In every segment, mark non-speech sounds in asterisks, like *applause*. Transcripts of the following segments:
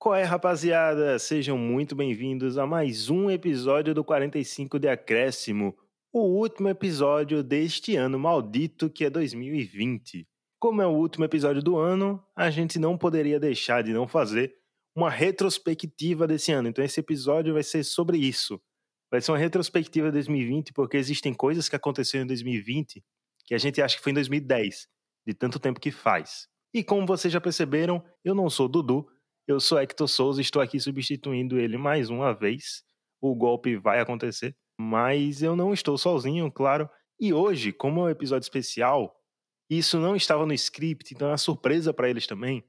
Qual é, rapaziada? Sejam muito bem-vindos a mais um episódio do 45 de Acréscimo, o último episódio deste ano maldito que é 2020. Como é o último episódio do ano, a gente não poderia deixar de não fazer uma retrospectiva desse ano. Então, esse episódio vai ser sobre isso. Vai ser uma retrospectiva de 2020, porque existem coisas que aconteceram em 2020 que a gente acha que foi em 2010, de tanto tempo que faz. E como vocês já perceberam, eu não sou Dudu, eu sou Hector Souza, estou aqui substituindo ele mais uma vez. O golpe vai acontecer, mas eu não estou sozinho, claro. E hoje, como é um episódio especial, isso não estava no script, então é uma surpresa para eles também.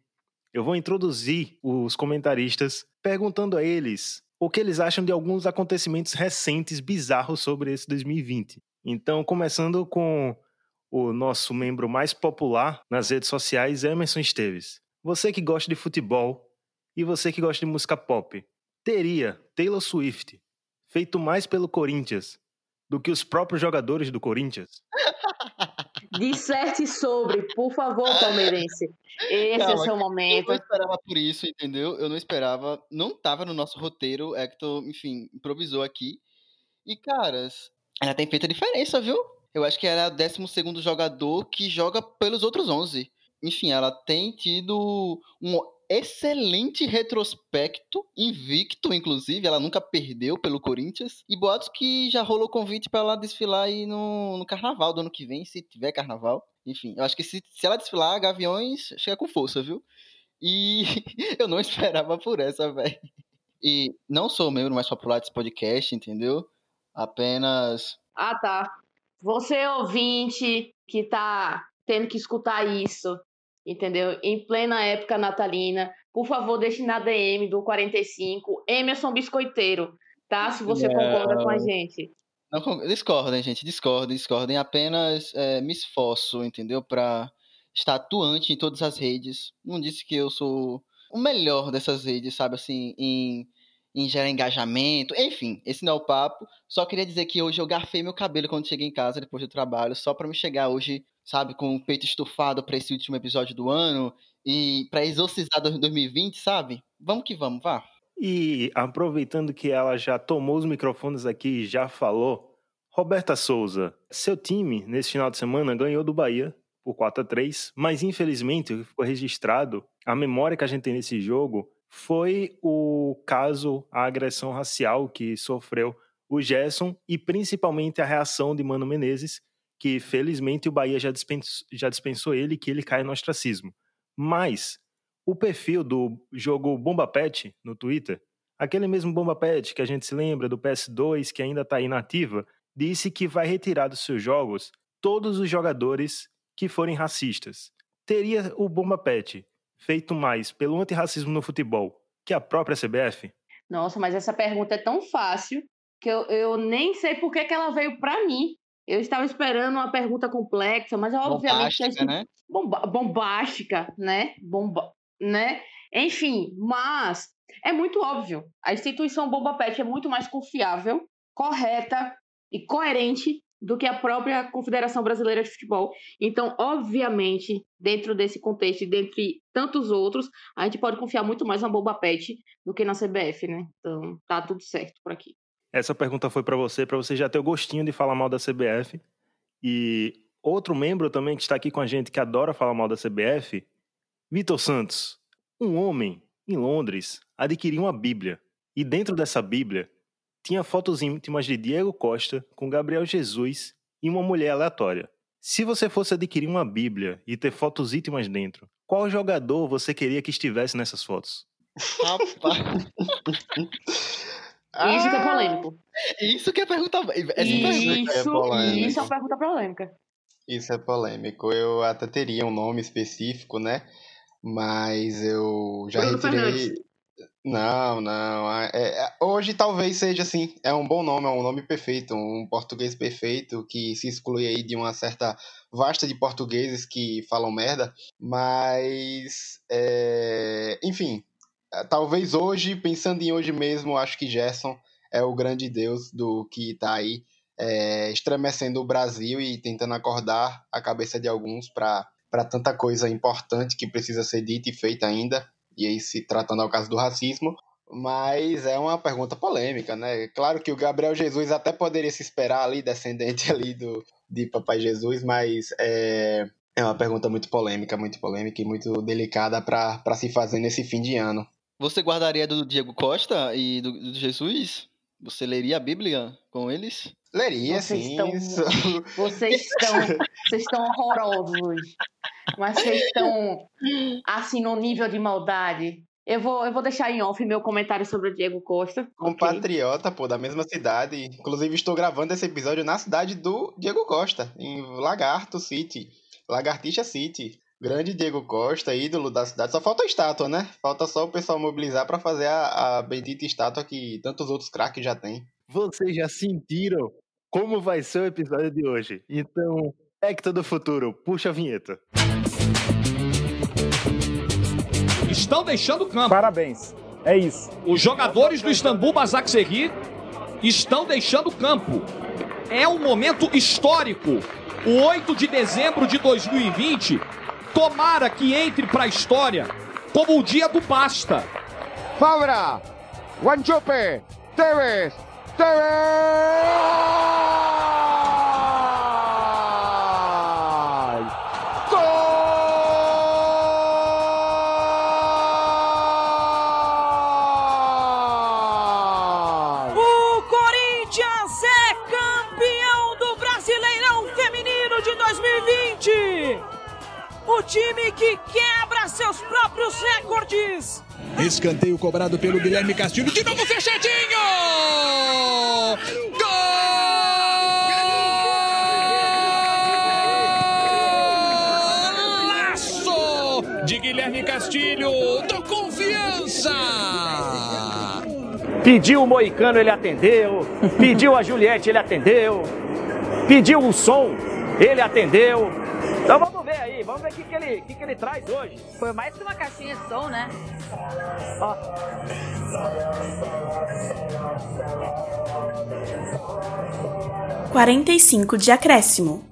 Eu vou introduzir os comentaristas perguntando a eles o que eles acham de alguns acontecimentos recentes bizarros sobre esse 2020. Então, começando com o nosso membro mais popular nas redes sociais, Emerson Esteves. Você que gosta de futebol, e você que gosta de música pop, teria Taylor Swift feito mais pelo Corinthians do que os próprios jogadores do Corinthians? Disserte sobre, por favor, palmeirense. Esse Calma, é o seu momento. Eu não esperava por isso, entendeu? Eu não esperava. Não estava no nosso roteiro. Hector, enfim, improvisou aqui. E, caras, ela tem feito a diferença, viu? Eu acho que ela é o 12 jogador que joga pelos outros 11. Enfim, ela tem tido um excelente retrospecto, invicto, inclusive, ela nunca perdeu pelo Corinthians. E boatos que já rolou convite para ela desfilar aí no, no carnaval do ano que vem, se tiver carnaval. Enfim, eu acho que se, se ela desfilar, Gaviões chega com força, viu? E *laughs* eu não esperava por essa, velho. E não sou o membro mais popular desse podcast, entendeu? Apenas. Ah, tá. Você ouvinte que tá tendo que escutar isso, entendeu? Em plena época natalina. Por favor, deixe na DM do 45 Emerson Biscoiteiro, tá? Se você Não. concorda com a gente. Não, discordem, gente, discordem, discordem. Apenas é, me esforço, entendeu? Para estar atuante em todas as redes. Não disse que eu sou o melhor dessas redes, sabe? Assim, em, em gerar engajamento. Enfim, esse não é o papo. Só queria dizer que hoje eu garfei meu cabelo quando cheguei em casa depois do trabalho, só para me chegar hoje sabe, com o peito estufado para esse último episódio do ano e para exorcizar 2020, sabe? Vamos que vamos, vá. E aproveitando que ela já tomou os microfones aqui e já falou, Roberta Souza, seu time nesse final de semana ganhou do Bahia por 4 a 3, mas infelizmente ficou registrado a memória que a gente tem nesse jogo foi o caso, a agressão racial que sofreu o Gerson e principalmente a reação de Mano Menezes, que felizmente o Bahia já dispensou, já dispensou ele que ele cai no ostracismo. Mas o perfil do jogo Bomba Pet no Twitter, aquele mesmo Bomba Pet que a gente se lembra do PS2 que ainda está inativa, disse que vai retirar dos seus jogos todos os jogadores que forem racistas. Teria o Bomba Pet feito mais pelo antirracismo no futebol que a própria CBF? Nossa, mas essa pergunta é tão fácil que eu, eu nem sei por que, que ela veio para mim. Eu estava esperando uma pergunta complexa, mas obviamente bombástica, né? Bomba, bombástica, né? Bomba, né? Enfim, mas é muito óbvio. A instituição Bomba Pet é muito mais confiável, correta e coerente do que a própria Confederação Brasileira de Futebol. Então, obviamente, dentro desse contexto e dentre tantos outros, a gente pode confiar muito mais na Bomba Pet do que na CBF, né? Então, tá tudo certo por aqui. Essa pergunta foi para você, para você já ter o gostinho de falar mal da CBF. E outro membro também que está aqui com a gente que adora falar mal da CBF, Vitor Santos. Um homem em Londres adquiriu uma Bíblia e dentro dessa Bíblia tinha fotos íntimas de Diego Costa com Gabriel Jesus e uma mulher aleatória. Se você fosse adquirir uma Bíblia e ter fotos íntimas dentro, qual jogador você queria que estivesse nessas fotos? Rapaz. *laughs* Isso que é polêmico. Isso que é pergunta. Essa isso, pergunta é polêmica. isso é uma pergunta polêmica. Isso é polêmico. Eu até teria um nome específico, né? Mas eu já Bruno retirei. Fernandes. Não, não. É, é, hoje talvez seja assim. É um bom nome, é um nome perfeito, um português perfeito que se exclui aí de uma certa vasta de portugueses que falam merda. Mas, é, enfim, é, talvez hoje, pensando em hoje mesmo, acho que Gerson é o grande deus do que está aí é, estremecendo o Brasil e tentando acordar a cabeça de alguns para tanta coisa importante que precisa ser dita e feita ainda. E aí se tratando ao caso do racismo, mas é uma pergunta polêmica, né? Claro que o Gabriel Jesus até poderia se esperar ali, descendente *laughs* ali do, de Papai Jesus, mas é, é uma pergunta muito polêmica, muito polêmica e muito delicada para se fazer nesse fim de ano. Você guardaria do Diego Costa e do, do Jesus? Você leria a Bíblia com eles? Leria, vocês sim. Estão, *laughs* vocês estão, vocês estão horrorosos. Mas vocês estão assim no nível de maldade. Eu vou, eu vou deixar em off meu comentário sobre o Diego Costa. Compatriota, okay. pô, da mesma cidade. Inclusive, estou gravando esse episódio na cidade do Diego Costa, em Lagarto City. Lagartixa City. Grande Diego Costa, ídolo da cidade. Só falta a estátua, né? Falta só o pessoal mobilizar para fazer a, a bendita estátua que tantos outros craques já têm. Vocês já sentiram como vai ser o episódio de hoje? Então, Hector do Futuro, puxa a vinheta. Estão deixando o campo. Parabéns. É isso. Os jogadores do Istambul Basaksehir estão deixando o campo. É um momento histórico. O 8 de dezembro de 2020 Tomara que entre para a história como o dia do basta. Fabra, Wanchope, Tevez, Tevez! Time que quebra seus próprios recordes. Escanteio cobrado pelo Guilherme Castilho. De novo fechadinho! Golaço de Guilherme Castilho do Confiança! Pediu o Moicano, ele atendeu. Pediu a Juliette, ele atendeu. Pediu o som, ele atendeu. Vamos ver aí, vamos ver o que, que, ele, que, que ele traz hoje. Foi mais que uma caixinha de som, né? Ó. Quarenta e cinco de acréscimo.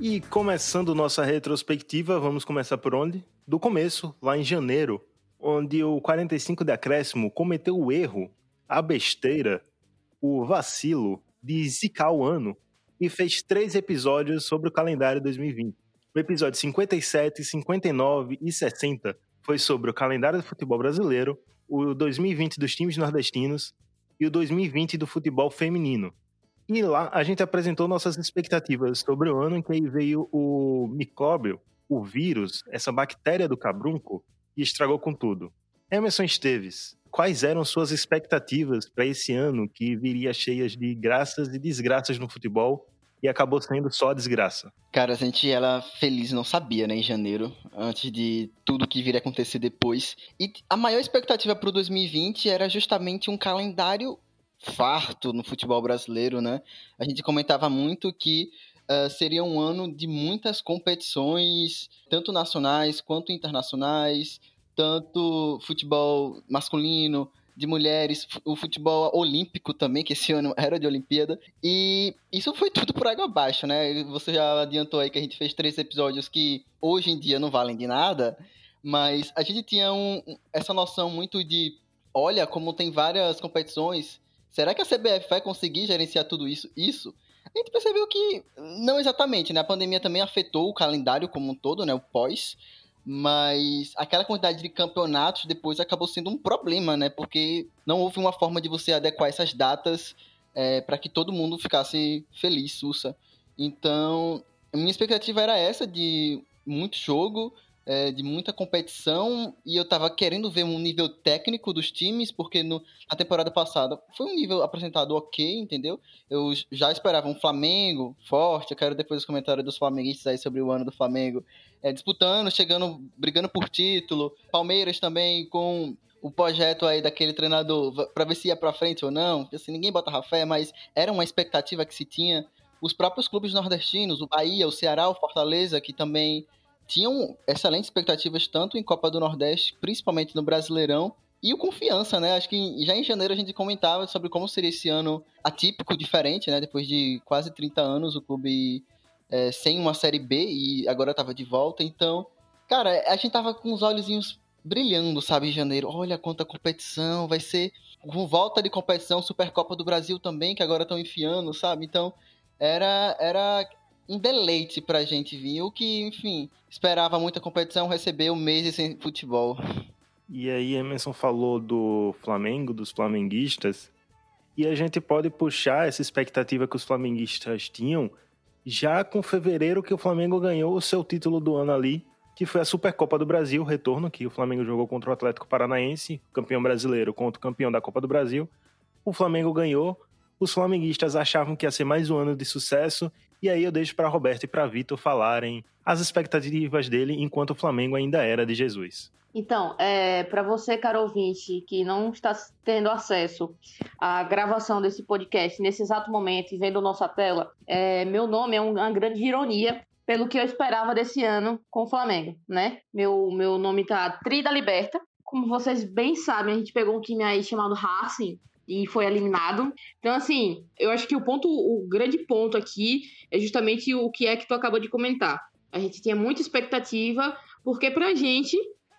E começando nossa retrospectiva, vamos começar por onde? Do começo, lá em janeiro, onde o 45 de acréscimo cometeu o erro, a besteira, o vacilo de zicar o ano e fez três episódios sobre o calendário 2020. O episódio 57, 59 e 60 foi sobre o calendário do futebol brasileiro, o 2020 dos times nordestinos e o 2020 do futebol feminino. E lá a gente apresentou nossas expectativas sobre o ano em que veio o micróbio, o vírus, essa bactéria do cabrunco, e estragou com tudo. Emerson Esteves, quais eram suas expectativas para esse ano que viria cheias de graças e desgraças no futebol e acabou sendo só desgraça? Cara, a gente ela feliz não sabia, né, em janeiro, antes de tudo que viria acontecer depois. E a maior expectativa para o 2020 era justamente um calendário farto no futebol brasileiro, né? A gente comentava muito que uh, seria um ano de muitas competições, tanto nacionais quanto internacionais, tanto futebol masculino, de mulheres, o futebol olímpico também, que esse ano era de Olimpíada. E isso foi tudo por água abaixo, né? Você já adiantou aí que a gente fez três episódios que hoje em dia não valem de nada, mas a gente tinha um, essa noção muito de: olha, como tem várias competições, será que a CBF vai conseguir gerenciar tudo isso? Isso. A gente percebeu que não exatamente, né? A pandemia também afetou o calendário como um todo, né? O pós mas aquela quantidade de campeonatos depois acabou sendo um problema, né? Porque não houve uma forma de você adequar essas datas é, para que todo mundo ficasse feliz, sussa. Então, minha expectativa era essa de muito jogo, é, de muita competição e eu tava querendo ver um nível técnico dos times, porque no, na temporada passada foi um nível apresentado ok, entendeu? Eu já esperava um Flamengo forte, eu quero depois os comentários dos flamenguistas aí sobre o ano do Flamengo, é, disputando, chegando, brigando por título, Palmeiras também com o projeto aí daquele treinador para ver se ia para frente ou não, assim, ninguém bota fé, mas era uma expectativa que se tinha. Os próprios clubes nordestinos, o Bahia, o Ceará, o Fortaleza, que também tinham excelentes expectativas tanto em Copa do Nordeste, principalmente no Brasileirão, e o Confiança, né? Acho que já em janeiro a gente comentava sobre como seria esse ano atípico, diferente, né? Depois de quase 30 anos o clube é, sem uma Série B e agora estava de volta. Então, cara, a gente tava com os olhozinhos brilhando, sabe, em janeiro. Olha quanta competição, vai ser volta de competição, Supercopa do Brasil também, que agora estão enfiando, sabe? Então, era era um deleite pra gente vir. O que, enfim, esperava muita competição, recebeu meses sem futebol. E aí, Emerson falou do Flamengo, dos flamenguistas, e a gente pode puxar essa expectativa que os flamenguistas tinham já com fevereiro que o Flamengo ganhou o seu título do ano ali, que foi a Supercopa do Brasil, retorno que o Flamengo jogou contra o Atlético Paranaense, campeão brasileiro contra o campeão da Copa do Brasil. O Flamengo ganhou, os flamenguistas achavam que ia ser mais um ano de sucesso, e aí eu deixo para Roberto e para Vitor falarem as expectativas dele enquanto o Flamengo ainda era de Jesus. Então, é, para você, caro ouvinte, que não está tendo acesso à gravação desse podcast nesse exato momento e vendo nossa tela, é, meu nome é uma grande ironia pelo que eu esperava desse ano com o Flamengo, né? Meu, meu nome tá Trida Liberta. Como vocês bem sabem, a gente pegou um time aí chamado Racing e foi eliminado. Então, assim, eu acho que o ponto, o grande ponto aqui é justamente o que é que tu acabou de comentar. A gente tinha muita expectativa, porque pra gente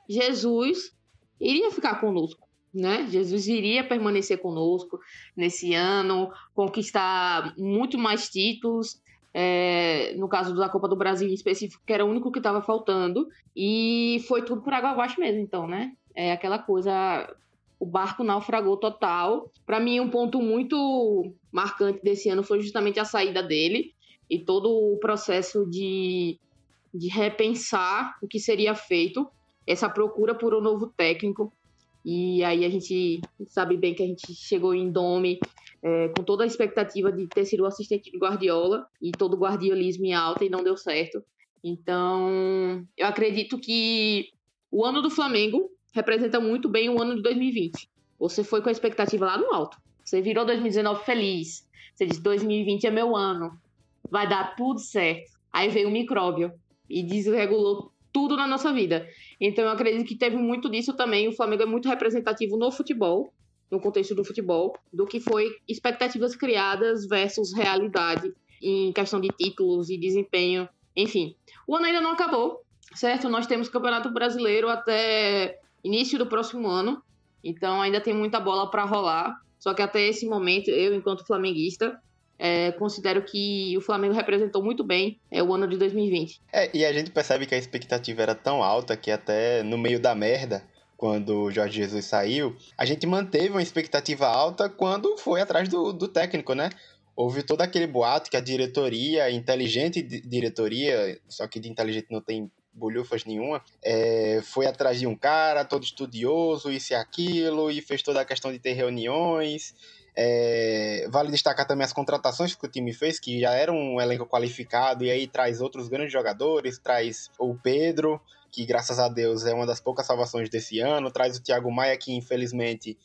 Jesus iria ficar conosco, né? Jesus iria permanecer conosco nesse ano, conquistar muito mais títulos. É, no caso da Copa do Brasil em específico, que era o único que estava faltando, e foi tudo por água abaixo mesmo, então, né? É aquela coisa, o barco naufragou total. Para mim, um ponto muito marcante desse ano foi justamente a saída dele e todo o processo de, de repensar o que seria feito essa procura por um novo técnico. E aí a gente sabe bem que a gente chegou em Dome é, com toda a expectativa de ter sido o assistente de Guardiola e todo o guardiolismo em alta e não deu certo. Então, eu acredito que o ano do Flamengo representa muito bem o ano de 2020. Você foi com a expectativa lá no alto. Você virou 2019 feliz. Você disse: 2020 é meu ano. Vai dar tudo certo. Aí veio o micróbio e desregulou tudo na nossa vida. Então eu acredito que teve muito disso também. O Flamengo é muito representativo no futebol, no contexto do futebol, do que foi expectativas criadas versus realidade em questão de títulos e desempenho. Enfim, o ano ainda não acabou, certo? Nós temos Campeonato Brasileiro até início do próximo ano, então ainda tem muita bola para rolar. Só que até esse momento, eu, enquanto flamenguista, é, considero que o Flamengo representou muito bem é, o ano de 2020. É, e a gente percebe que a expectativa era tão alta que até no meio da merda, quando o Jorge Jesus saiu, a gente manteve uma expectativa alta quando foi atrás do, do técnico, né? Houve todo aquele boato que a diretoria, inteligente diretoria, só que de inteligente não tem bolhufas nenhuma, é, foi atrás de um cara todo estudioso, isso e aquilo, e fez toda a questão de ter reuniões, é, vale destacar também as contratações que o time fez, que já era um elenco qualificado, e aí traz outros grandes jogadores, traz o Pedro, que graças a Deus é uma das poucas salvações desse ano, traz o Thiago Maia, que infelizmente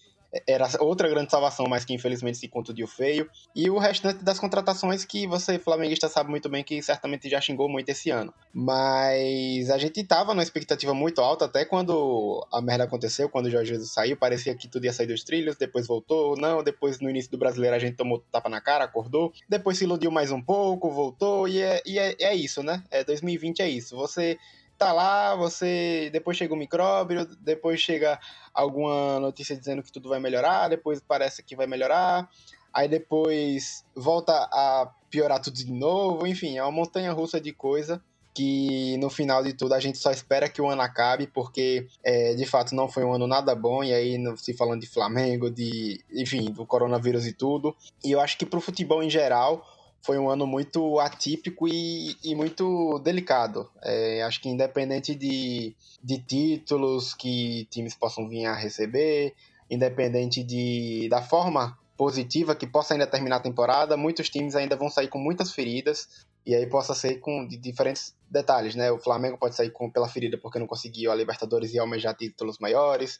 era outra grande salvação, mas que infelizmente se contundiu feio. E o restante das contratações que você, flamenguista, sabe muito bem que certamente já xingou muito esse ano. Mas a gente tava numa expectativa muito alta, até quando a merda aconteceu, quando o Jorge Jesus saiu, parecia que tudo ia sair dos trilhos, depois voltou, não, depois no início do brasileiro a gente tomou tapa na cara, acordou, depois se iludiu mais um pouco, voltou, e é, e é, é isso, né? É 2020 é isso. Você tá lá, você depois chega o micróbio, depois chega alguma notícia dizendo que tudo vai melhorar, depois parece que vai melhorar, aí depois volta a piorar tudo de novo, enfim, é uma montanha russa de coisa que no final de tudo a gente só espera que o ano acabe, porque é, de fato não foi um ano nada bom, e aí se falando de Flamengo, de enfim, do coronavírus e tudo. E eu acho que pro futebol em geral, foi um ano muito atípico e, e muito delicado. É, acho que independente de, de títulos que times possam vir a receber, independente de, da forma positiva que possa ainda terminar a temporada, muitos times ainda vão sair com muitas feridas e aí possa ser com de diferentes detalhes, né? O Flamengo pode sair com, pela ferida porque não conseguiu a Libertadores e almejar títulos maiores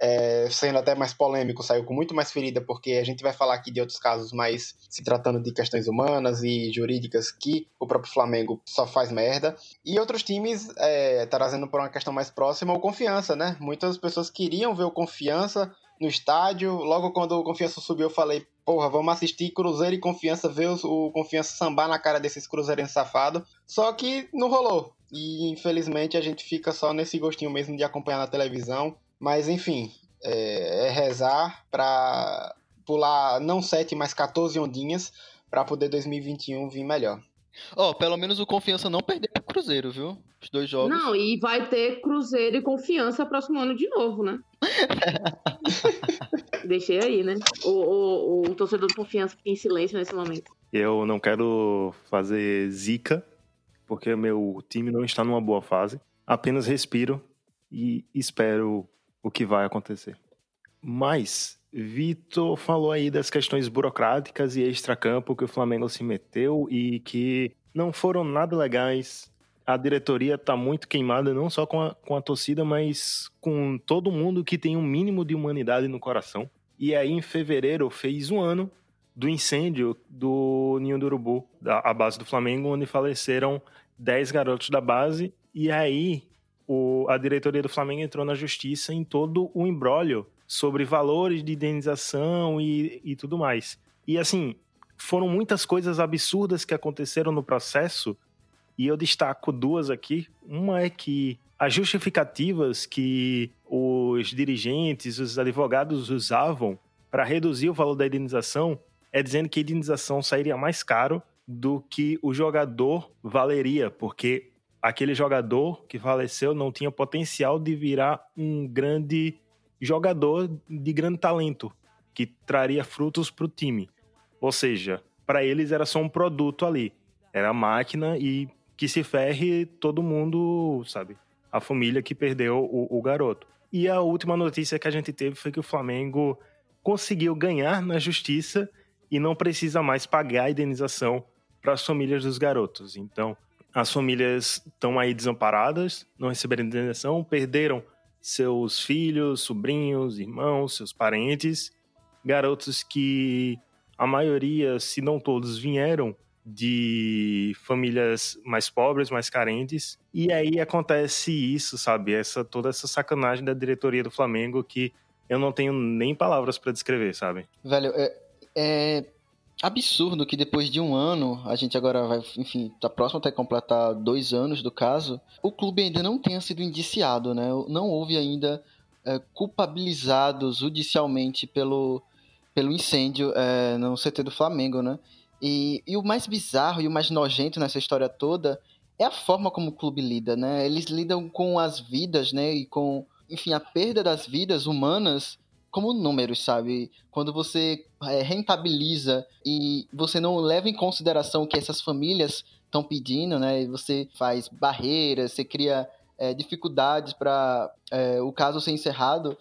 é, sendo até mais polêmico, saiu com muito mais ferida, porque a gente vai falar aqui de outros casos, mas se tratando de questões humanas e jurídicas que o próprio Flamengo só faz merda. E outros times, é, trazendo para uma questão mais próxima, o Confiança, né? Muitas pessoas queriam ver o Confiança no estádio. Logo quando o Confiança subiu, eu falei, porra, vamos assistir Cruzeiro e Confiança, ver o Confiança sambar na cara desses cruzeirenses safados. Só que não rolou. e infelizmente a gente fica só nesse gostinho mesmo de acompanhar na televisão. Mas enfim, é, é rezar para pular não 7, mas 14 ondinhas para poder 2021 vir melhor. Ó, oh, pelo menos o Confiança não perdeu pro Cruzeiro, viu? Os dois jogos. Não, e vai ter Cruzeiro e Confiança próximo ano de novo, né? *laughs* Deixei aí, né? O, o, o torcedor do Confiança fica em silêncio nesse momento. Eu não quero fazer zica, porque meu time não está numa boa fase. Apenas respiro e espero o que vai acontecer. Mas Vitor falou aí das questões burocráticas e extracampo que o Flamengo se meteu e que não foram nada legais. A diretoria está muito queimada, não só com a, com a torcida, mas com todo mundo que tem um mínimo de humanidade no coração. E aí, em fevereiro, fez um ano do incêndio do Ninho do Urubu, da, a base do Flamengo, onde faleceram 10 garotos da base. E aí, o, a diretoria do Flamengo entrou na justiça em todo o embrólio sobre valores de indenização e, e tudo mais. E assim, foram muitas coisas absurdas que aconteceram no processo, e eu destaco duas aqui. Uma é que as justificativas que os dirigentes, os advogados usavam para reduzir o valor da indenização é dizendo que a indenização sairia mais caro do que o jogador valeria, porque aquele jogador que faleceu não tinha potencial de virar um grande jogador de grande talento que traria frutos para o time. Ou seja, para eles era só um produto ali, era máquina e que se ferre todo mundo, sabe? A família que perdeu o, o garoto. E a última notícia que a gente teve foi que o Flamengo conseguiu ganhar na justiça e não precisa mais pagar a indenização para as famílias dos garotos. Então, as famílias estão aí desamparadas, não receberam indenização, perderam seus filhos, sobrinhos, irmãos, seus parentes, garotos que a maioria, se não todos, vieram de famílias mais pobres, mais carentes. E aí acontece isso, sabe? Essa toda essa sacanagem da diretoria do Flamengo que eu não tenho nem palavras para descrever, sabe? Velho, é, é, absurdo que depois de um ano, a gente agora vai, enfim, tá próximo até completar dois anos do caso, o clube ainda não tenha sido indiciado, né? Não houve ainda é, judicialmente pelo, pelo incêndio é, no CT do Flamengo, né? E, e o mais bizarro e o mais nojento nessa história toda é a forma como o clube lida, né? Eles lidam com as vidas, né? E com, enfim, a perda das vidas humanas como números, sabe? Quando você é, rentabiliza e você não leva em consideração que essas famílias estão pedindo, né? Você faz barreiras, você cria é, dificuldades para é, o caso ser encerrado.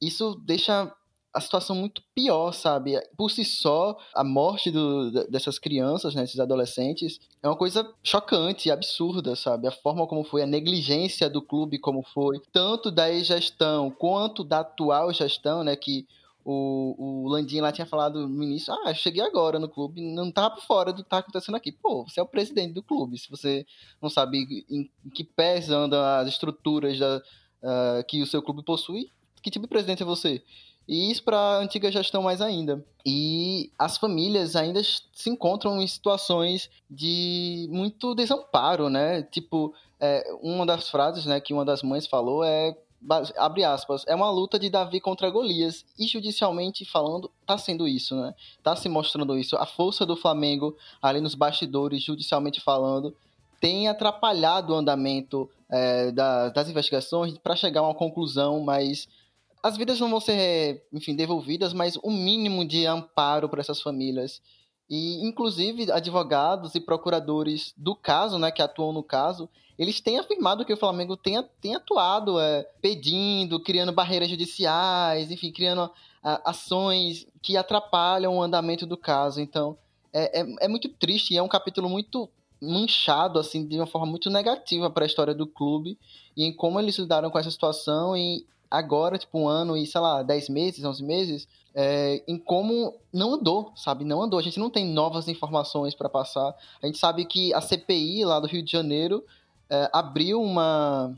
Isso deixa a situação muito pior, sabe? Por si só, a morte do, dessas crianças, né, esses adolescentes, é uma coisa chocante absurda, sabe? A forma como foi, a negligência do clube como foi, tanto da ex-gestão quanto da atual gestão, né, que o, o Landim lá tinha falado no início, ah, cheguei agora no clube, não tava por fora do que tá acontecendo aqui. Pô, você é o presidente do clube, se você não sabe em, em que pés andam as estruturas da, uh, que o seu clube possui, que tipo de presidente é você? E isso para a antiga gestão mais ainda. E as famílias ainda se encontram em situações de muito desamparo, né? Tipo, é, uma das frases né, que uma das mães falou é abre aspas, é uma luta de Davi contra Golias. E judicialmente falando, tá sendo isso, né? Tá se mostrando isso. A força do Flamengo ali nos bastidores, judicialmente falando, tem atrapalhado o andamento é, da, das investigações para chegar a uma conclusão mais as vidas não vão ser, enfim, devolvidas, mas o um mínimo de amparo para essas famílias. E, inclusive, advogados e procuradores do caso, né, que atuam no caso, eles têm afirmado que o Flamengo tem, tem atuado é, pedindo, criando barreiras judiciais, enfim, criando a, ações que atrapalham o andamento do caso. Então, é, é, é muito triste e é um capítulo muito manchado, assim, de uma forma muito negativa para a história do clube e em como eles lidaram com essa situação e agora, tipo, um ano e, sei lá, 10 meses, 11 meses, é, em como não andou, sabe? Não andou. A gente não tem novas informações para passar. A gente sabe que a CPI lá do Rio de Janeiro é, abriu uma.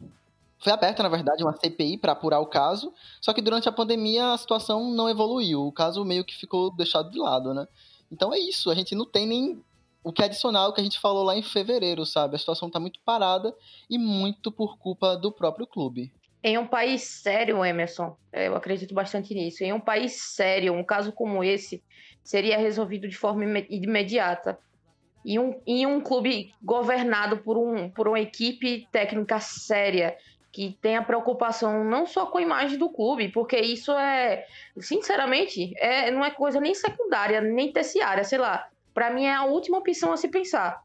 Foi aberta, na verdade, uma CPI para apurar o caso, só que durante a pandemia a situação não evoluiu. O caso meio que ficou deixado de lado, né? Então é isso, a gente não tem nem o que é adicional que a gente falou lá em fevereiro, sabe? A situação tá muito parada e muito por culpa do próprio clube. Em um país sério, Emerson, é, eu acredito bastante nisso. Em um país sério, um caso como esse seria resolvido de forma imediata. Em um, em um clube governado por, um, por uma equipe técnica séria, que tenha preocupação não só com a imagem do clube, porque isso é, sinceramente, é, não é coisa nem secundária, nem terciária, sei lá. Para mim é a última opção a se pensar.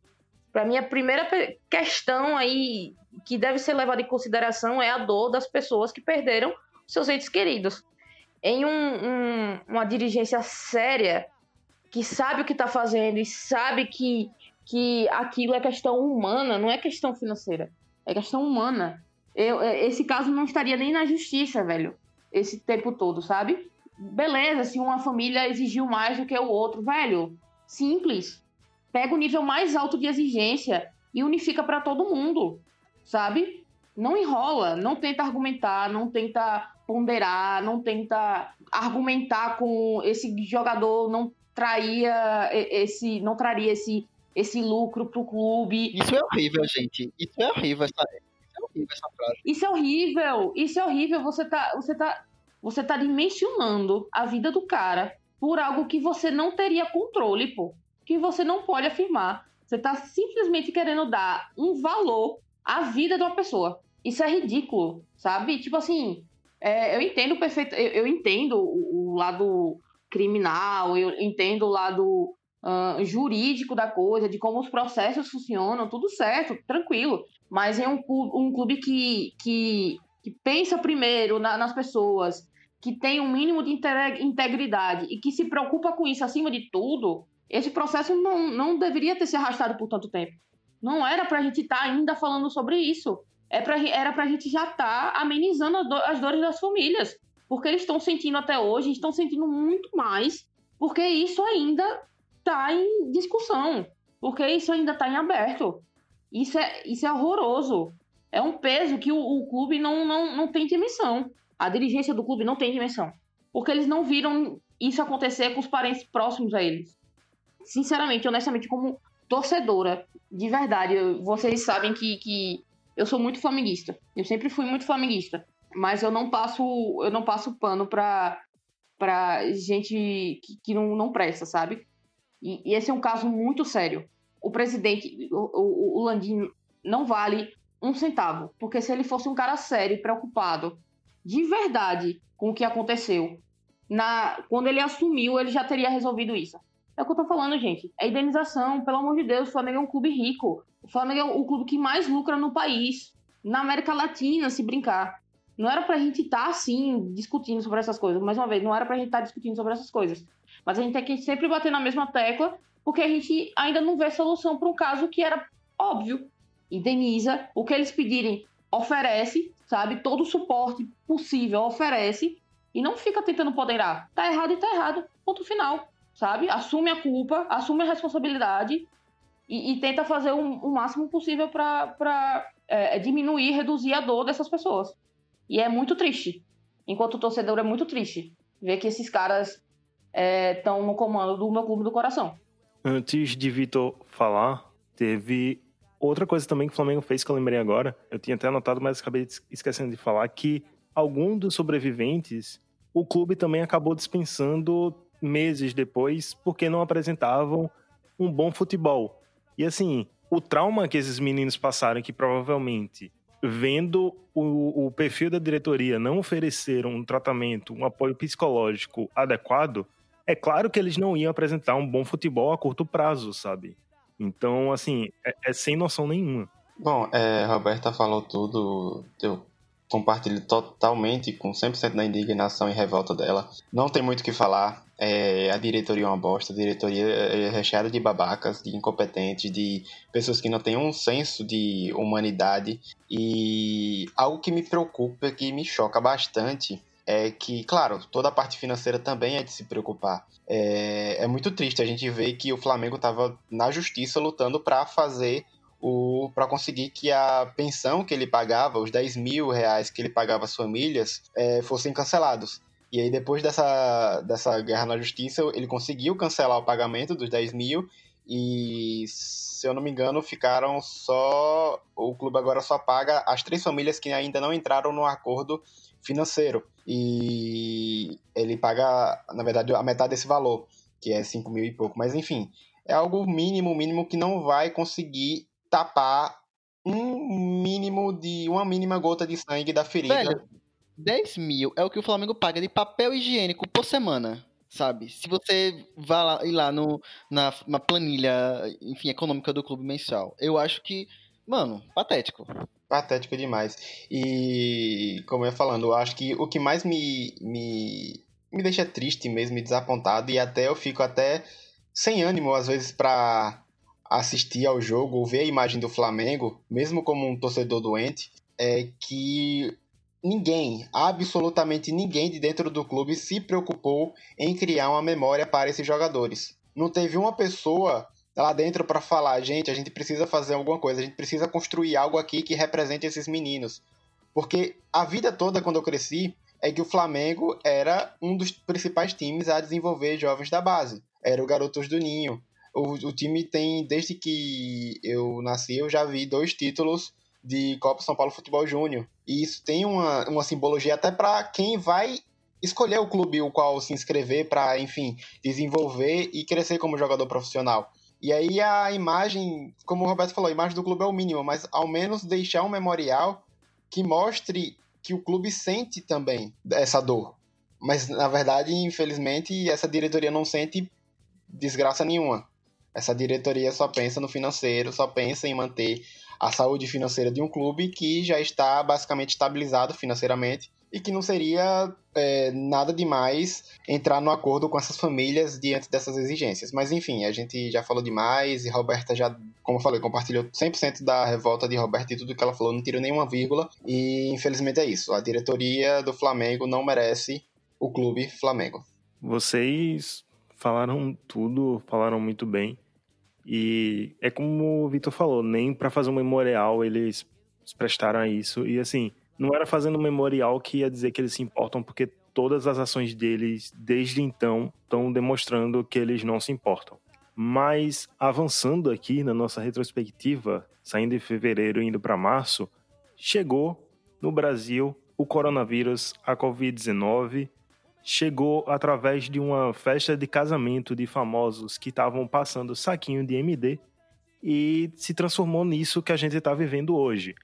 Para mim a primeira questão aí que deve ser levada em consideração é a dor das pessoas que perderam seus entes queridos. Em um, um, uma dirigência séria, que sabe o que está fazendo e sabe que, que aquilo é questão humana, não é questão financeira, é questão humana. Eu, esse caso não estaria nem na justiça, velho, esse tempo todo, sabe? Beleza, se uma família exigiu mais do que o outro, velho, simples. Pega o nível mais alto de exigência e unifica para todo mundo, sabe? Não enrola, não tenta argumentar, não tenta ponderar, não tenta argumentar com esse jogador não traria esse não traria esse esse lucro pro clube. Isso é horrível, gente. Isso é horrível essa, isso é horrível essa frase. Isso é horrível. Isso é horrível. Você tá você tá você tá dimensionando a vida do cara por algo que você não teria controle, pô. Que você não pode afirmar. Você está simplesmente querendo dar um valor à vida de uma pessoa. Isso é ridículo, sabe? Tipo assim, é, eu entendo perfeito, eu, eu entendo o, o, lado criminal, eu entendo o lado uh, jurídico da coisa, de como os processos funcionam, tudo certo, tranquilo. Mas é um, um clube que, que, que pensa primeiro na, nas pessoas, que tem um mínimo de integridade e que se preocupa com isso acima de tudo, esse processo não, não deveria ter se arrastado por tanto tempo. Não era para a gente estar tá ainda falando sobre isso. É pra, era para a gente já estar tá amenizando as, do, as dores das famílias. Porque eles estão sentindo até hoje, estão sentindo muito mais, porque isso ainda está em discussão. Porque isso ainda está em aberto. Isso é, isso é horroroso. É um peso que o, o clube não, não, não tem dimensão a dirigência do clube não tem dimensão. Porque eles não viram isso acontecer com os parentes próximos a eles. Sinceramente, honestamente, como torcedora, de verdade, vocês sabem que, que eu sou muito flamenguista. Eu sempre fui muito flamenguista. Mas eu não passo, eu não passo pano pra, pra gente que, que não, não presta, sabe? E, e, esse é um caso muito sério. O presidente, o, o, o Landim, não vale um centavo. Porque se ele fosse um cara sério, preocupado de verdade com o que aconteceu, na, quando ele assumiu, ele já teria resolvido isso. É o que eu tô falando, gente. É indenização, pelo amor de Deus. O Flamengo é um clube rico. O Flamengo é o clube que mais lucra no país. Na América Latina, se brincar. Não era pra gente estar, tá, assim, discutindo sobre essas coisas. Mais uma vez, não era pra gente estar tá discutindo sobre essas coisas. Mas a gente tem que sempre bater na mesma tecla, porque a gente ainda não vê solução para um caso que era óbvio. Indeniza. O que eles pedirem, oferece sabe? Todo o suporte possível oferece e não fica tentando poderar. Tá errado e tá errado. Ponto final, sabe? Assume a culpa, assume a responsabilidade e, e tenta fazer o, o, máximo possível para é, diminuir, reduzir a dor dessas pessoas. E é muito triste. Enquanto torcedor, é muito triste ver que esses caras estão é, no comando do meu clube do coração. Antes de Vitor falar, teve Outra coisa também que o Flamengo fez que eu lembrei agora, eu tinha até anotado, mas acabei esquecendo de falar, que algum dos sobreviventes, o clube também acabou dispensando meses depois, porque não apresentavam um bom futebol. E assim, o trauma que esses meninos passaram, que provavelmente, vendo o, o perfil da diretoria não oferecer um tratamento, um apoio psicológico adequado, é claro que eles não iam apresentar um bom futebol a curto prazo, sabe? Então, assim, é, é sem noção nenhuma. Bom, é, Roberta falou tudo, eu compartilho totalmente com 100% da indignação e revolta dela. Não tem muito o que falar. É, a diretoria é uma bosta, a diretoria é recheada de babacas, de incompetentes, de pessoas que não têm um senso de humanidade. E algo que me preocupa, que me choca bastante, é que, claro, toda a parte financeira também é de se preocupar. É, é muito triste a gente ver que o Flamengo estava na justiça lutando para fazer o para conseguir que a pensão que ele pagava, os 10 mil reais que ele pagava às famílias, é, fossem cancelados. E aí, depois dessa, dessa guerra na justiça, ele conseguiu cancelar o pagamento dos 10 mil e, se eu não me engano, ficaram só. O clube agora só paga as três famílias que ainda não entraram no acordo financeiro. E ele paga, na verdade, a metade desse valor, que é 5 mil e pouco. Mas enfim, é algo mínimo, mínimo que não vai conseguir tapar um mínimo de. uma mínima gota de sangue da ferida. Velho, 10 mil é o que o Flamengo paga de papel higiênico por semana sabe? Se você vai lá, ir lá no, na, na planilha, enfim, econômica do clube mensal, eu acho que, mano, patético. Patético demais. E, como eu ia falando, eu acho que o que mais me, me, me deixa triste mesmo, me desapontado, e até eu fico até sem ânimo, às vezes, para assistir ao jogo ou ver a imagem do Flamengo, mesmo como um torcedor doente, é que ninguém, absolutamente ninguém de dentro do clube se preocupou em criar uma memória para esses jogadores. Não teve uma pessoa lá dentro para falar, gente, a gente precisa fazer alguma coisa, a gente precisa construir algo aqui que represente esses meninos. Porque a vida toda, quando eu cresci, é que o Flamengo era um dos principais times a desenvolver jovens da base. Era o Garotos do Ninho. O, o time tem, desde que eu nasci, eu já vi dois títulos de Copa São Paulo Futebol Júnior. E isso tem uma, uma simbologia até para quem vai escolher o clube o qual se inscrever para, enfim, desenvolver e crescer como jogador profissional. E aí a imagem, como o Roberto falou, a imagem do clube é o mínimo, mas ao menos deixar um memorial que mostre que o clube sente também essa dor. Mas na verdade, infelizmente, essa diretoria não sente desgraça nenhuma. Essa diretoria só pensa no financeiro, só pensa em manter a saúde financeira de um clube que já está basicamente estabilizado financeiramente e que não seria é, nada demais entrar no acordo com essas famílias diante dessas exigências. Mas enfim, a gente já falou demais e Roberta já, como eu falei, compartilhou 100% da revolta de Roberta e tudo que ela falou, não tirou nenhuma vírgula. E infelizmente é isso. A diretoria do Flamengo não merece o clube Flamengo. Vocês falaram tudo, falaram muito bem. E é como o Vitor falou, nem para fazer um memorial eles se prestaram a isso. E assim, não era fazendo um memorial que ia dizer que eles se importam, porque todas as ações deles desde então estão demonstrando que eles não se importam. Mas avançando aqui na nossa retrospectiva, saindo de fevereiro e indo para março, chegou no Brasil o coronavírus, a Covid-19, chegou através de uma festa de casamento de famosos que estavam passando saquinho de MD e se transformou nisso que a gente está vivendo hoje.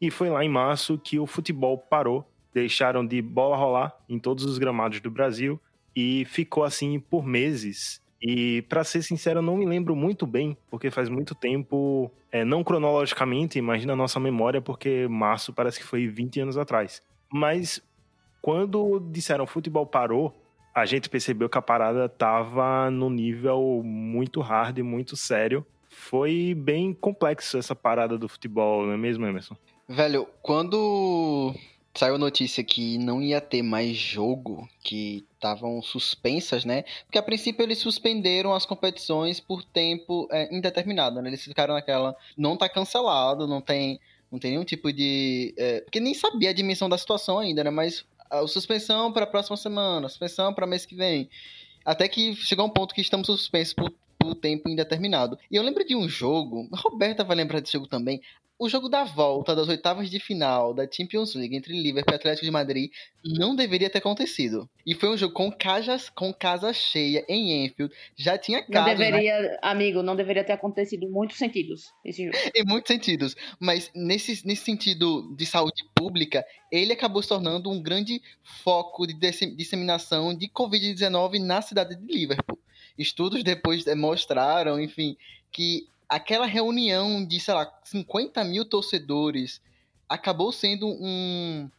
E foi lá em março que o futebol parou, deixaram de bola rolar em todos os gramados do Brasil e ficou assim por meses. E para ser sincero, eu não me lembro muito bem, porque faz muito tempo, é, não cronologicamente, mas na nossa memória, porque março parece que foi 20 anos atrás. Mas quando disseram futebol parou, a gente percebeu que a parada tava no nível muito hard, muito sério. Foi bem complexo essa parada do futebol, não é mesmo, Emerson? Velho, quando saiu a notícia que não ia ter mais jogo, que estavam suspensas, né? Porque a princípio eles suspenderam as competições por tempo é, indeterminado, né? Eles ficaram naquela, não tá cancelado, não tem, não tem nenhum tipo de, é, porque nem sabia a dimensão da situação ainda, né? Mas a suspensão para a próxima semana, suspensão para mês que vem. Até que chegou um ponto que estamos suspensos por, por tempo indeterminado. E eu lembro de um jogo, a Roberta vai lembrar desse jogo também, o jogo da volta das oitavas de final da Champions League entre Liverpool e Atlético de Madrid não deveria ter acontecido. E foi um jogo com, cajas, com casa cheia em Enfield. Já tinha casos... Não deveria, né? amigo, não deveria ter acontecido em muitos sentidos esse jogo. Em muitos sentidos. Mas nesse, nesse sentido de saúde pública, ele acabou se tornando um grande foco de disseminação de Covid-19 na cidade de Liverpool. Estudos depois demonstraram, enfim, que aquela reunião de, sei lá, 50 mil torcedores acabou sendo um,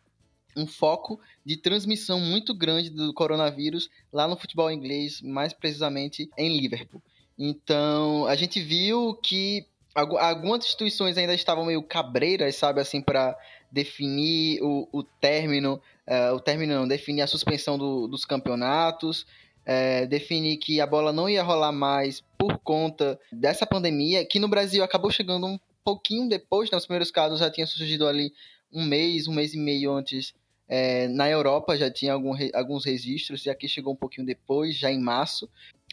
um foco de transmissão muito grande do coronavírus lá no futebol inglês, mais precisamente em Liverpool. Então, a gente viu que algumas instituições ainda estavam meio cabreiras, sabe, assim, para definir o, o término, uh, o término não, definir a suspensão do, dos campeonatos, é, definir que a bola não ia rolar mais por conta dessa pandemia, que no Brasil acabou chegando um pouquinho depois, né? os primeiros casos já tinham surgido ali um mês, um mês e meio antes. É, na Europa já tinha algum, alguns registros, e aqui chegou um pouquinho depois, já em março.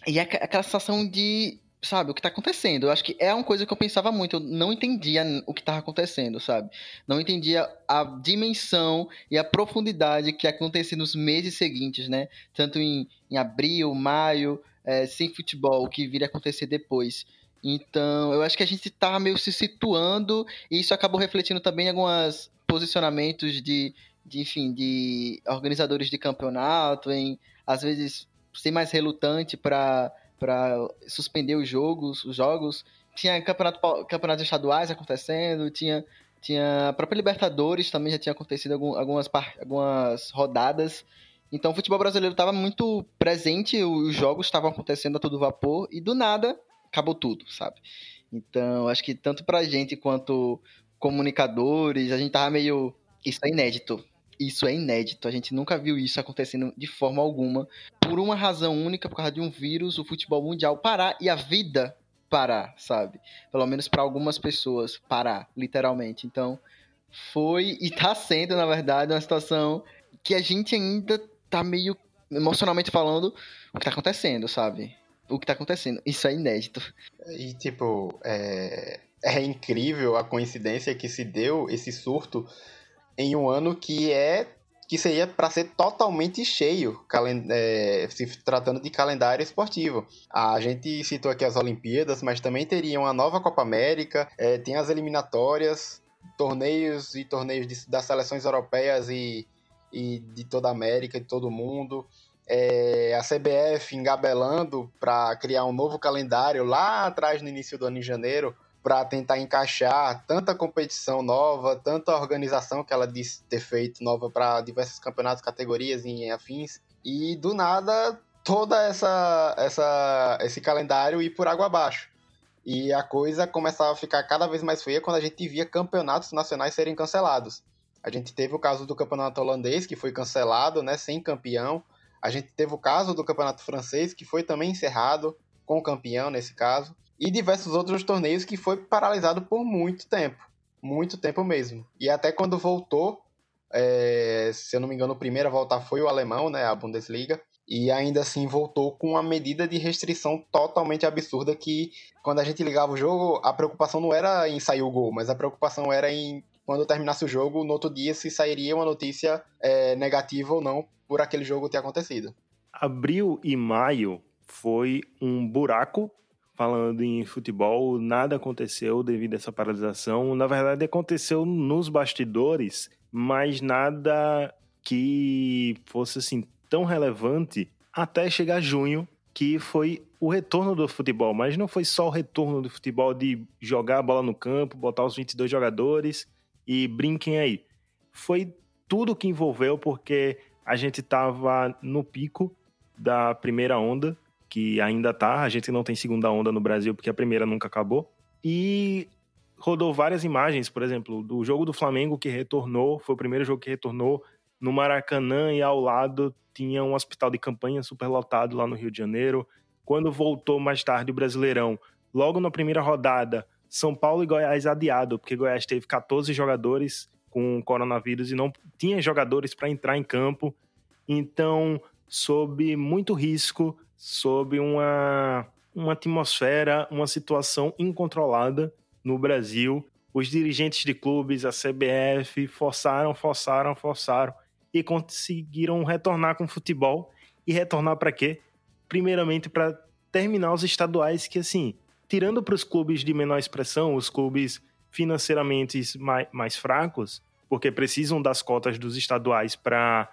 E aquela sensação de sabe, o que tá acontecendo. Eu acho que é uma coisa que eu pensava muito. Eu não entendia o que tava acontecendo, sabe? Não entendia a dimensão e a profundidade que acontecia nos meses seguintes, né? Tanto em, em abril, maio, é, sem futebol, o que viria acontecer depois. Então, eu acho que a gente tava meio se situando e isso acabou refletindo também em alguns posicionamentos de, de enfim, de organizadores de campeonato, em às vezes ser mais relutante para para suspender os jogos, os jogos. Tinha campeonato, campeonatos estaduais acontecendo, tinha, tinha a própria Libertadores também já tinha acontecido algumas, algumas rodadas. Então o futebol brasileiro estava muito presente, os jogos estavam acontecendo a todo vapor e do nada acabou tudo, sabe? Então acho que tanto pra gente quanto comunicadores, a gente tava meio. Isso é inédito. Isso é inédito. A gente nunca viu isso acontecendo de forma alguma. Por uma razão única, por causa de um vírus, o futebol mundial parar e a vida parar, sabe? Pelo menos para algumas pessoas parar, literalmente. Então, foi e tá sendo, na verdade, uma situação que a gente ainda tá meio emocionalmente falando o que tá acontecendo, sabe? O que tá acontecendo. Isso é inédito. E, tipo, é, é incrível a coincidência que se deu esse surto em um ano que é que seria para ser totalmente cheio, é, se tratando de calendário esportivo. A gente citou aqui as Olimpíadas, mas também teria uma nova Copa América, é, tem as eliminatórias, torneios e torneios de, das seleções europeias e, e de toda a América, de todo o mundo. É, a CBF engabelando para criar um novo calendário lá atrás no início do ano em janeiro, para tentar encaixar tanta competição nova, tanta organização que ela disse ter feito nova para diversos campeonatos, categorias e afins. E do nada, toda essa, essa esse calendário ir por água abaixo. E a coisa começava a ficar cada vez mais feia quando a gente via campeonatos nacionais serem cancelados. A gente teve o caso do campeonato holandês, que foi cancelado, né, sem campeão. A gente teve o caso do campeonato francês, que foi também encerrado, com campeão nesse caso e diversos outros torneios que foi paralisado por muito tempo. Muito tempo mesmo. E até quando voltou, é, se eu não me engano, o primeiro a voltar foi o alemão, né, a Bundesliga, e ainda assim voltou com uma medida de restrição totalmente absurda que quando a gente ligava o jogo, a preocupação não era em sair o gol, mas a preocupação era em quando terminasse o jogo, no outro dia se sairia uma notícia é, negativa ou não por aquele jogo ter acontecido. Abril e maio foi um buraco falando em futebol, nada aconteceu devido a essa paralisação. Na verdade, aconteceu nos bastidores, mas nada que fosse assim tão relevante até chegar junho, que foi o retorno do futebol. Mas não foi só o retorno do futebol de jogar a bola no campo, botar os 22 jogadores e brinquem aí. Foi tudo que envolveu, porque a gente estava no pico da primeira onda que ainda tá. A gente não tem segunda onda no Brasil porque a primeira nunca acabou. E rodou várias imagens, por exemplo, do jogo do Flamengo que retornou, foi o primeiro jogo que retornou no Maracanã e ao lado tinha um hospital de campanha super lotado lá no Rio de Janeiro. Quando voltou mais tarde o Brasileirão, logo na primeira rodada, São Paulo e Goiás adiado, porque Goiás teve 14 jogadores com coronavírus e não tinha jogadores para entrar em campo. Então, sob muito risco, sob uma, uma atmosfera, uma situação incontrolada no Brasil. Os dirigentes de clubes, a CBF, forçaram, forçaram, forçaram e conseguiram retornar com o futebol. E retornar para quê? Primeiramente para terminar os estaduais, que assim, tirando para os clubes de menor expressão, os clubes financeiramente mais, mais fracos, porque precisam das cotas dos estaduais para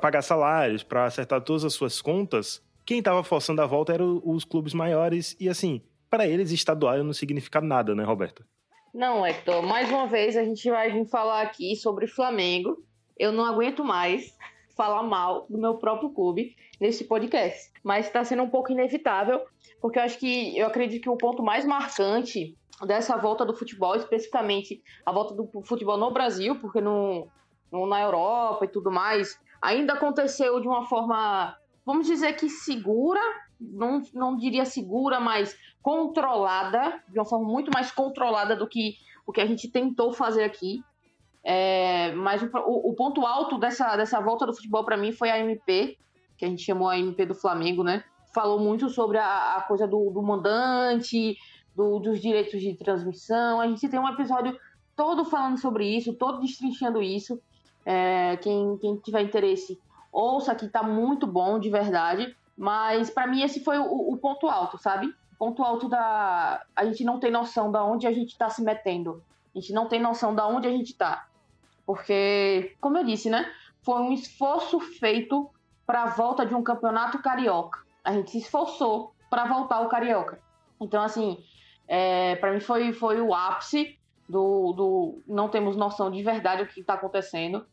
pagar salários, para acertar todas as suas contas, quem estava forçando a volta eram os clubes maiores e assim, para eles estadual não significa nada, né, Roberto? Não, Hector, mais uma vez a gente vai vir falar aqui sobre Flamengo. Eu não aguento mais falar mal do meu próprio clube nesse podcast, mas está sendo um pouco inevitável, porque eu acho que eu acredito que o ponto mais marcante dessa volta do futebol, especificamente a volta do futebol no Brasil, porque no, no na Europa e tudo mais, ainda aconteceu de uma forma vamos dizer que segura, não, não diria segura, mas controlada, de uma forma muito mais controlada do que o que a gente tentou fazer aqui. É, mas o, o, ponto alto dessa, dessa volta do futebol para mim foi a MP, que a gente chamou a MP do Flamengo, né? falou muito sobre a, a coisa do, do mandante, do, dos direitos de transmissão. A gente tem um episódio todo falando sobre isso, todo destrinchando isso. É, quem, quem tiver interesse, ouça que tá muito bom, de verdade. Mas para mim esse foi o, o, ponto alto, sabe? O ponto alto da. A gente não tem noção da onde a gente está se metendo. A gente não tem noção da onde a gente está. Porque, como eu disse, né? Foi um esforço feito para a volta de um campeonato carioca. A gente se esforçou para voltar ao carioca. Então, assim, é, para mim foi, foi o ápice do, do. Não temos noção de verdade do que está acontecendo.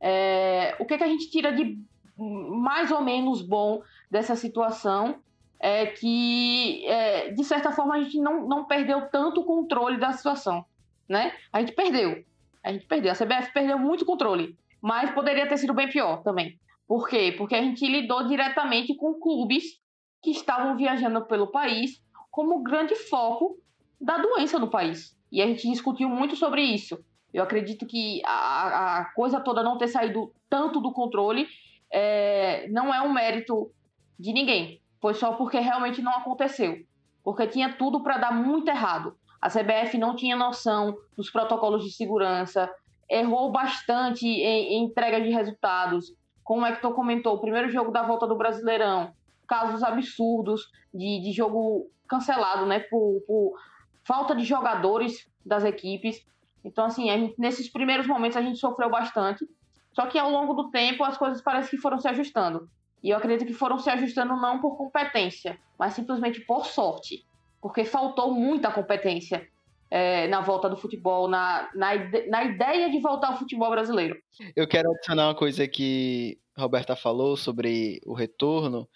É, o que, que a gente tira de mais ou menos bom dessa situação é que, é, de certa forma, a gente não, não perdeu tanto o controle da situação. Né? A gente perdeu. A gente perdeu. A CBF perdeu muito controle. Mas poderia ter sido bem pior também. Por quê? Porque a gente lidou diretamente com clubes que estavam viajando pelo país como grande foco da doença no país. E a gente discutiu muito sobre isso. Eu acredito que a, a coisa toda não ter saído tanto do controle é, não é um mérito de ninguém. Foi só porque realmente não aconteceu. Porque tinha tudo para dar muito errado. A CBF não tinha noção dos protocolos de segurança, errou bastante em, em entrega de resultados. Como o Hector comentou, o primeiro jogo da volta do Brasileirão, casos absurdos de, de jogo cancelado, né, por, por falta de jogadores das equipes. Então, assim, gente, nesses primeiros momentos a gente sofreu bastante. Só que ao longo do tempo as coisas parecem que foram se ajustando. E eu acredito que foram se ajustando não por competência, mas simplesmente por sorte. Porque faltou muita competência é, na volta do futebol, na, na, na ideia de voltar ao futebol brasileiro. Eu quero adicionar uma coisa que a Roberta falou sobre o retorno,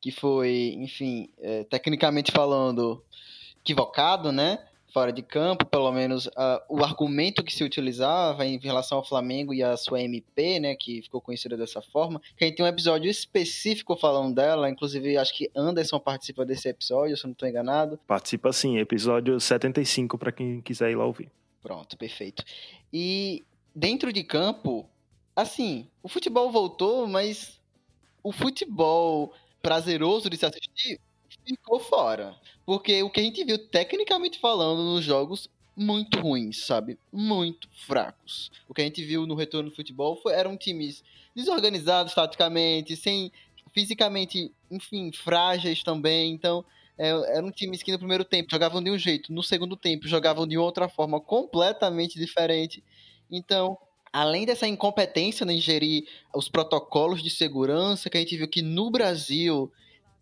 que foi, enfim, é, tecnicamente falando, equivocado, né? Fora de campo, pelo menos uh, o argumento que se utilizava em relação ao Flamengo e a sua MP, né? Que ficou conhecida dessa forma. Que a gente tem um episódio específico falando dela, inclusive acho que Anderson participa desse episódio, se eu não estou enganado. Participa sim, episódio 75 para quem quiser ir lá ouvir. Pronto, perfeito. E dentro de campo, assim, o futebol voltou, mas o futebol prazeroso de se assistir ficou fora. Porque o que a gente viu, tecnicamente falando, nos jogos, muito ruins, sabe? Muito fracos. O que a gente viu no retorno do futebol foi, eram times desorganizados taticamente, sem fisicamente, enfim, frágeis também. Então, é, eram times que no primeiro tempo jogavam de um jeito, no segundo tempo jogavam de outra forma completamente diferente. Então, além dessa incompetência em gerir os protocolos de segurança, que a gente viu que no Brasil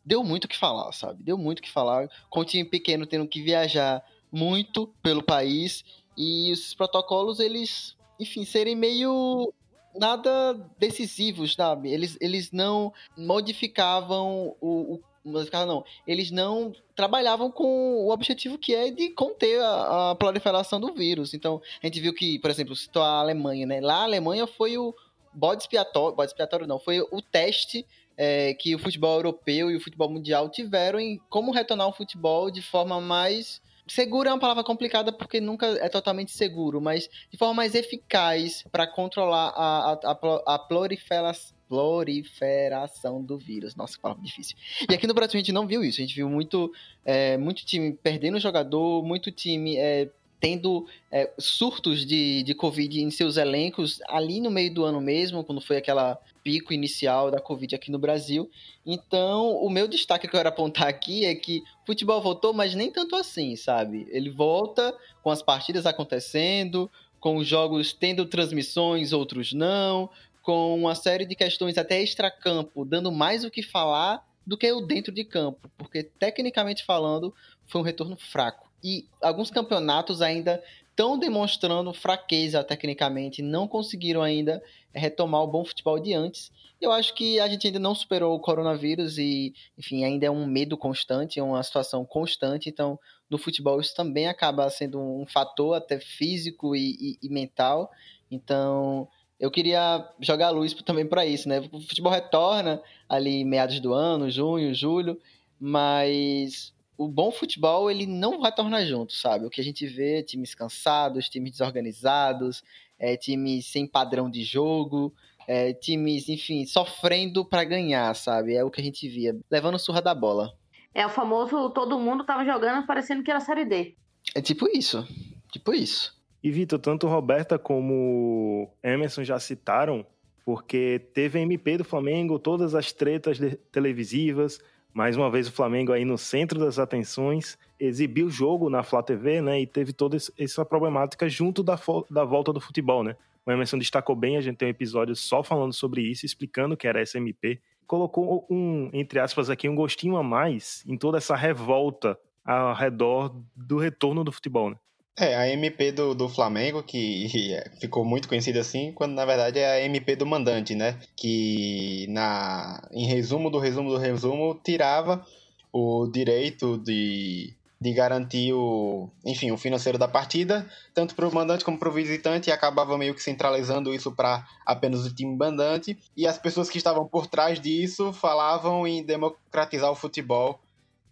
deu muito o que falar, sabe? Deu muito o que falar, com o time pequeno tendo que viajar muito pelo país e os protocolos, eles, enfim, serem meio nada decisivos, sabe? Eles, eles não modificavam o, o não, eles não trabalhavam com o objetivo que é de conter a, a, proliferação do vírus. Então, a gente viu que, por exemplo, citou a Alemanha, né? Lá a Alemanha foi o bode expiatório, bode expiatório não, foi o teste é, que o futebol europeu e o futebol mundial tiveram em como retornar o futebol de forma mais Seguro é uma palavra complicada porque nunca é totalmente seguro, mas de forma mais eficaz para controlar a, a, a, proliferação proliferação do vírus. Nossa, que palavra difícil. E aqui no Brasil a gente não viu isso. A gente viu muito, é, muito time perdendo jogador, muito time é, tendo é, surtos de, de Covid em seus elencos ali no meio do ano mesmo, quando foi aquela pico inicial da Covid aqui no Brasil. Então, o meu destaque que eu quero apontar aqui é que o futebol voltou, mas nem tanto assim, sabe? Ele volta com as partidas acontecendo, com os jogos tendo transmissões, outros não, com uma série de questões até extracampo, dando mais o que falar do que o dentro de campo, porque tecnicamente falando, foi um retorno fraco. E alguns campeonatos ainda estão demonstrando fraqueza tecnicamente, não conseguiram ainda retomar o bom futebol de antes. Eu acho que a gente ainda não superou o coronavírus e, enfim, ainda é um medo constante, é uma situação constante. Então, no futebol isso também acaba sendo um fator até físico e, e, e mental. Então, eu queria jogar a luz também para isso, né? O futebol retorna ali meados do ano, junho, julho, mas o bom futebol ele não vai tornar junto, sabe? O que a gente vê é times cansados, times desorganizados, é, times sem padrão de jogo, é, times, enfim, sofrendo para ganhar, sabe? É o que a gente via, levando surra da bola. É o famoso todo mundo tava jogando parecendo que era Série D. É tipo isso, tipo isso. E Vitor, tanto Roberta como Emerson já citaram, porque teve a MP do Flamengo, todas as tretas televisivas, mais uma vez o Flamengo aí no centro das atenções, exibiu o jogo na Flá TV, né, e teve toda essa problemática junto da, da volta do futebol, né. O Emerson destacou bem, a gente tem um episódio só falando sobre isso, explicando que era essa MP. Colocou um, entre aspas aqui, um gostinho a mais em toda essa revolta ao redor do retorno do futebol, né. É, a MP do, do Flamengo, que *laughs* ficou muito conhecida assim, quando na verdade é a MP do mandante, né? Que na, em resumo do resumo do resumo, tirava o direito de, de garantir o, enfim, o financeiro da partida, tanto para o mandante como para o visitante, e acabava meio que centralizando isso para apenas o time mandante. E as pessoas que estavam por trás disso falavam em democratizar o futebol.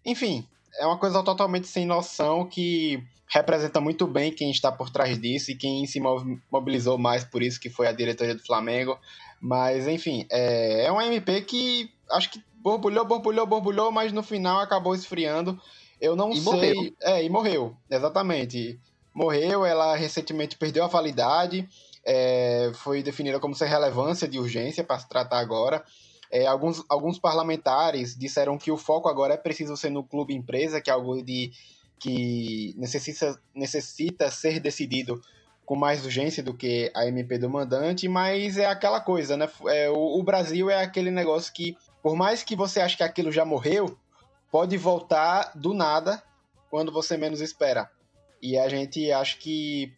Enfim, é uma coisa totalmente sem noção que representa muito bem quem está por trás disso e quem se mobilizou mais por isso, que foi a diretoria do Flamengo. Mas, enfim, é, é um MP que acho que borbulhou, borbulhou, borbulhou, mas no final acabou esfriando. Eu não e sei. Morreu. É, e morreu, exatamente. Morreu, ela recentemente perdeu a validade, é, foi definida como sem relevância de urgência para se tratar agora. É, alguns, alguns parlamentares disseram que o foco agora é preciso ser no clube empresa, que é algo de que necessita, necessita ser decidido com mais urgência do que a MP do mandante, mas é aquela coisa, né? É, o, o, Brasil é aquele negócio que, por mais que você ache que aquilo já morreu, pode voltar do nada quando você menos espera. E a gente acha que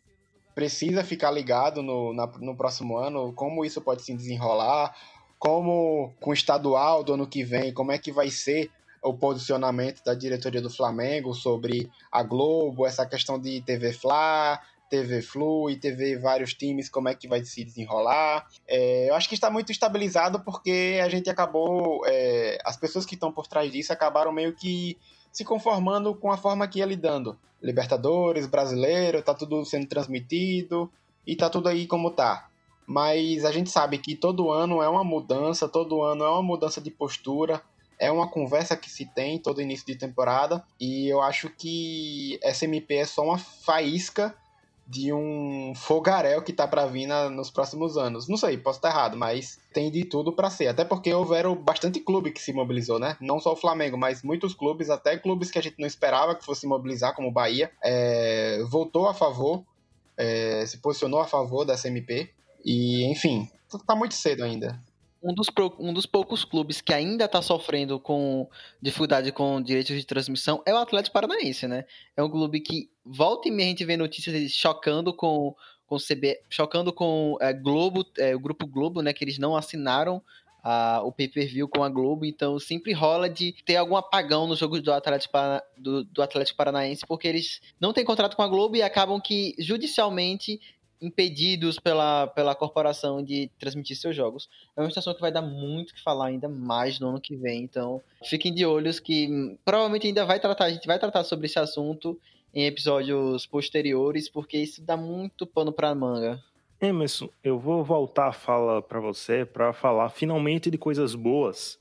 precisa ficar ligado no, na, no próximo ano, como isso pode se desenrolar, como com o estadual do ano que vem, como é que vai ser o posicionamento da diretoria do Flamengo sobre a Globo, essa questão de TV Fla, TV Flu e TV vários times, como é que vai se desenrolar. É, eu acho que está muito estabilizado porque a gente acabou, é, as pessoas que estão por trás disso acabaram meio que se conformando com a forma que ia lidando. Libertadores, brasileiro, tá tudo sendo transmitido e tá tudo aí como tá. Mas a gente sabe que todo ano é uma mudança, todo ano é uma mudança de postura é uma conversa que se tem todo início de temporada e eu acho que SMP é só uma faísca de um fogaréu que tá para vir na, nos próximos anos. Não sei, posso estar errado, mas tem de tudo para ser. Até porque houveram bastante clube que se mobilizou, né? Não só o Flamengo, mas muitos clubes, até clubes que a gente não esperava que fosse mobilizar, como o Bahia, é, voltou a favor, é, se posicionou a favor da SMP. E, enfim, tá muito cedo ainda um dos, um dos poucos clubes que ainda está sofrendo com dificuldade com direitos de transmissão é o Atlético Paranaense, né? É um clube que volta e meia a gente vê notícias chocando com com CB, chocando com é, Globo, é, o grupo Globo, né? Que eles não assinaram a, o pay-per-view com a Globo, então sempre rola de ter algum apagão nos jogos do Atlético, do, do Atlético Paranaense, porque eles não têm contrato com a Globo e acabam que judicialmente impedidos pela, pela corporação de transmitir seus jogos. É uma situação que vai dar muito que falar ainda mais no ano que vem, então fiquem de olhos que provavelmente ainda vai tratar, a gente vai tratar sobre esse assunto em episódios posteriores, porque isso dá muito pano para manga. Emerson, eu vou voltar a fala para você para falar finalmente de coisas boas,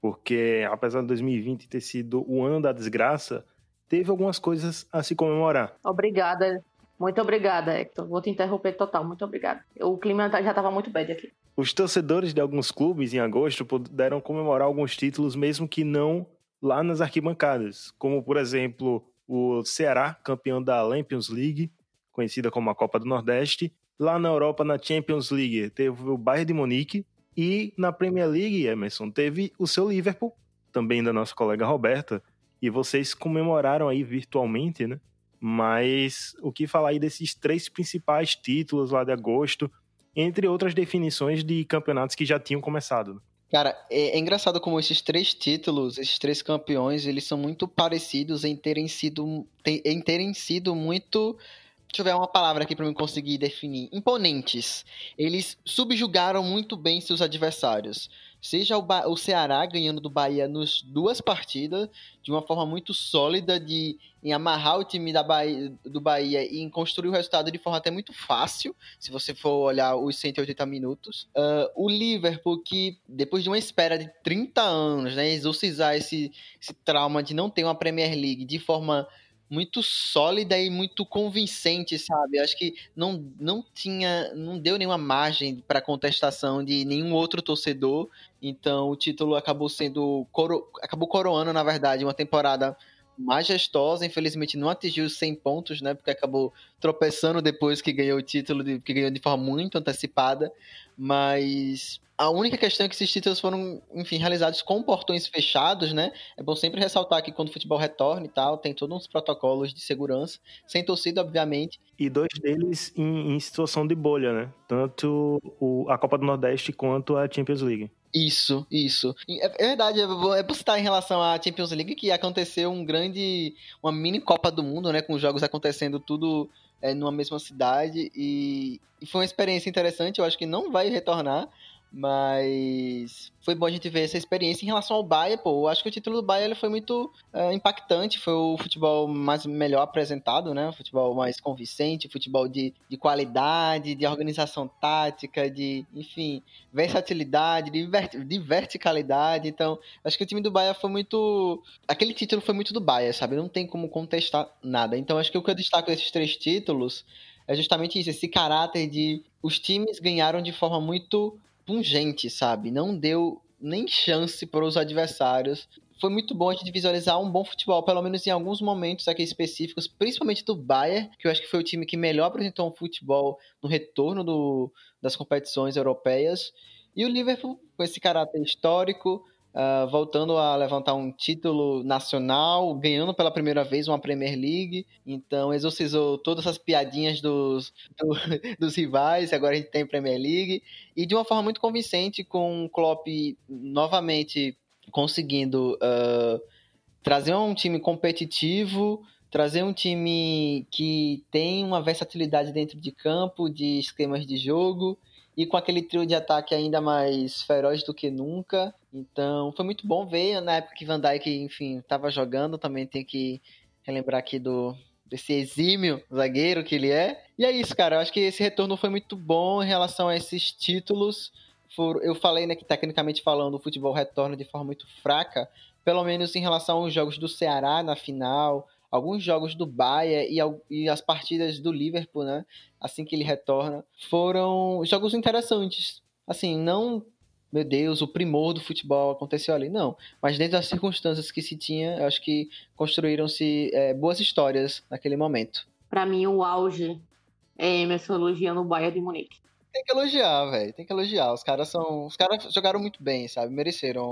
porque apesar de 2020 ter sido o ano da desgraça, teve algumas coisas a se comemorar. Obrigada. Muito obrigada, Hector. Vou te interromper total. Muito obrigada. O clima tá, já estava muito bad aqui. Os torcedores de alguns clubes em agosto puderam comemorar alguns títulos, mesmo que não lá nas arquibancadas, como por exemplo o Ceará, campeão da Champions League, conhecida como a Copa do Nordeste. Lá na Europa, na Champions League, teve o Bayern de Munique. E na Premier League, Emerson, teve o seu Liverpool, também da nossa colega Roberta. E vocês comemoraram aí virtualmente, né? Mas o que falar aí desses três principais títulos lá de agosto, entre outras definições de campeonatos que já tinham começado? Né? Cara, é, é, engraçado como esses três títulos, esses três campeões, eles são muito parecidos em terem sido, em terem sido muito Deixa eu ver uma palavra aqui para eu conseguir definir. Imponentes. Eles subjugaram muito bem seus adversários. Seja o, ba o Ceará ganhando do Bahia nas duas partidas, de uma forma muito sólida, de em amarrar o time da Bahia, do Bahia e em construir o resultado de forma até muito fácil, se você for olhar os 180 minutos. Uh, o Liverpool, que depois de uma espera de 30 anos, né, exorcizar esse, esse trauma de não ter uma Premier League de forma muito sólida e muito convincente, sabe? Acho que não, não tinha, não deu nenhuma margem para contestação de nenhum outro torcedor. Então o título acabou sendo coro, acabou coroando, na verdade, uma temporada majestosa. Infelizmente não atingiu os 100 pontos, né? Porque acabou tropeçando depois que ganhou o título, de, que ganhou de forma muito antecipada. Mas a única questão é que esses títulos foram, enfim, realizados com portões fechados, né? É bom sempre ressaltar que quando o futebol retorna e tal, tem todos uns protocolos de segurança, sem torcida, obviamente. E dois deles em, em situação de bolha, né? Tanto o, a Copa do Nordeste quanto a Champions League. Isso, isso. É, verdade, é bom citar em relação à Champions League que aconteceu um grande, uma mini Copa do Mundo, né? Com os jogos acontecendo tudo é, numa mesma cidade e, e foi uma experiência interessante. Eu acho que não vai retornar, mas foi bom a gente ver essa experiência em relação ao Bahia, pô. Eu acho que o título do Bahia ele foi muito uh, impactante. Foi o futebol mais melhor apresentado, né? O futebol mais convincente, futebol de, de qualidade, de organização tática, de, enfim, versatilidade, de, ver, de verticalidade. Então, acho que o time do Bahia foi muito. Aquele título foi muito do Bahia, sabe? Não tem como contestar nada. Então, acho que o que eu destaco desses três títulos é justamente isso, esse caráter de os times ganharam de forma muito pungente, sabe? Não deu nem chance para os adversários. Foi muito bom a gente visualizar um bom futebol, pelo menos em alguns momentos aqui específicos, principalmente do Bayern, que eu acho que foi o time que melhor apresentou um futebol no retorno do, das competições europeias. E o Liverpool, com esse caráter histórico, uh, voltando a levantar um título nacional, ganhando pela primeira vez uma Premier League. Então, exorcizou todas as piadinhas dos, do, *laughs* dos rivais, agora a gente tem Premier League. E de uma forma muito convincente, com o Klopp novamente conseguindo uh, trazer um time competitivo, trazer um time que tem uma versatilidade dentro de campo, de esquemas de jogo e com aquele trio de ataque ainda mais feroz do que nunca. Então, foi muito bom ver na época que Van Dijk, enfim, estava jogando, também tem que relembrar aqui do desse exímio zagueiro que ele é. E é isso, cara, eu acho que esse retorno foi muito bom em relação a esses títulos. Eu falei, né, que tecnicamente falando, o futebol retorna de forma muito fraca, pelo menos em relação aos jogos do Ceará na final, alguns jogos do Bahia e, e, as partidas do Liverpool, né? Assim que ele retorna, foram jogos interessantes. Assim, não, meu Deus, o primor do futebol aconteceu ali, não. Mas dentro das circunstâncias que se tinha, eu acho que construíram-se é, boas histórias naquele momento. Para mim, o auge é Emerson elogiando o Bayern de Munique. Tem que elogiar, velho. Tem que elogiar. Os caras são. Os caras jogaram muito bem, sabe? Mereceram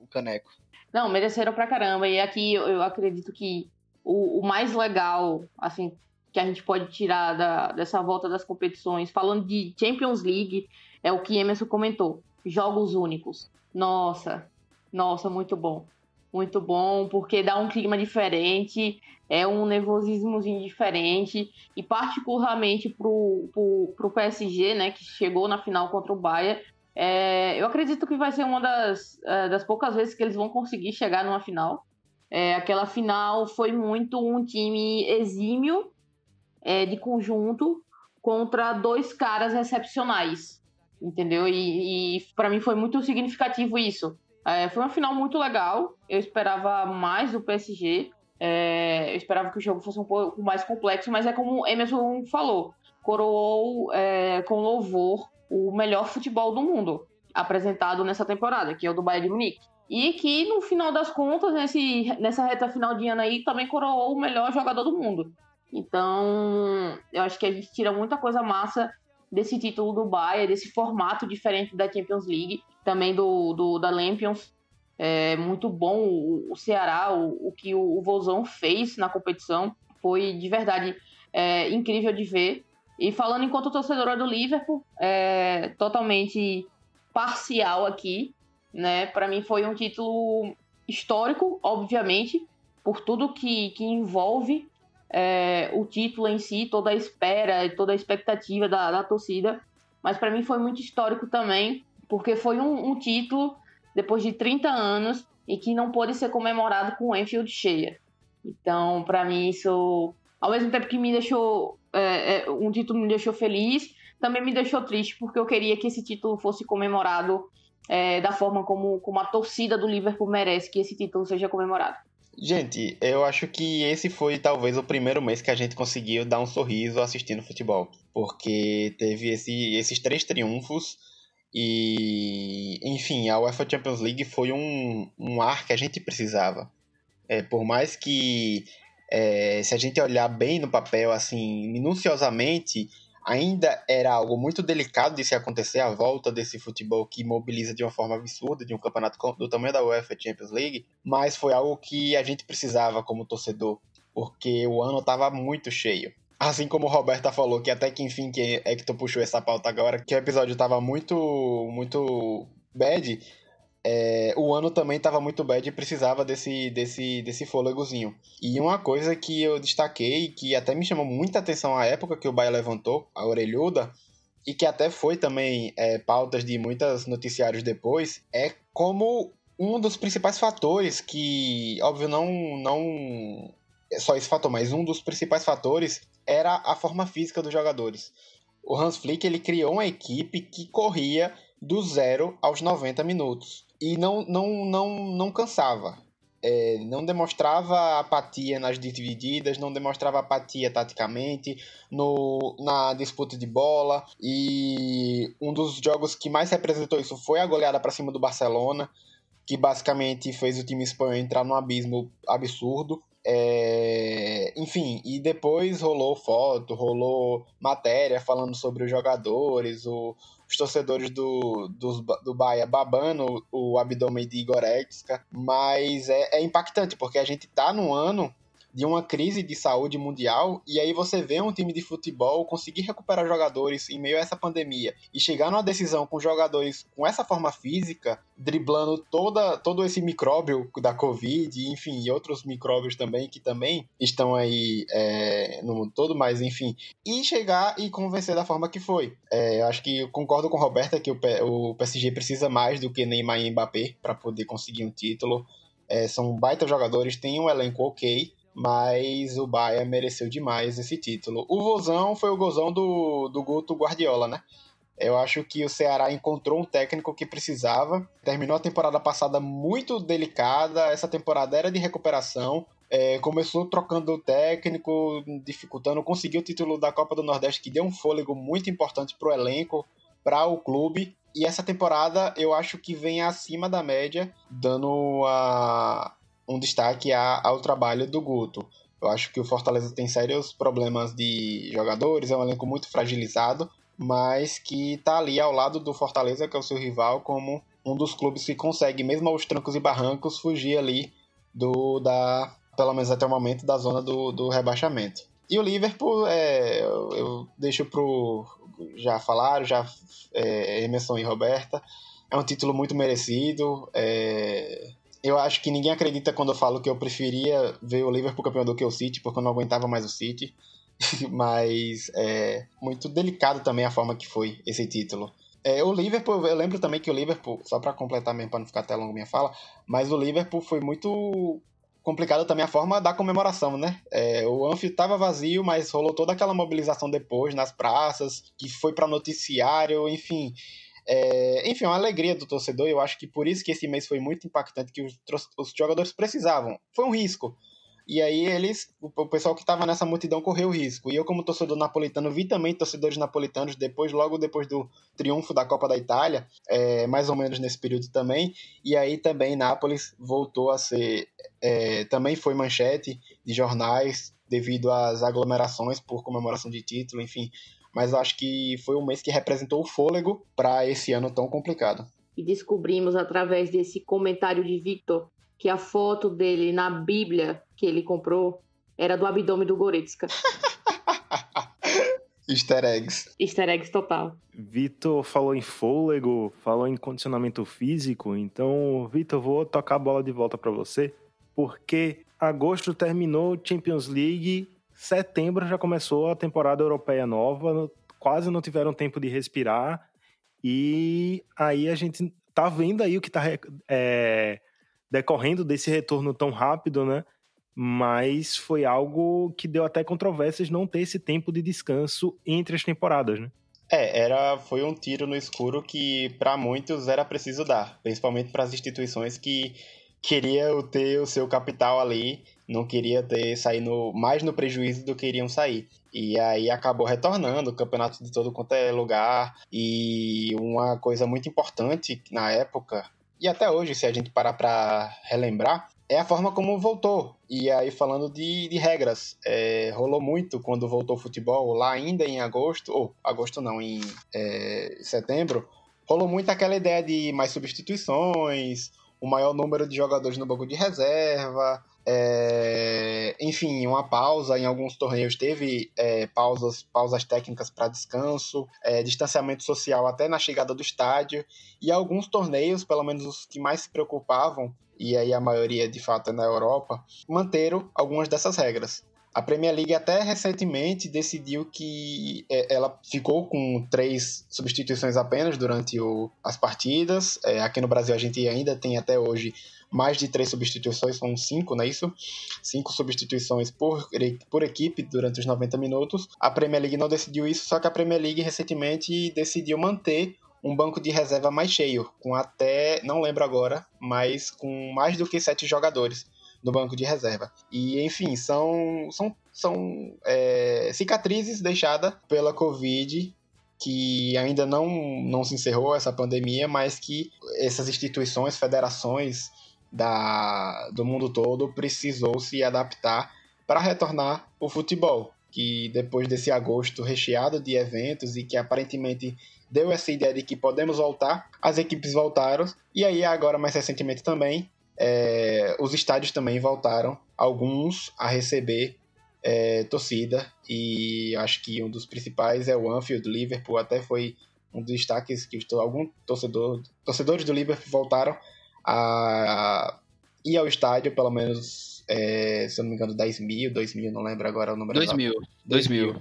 o caneco. Não, mereceram pra caramba. E aqui eu acredito que o, o mais legal, assim, que a gente pode tirar da, dessa volta das competições, falando de Champions League, é o que Emerson comentou: jogos únicos. Nossa, nossa, muito bom. Muito bom, porque dá um clima diferente, é um nervosismozinho diferente, e particularmente pro, pro PSG, né, que chegou na final contra o Bayern, é, eu acredito que vai ser uma das, é, das poucas vezes que eles vão conseguir chegar numa final. É, aquela final foi muito um time exímio é, de conjunto contra dois caras excepcionais, entendeu? E, e para mim foi muito significativo isso. É, foi uma final muito legal. Eu esperava mais do PSG. É, eu esperava que o jogo fosse um pouco mais complexo, mas é como Emerson falou: coroou é, com louvor o melhor futebol do mundo apresentado nessa temporada, que é o do Bayern de Munique. E que, no final das contas, nesse, nessa reta final de ano aí, também coroou o melhor jogador do mundo. Então, eu acho que a gente tira muita coisa massa desse título do Bayern, desse formato diferente da Champions League, também do, do da Lampions. É muito bom o, o Ceará, o, o, que o, o Vozão fez na competição. Foi de verdade é, incrível de ver. E falando enquanto torcedora do Liverpool, é, totalmente parcial aqui, né? Para mim foi um título histórico, obviamente, por tudo que, que envolve é, o título em si, toda a espera, toda a expectativa da, da torcida. Mas para mim foi muito histórico também, porque foi um, um título depois de 30 anos e que não pôde ser comemorado com Enfield cheia. Então, para mim, isso, ao mesmo tempo que me deixou, é, é, um título me deixou feliz, também me deixou triste, porque eu queria que esse título fosse comemorado é, da forma como, como a torcida do Liverpool merece que esse título seja comemorado. Gente, eu acho que esse foi talvez o primeiro mês que a gente conseguiu dar um sorriso assistindo futebol. Porque teve esse, esses três triunfos e, enfim, a UEFA Champions League foi um, um ar que a gente precisava. É, por mais que, é, se a gente olhar bem no papel, assim, minuciosamente, ainda era algo muito delicado de se acontecer a volta desse futebol que mobiliza de uma forma absurda de um campeonato do tamanho da UEFA Champions League, mas foi algo que a gente precisava como torcedor, porque o ano estava muito cheio. Assim como o Roberta falou, que até que enfim que Hector puxou essa pauta agora, que o episódio estava muito, muito bad, é, o ano também estava muito bad e precisava desse, desse, desse fôlegozinho. E uma coisa que eu destaquei, que até me chamou muita atenção à época que o Bahia levantou, a orelhuda, e que até foi também é, pautas de muitos noticiários depois, é como um dos principais fatores que, óbvio, não, não é só esse fator, mas um dos principais fatores era a forma física dos jogadores. O Hans Flick ele criou uma equipe que corria do zero aos 90 minutos e não, não, não, não cansava. É, não demonstrava apatia nas divididas, não demonstrava apatia taticamente no, na disputa de bola. E um dos jogos que mais representou isso foi a goleada para cima do Barcelona, que basicamente fez o time espanhol entrar num abismo absurdo. É, enfim, e depois rolou foto, rolou matéria falando sobre os jogadores, o, os torcedores do, do, do Bahia babando o, abdômen de Goretzka, mas é, é impactante, porque a gente tá num ano de uma crise de saúde mundial e aí você vê um time de futebol conseguir recuperar jogadores em meio a essa pandemia e chegar numa decisão com jogadores com essa forma física, driblando toda, todo esse micróbio da Covid, enfim, e outros micróbios também que também estão aí é, no mundo todo, mas enfim, e chegar e convencer da forma que foi. É, eu acho que concordo com Roberta que o, o PSG precisa mais do que Neymar e Mbappé para poder conseguir um título. É, são baita jogadores, tem um elenco ok, mas o Bahia mereceu demais esse título. O Vozão foi o gozão do, do Guto Guardiola, né? Eu acho que o Ceará encontrou um técnico que precisava. Terminou a temporada passada muito delicada. Essa temporada era de recuperação. É, começou trocando o técnico, dificultando. Conseguiu o título da Copa do Nordeste, que deu um fôlego muito importante para o elenco, para o clube. E essa temporada eu acho que vem acima da média, dando a, um destaque ao trabalho do Guto. Eu acho que o Fortaleza tem sérios problemas de jogadores, é um elenco muito fragilizado, mas que está ali ao lado do Fortaleza, que é o seu rival, como um dos clubes que consegue, mesmo aos trancos e barrancos, fugir ali do da, pelo menos até o momento, da zona do, do rebaixamento. E o Liverpool, é, eu, eu deixo pro. Já falaram, já é, Emerson e Roberta. É um título muito merecido. É, eu acho que ninguém acredita quando eu falo que eu preferia ver o Liverpool campeão do que o City, porque eu não aguentava mais o City. *laughs* Mas é muito delicado também a forma que foi esse título. É, o Liverpool, eu lembro também que o Liverpool, só para completar mesmo, para não ficar até longo minha fala, mas o Liverpool foi muito complicado também a forma da comemoração, né? É, o Anfield estava vazio, mas rolou toda aquela mobilização depois nas praças, que foi para noticiário, enfim. É, enfim, uma alegria do torcedor. Eu acho que por isso que esse mês foi muito impactante, que os, os jogadores precisavam. Foi um risco. E aí eles, o pessoal que estava nessa multidão correu o risco. E eu, como torcedor napolitano, vi também torcedores napolitanos depois, logo depois do triunfo da Copa da Itália, é, mais ou menos nesse período também. E aí também Nápoles voltou a ser, é, também foi manchete de jornais devido às aglomerações por comemoração de título, enfim mas acho que foi um mês que representou o fôlego para esse ano tão complicado. E descobrimos através desse comentário de Victor que a foto dele na Bíblia que ele comprou era do abdômen do Goretzka. *laughs* Easter eggs. Easter eggs total. Vitor falou em fôlego, falou em condicionamento físico, então, Vitor, vou tocar a bola de volta para você, porque agosto terminou Champions League setembro já começou a temporada europeia nova, quase não tiveram tempo de respirar. E aí a gente tá vendo aí o que tá é, decorrendo desse retorno tão rápido, né? Mas foi algo que deu até controvérsias não ter esse tempo de descanso entre as temporadas, né? É, era, foi um tiro no escuro que para muitos era preciso dar, principalmente para as instituições que queriam ter o seu capital ali, não queria ter saído mais no prejuízo do que iriam sair. E aí acabou retornando o campeonato de todo quanto é lugar. E uma coisa muito importante na época, e até hoje, se a gente parar para relembrar, é a forma como voltou. E aí, falando de, de regras, é, rolou muito quando voltou o futebol, lá ainda em agosto, ou agosto não, em é, setembro, rolou muito aquela ideia de mais substituições, o maior número de jogadores no banco de reserva, é, enfim, uma pausa em alguns torneios teve é, pausas, pausas técnicas para descanso, é, distanciamento social até na chegada do estádio e alguns torneios, pelo menos os que mais se preocupavam, e aí a maioria de fato é na Europa, manteram algumas dessas regras. A Premier League até recentemente decidiu que é, ela ficou com três substituições apenas durante o, as partidas. É, aqui no Brasil a gente ainda tem até hoje mais de três substituições, são cinco, não é isso? Cinco substituições por, por equipe durante os 90 minutos. A Premier League não decidiu isso, só que a Premier League recentemente decidiu manter um banco de reserva mais cheio, com até, não lembro agora, mas com mais do que sete jogadores no banco de reserva. E, enfim, são, são, são é, cicatrizes deixadas pela Covid que ainda não, não se encerrou essa pandemia, mas que essas instituições, federações, da, do mundo todo precisou se adaptar para retornar o futebol, que depois desse agosto recheado de eventos e que aparentemente deu essa ideia de que podemos voltar, as equipes voltaram. E aí agora mais recentemente também é, os estádios também voltaram, alguns a receber é, torcida. E acho que um dos principais é o Anfield, Liverpool até foi um dos destaques que algum torcedor, torcedores do Liverpool voltaram a ir ao estádio, pelo menos, é, se eu não me engano, 10 mil, 2 mil, não lembro agora o número. 2 mil, 2 mil.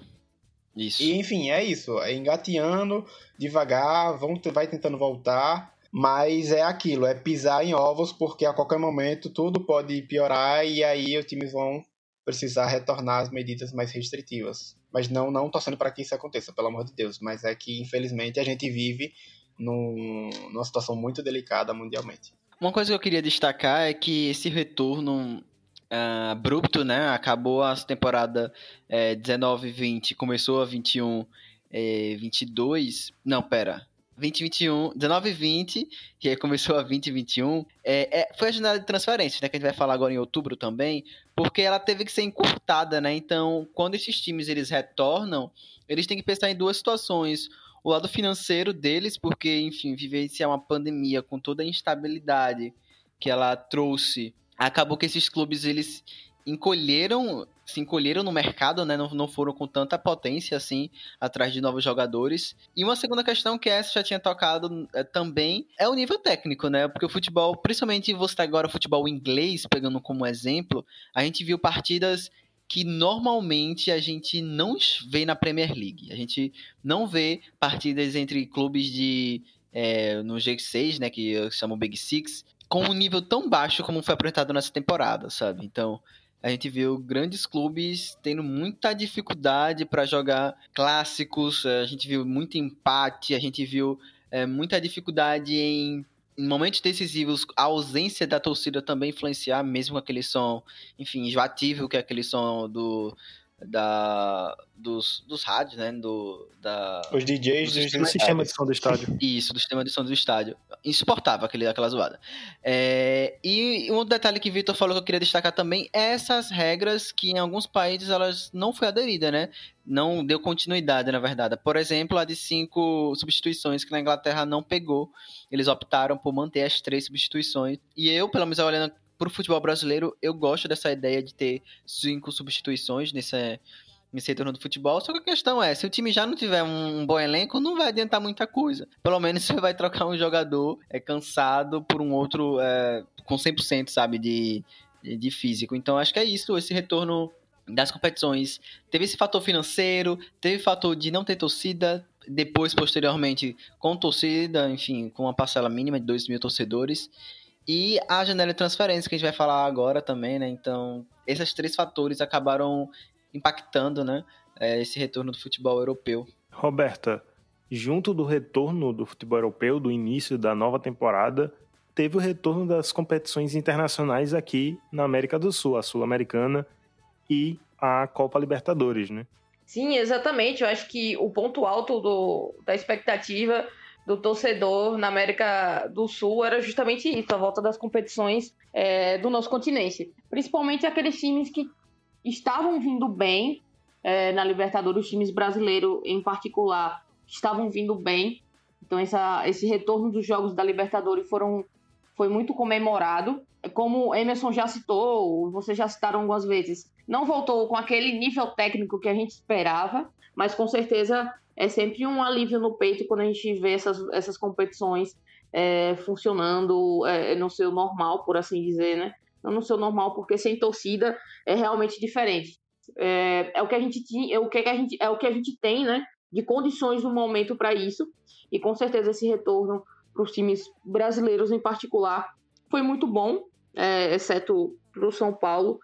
Isso. E, enfim, é isso. É engateando, devagar, vão, vai tentando voltar, mas é aquilo, é pisar em ovos, porque a qualquer momento tudo pode piorar e aí os times vão precisar retornar às medidas mais restritivas. Mas não, não torcendo para que isso aconteça, pelo amor de Deus. Mas é que, infelizmente, a gente vive num, numa situação muito delicada mundialmente. Uma coisa que eu queria destacar é que esse retorno uh, abrupto, né? Acabou a temporada é, 19-20, começou a 21 é, 22. Não, pera. 2021, 19 e 20, que começou a 2021, é, é, foi a janela de transferência, né, que a gente vai falar agora em outubro também, porque ela teve que ser encurtada, né? Então, quando esses times eles retornam, eles têm que pensar em duas situações o lado financeiro deles, porque, enfim, vivenciar uma pandemia com toda a instabilidade que ela trouxe, acabou que esses clubes eles encolheram, se encolheram no mercado, né? Não, não foram com tanta potência assim atrás de novos jogadores. E uma segunda questão que essa já tinha tocado é, também é o nível técnico, né? Porque o futebol, principalmente você tá agora o futebol inglês pegando como exemplo, a gente viu partidas que normalmente a gente não vê na Premier League. A gente não vê partidas entre clubes de é, no G6, né, que chamam Big Six, com um nível tão baixo como foi apresentado nessa temporada, sabe? Então, a gente viu grandes clubes tendo muita dificuldade para jogar clássicos, a gente viu muito empate, a gente viu é, muita dificuldade em em momentos decisivos, a ausência da torcida também influenciar, mesmo com aquele som, enfim, enjoativo, que é aquele som do, da, dos, dos rádios, né? Do, da, Os DJs do sistema, sistema de som do estádio. *laughs* Isso, do sistema de som do estádio. Insuportável aquele, aquela zoada. É, e um detalhe que o Vitor falou que eu queria destacar também é essas regras que em alguns países elas não foi aderida, né? Não deu continuidade, na verdade. Por exemplo, a de cinco substituições que na Inglaterra não pegou. Eles optaram por manter as três substituições. E eu, pelo menos olhando pro futebol brasileiro, eu gosto dessa ideia de ter cinco substituições nesse, nesse retorno do futebol. Só que a questão é, se o time já não tiver um bom elenco, não vai adiantar muita coisa. Pelo menos *laughs* você vai trocar um jogador é, cansado por um outro é, com 100%, sabe, de, de físico. Então acho que é isso, esse retorno das competições. Teve esse fator financeiro, teve fator de não ter torcida, depois, posteriormente, com torcida, enfim, com uma parcela mínima de 2 mil torcedores. E a janela de transferência, que a gente vai falar agora também, né? Então, esses três fatores acabaram impactando, né? É, esse retorno do futebol europeu. Roberta, junto do retorno do futebol europeu, do início da nova temporada, teve o retorno das competições internacionais aqui na América do Sul, a Sul-Americana e a Copa Libertadores, né? Sim, exatamente. Eu acho que o ponto alto do, da expectativa do torcedor na América do Sul era justamente isso, a volta das competições é, do nosso continente. Principalmente aqueles times que estavam vindo bem é, na Libertadores, os times brasileiros em particular, estavam vindo bem. Então essa, esse retorno dos jogos da Libertadores foram, foi muito comemorado. Como Emerson já citou, vocês já citaram algumas vezes, não voltou com aquele nível técnico que a gente esperava, mas com certeza é sempre um alívio no peito quando a gente vê essas, essas competições é, funcionando é, no seu normal, por assim dizer, né? Não no seu normal, porque sem torcida é realmente diferente. É, é o que a gente tinha, é o que a gente, é o que a gente tem, né? De condições no momento para isso. E com certeza esse retorno para os times brasileiros em particular foi muito bom, é, exceto para o São Paulo.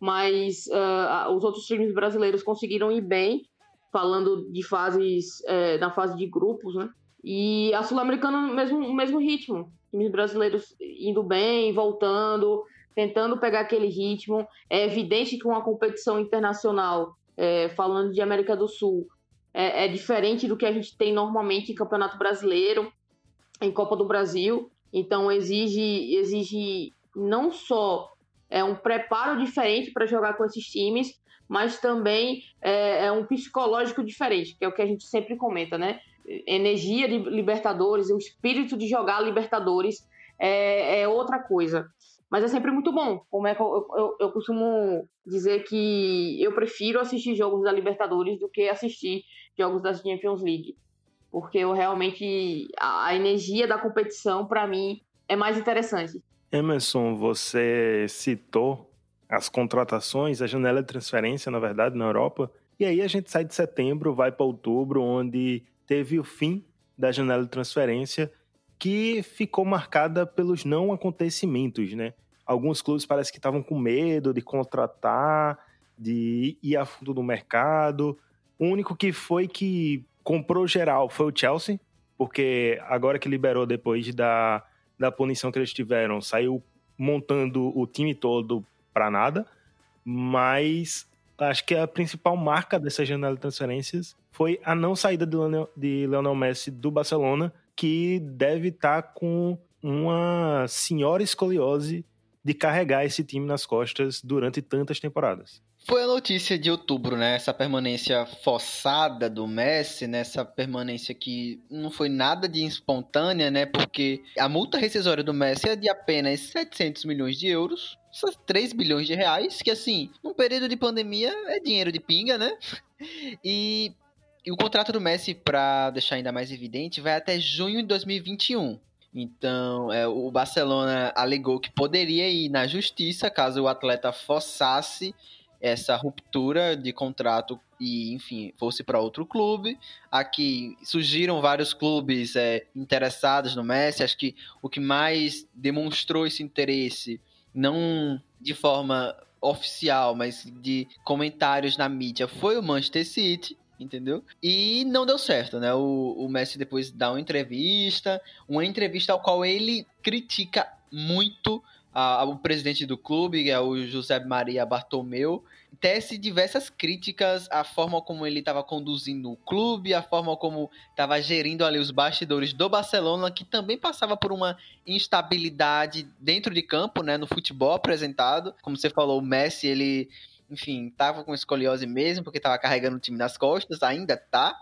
Mas uh, os outros times brasileiros conseguiram ir bem falando de fases, é, na fase de grupos, né? E a Sul-Americana no mesmo, o mesmo ritmo. Times brasileiros indo bem, voltando, tentando pegar aquele ritmo. É evidente que uma competição internacional, é, falando de América do Sul, é, é, diferente do que a gente tem normalmente em Campeonato Brasileiro, em Copa do Brasil. Então exige, exige não só é, um preparo diferente para jogar com esses times, mas também é, é, um psicológico diferente, que é o que a gente sempre comenta, né? Energia de Libertadores, o espírito de jogar Libertadores é, é outra coisa. Mas é sempre muito bom. Como é que eu, eu, eu, costumo dizer que eu prefiro assistir jogos da Libertadores do que assistir jogos da Champions League. Porque eu realmente. A, a energia da competição, para mim, é mais interessante. Emerson, você citou as contratações, a janela de transferência, na verdade, na Europa. E aí a gente sai de setembro, vai para outubro, onde teve o fim da janela de transferência, que ficou marcada pelos não acontecimentos, né? Alguns clubes parece que estavam com medo de contratar, de ir a fundo no mercado. O único que foi que comprou geral foi o Chelsea, porque agora que liberou depois da, da punição que eles tiveram, saiu montando o time todo para nada, mas acho que a principal marca dessa janela de transferências foi a não saída de Lionel, de Messi do Barcelona, que deve estar tá com uma senhora escoliose de carregar esse time nas costas durante tantas temporadas. Foi a notícia de outubro, né? Essa permanência forçada do Messi, né? Essa permanência que não foi nada de espontânea, né? Porque a multa rescisória do Messi é de apenas 700 milhões de euros, 3 bilhões de reais, que assim, num período de pandemia é dinheiro de pinga, né? E, e o contrato do Messi, para deixar ainda mais evidente, vai até junho de 2021. Então, é, o Barcelona alegou que poderia ir na justiça caso o atleta forçasse essa ruptura de contrato e, enfim, fosse para outro clube. Aqui surgiram vários clubes é, interessados no Messi. Acho que o que mais demonstrou esse interesse, não de forma oficial, mas de comentários na mídia, foi o Manchester City. Entendeu? E não deu certo, né? O, o Messi depois dá uma entrevista, uma entrevista ao qual ele critica muito a, o presidente do clube, que é o José Maria Bartomeu, tece diversas críticas à forma como ele estava conduzindo o clube, a forma como estava gerindo ali os bastidores do Barcelona, que também passava por uma instabilidade dentro de campo, né, no futebol apresentado. Como você falou, o Messi, ele enfim, tava com escoliose mesmo, porque tava carregando o time nas costas, ainda tá.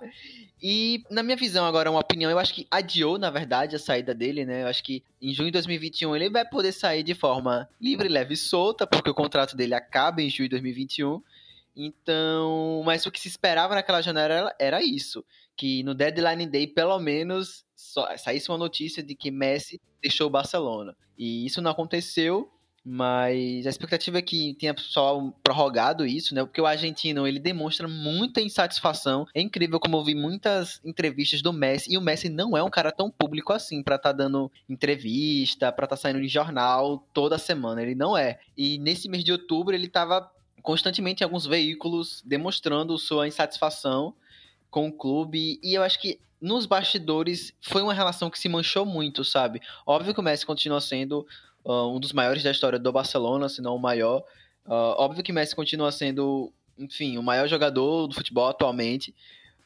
E, na minha visão, agora, uma opinião, eu acho que adiou, na verdade, a saída dele, né? Eu acho que em junho de 2021 ele vai poder sair de forma livre, leve e solta, porque o contrato dele acaba em junho de 2021. Então, mas o que se esperava naquela janela era, isso, que no deadline day, pelo menos, só, saísse uma notícia de que Messi deixou o Barcelona. E isso não aconteceu. Mas a expectativa é que tenha só prorrogado isso, né? Porque o argentino, ele demonstra muita insatisfação. É incrível como eu vi muitas entrevistas do Messi, e o Messi não é um cara tão público assim para estar tá dando entrevista, para estar tá saindo em jornal toda semana. Ele não é. E nesse mês de outubro, ele tava constantemente em alguns veículos demonstrando sua insatisfação com o clube. E eu acho que nos bastidores foi uma relação que se manchou muito, sabe? Óbvio que o Messi continua sendo uh, um dos maiores da história do Barcelona, se não o maior. Uh, óbvio que Messi continua sendo, enfim, o maior jogador do futebol atualmente,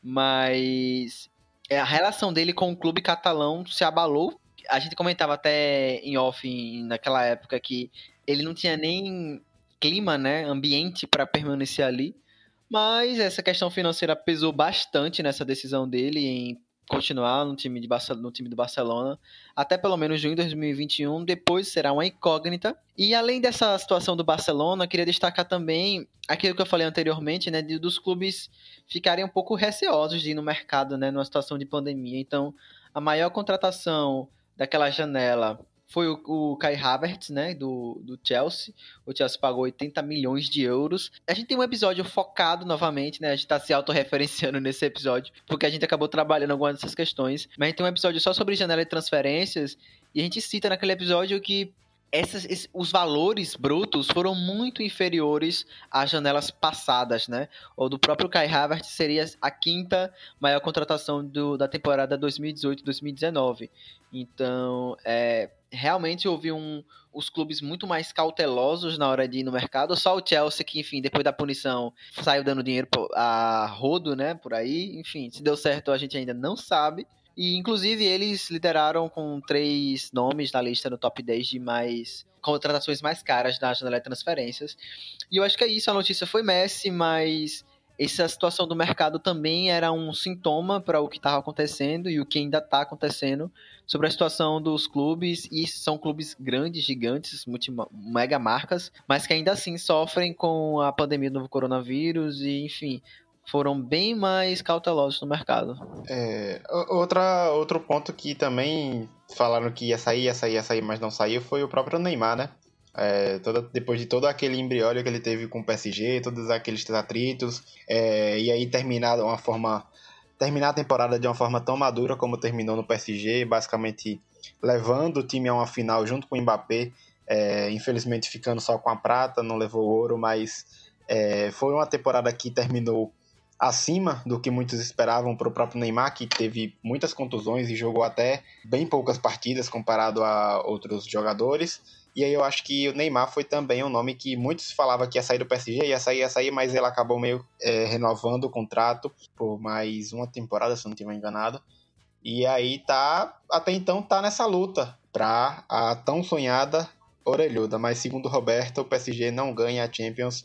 mas é, a relação dele com o clube catalão se abalou. A gente comentava até em off naquela época que ele não tinha nem clima, né, ambiente para permanecer ali. Mas essa questão financeira pesou bastante nessa decisão dele em continuar no time, de no time do Barcelona até pelo menos junho de 2021, depois será uma incógnita. E além dessa situação do Barcelona, queria destacar também aquilo que eu falei anteriormente, né, de, dos clubes ficarem um pouco receosos de ir no mercado, né, numa situação de pandemia. Então, a maior contratação daquela janela foi o, o Kai Havertz, né, do, do Chelsea. O Chelsea pagou 80 milhões de euros. A gente tem um episódio focado novamente, né, a gente tá se autorreferenciando *laughs* nesse episódio, porque a gente acabou trabalhando algumas dessas questões. Mas a gente tem um episódio só sobre janela de transferências, e a gente cita naquele episódio que essas, esses, os valores brutos foram muito inferiores às janelas passadas, né? Ou do próprio Kai Havertz seria a quinta maior contratação do, da temporada 2018-2019. Então, é, realmente houve um, os clubes muito mais cautelosos na hora de ir no mercado. Só o Chelsea, que, enfim, depois da punição, saiu dando dinheiro a rodo, né? Por aí. Enfim, se deu certo a gente ainda não sabe. E, inclusive, eles lideraram com três nomes na lista no top 10 de mais contratações mais caras da janela de transferências. E eu acho que é isso. A notícia foi Messi, mas essa situação do mercado também era um sintoma para o que estava acontecendo e o que ainda está acontecendo sobre a situação dos clubes, e são clubes grandes, gigantes, multi, mega marcas, mas que ainda assim sofrem com a pandemia do coronavírus e, enfim, foram bem mais cautelosos no mercado. É, outra, outro ponto que também falaram que ia sair, ia sair, ia sair, mas não saiu foi o próprio Neymar, né? É, toda, depois de todo aquele embriólio que ele teve com o PSG, todos aqueles atritos, é, e aí terminar uma forma. Terminar a temporada de uma forma tão madura como terminou no PSG, basicamente levando o time a uma final junto com o Mbappé, é, infelizmente ficando só com a prata, não levou ouro, mas é, foi uma temporada que terminou acima do que muitos esperavam para o próprio Neymar, que teve muitas contusões e jogou até bem poucas partidas comparado a outros jogadores. E aí eu acho que o Neymar foi também um nome que muitos falavam que ia sair do PSG, ia sair, ia sair, mas ele acabou meio é, renovando o contrato por mais uma temporada, se não estiver enganado. E aí tá, até então tá nessa luta para a tão sonhada orelhuda, mas segundo Roberto, o PSG não ganha a Champions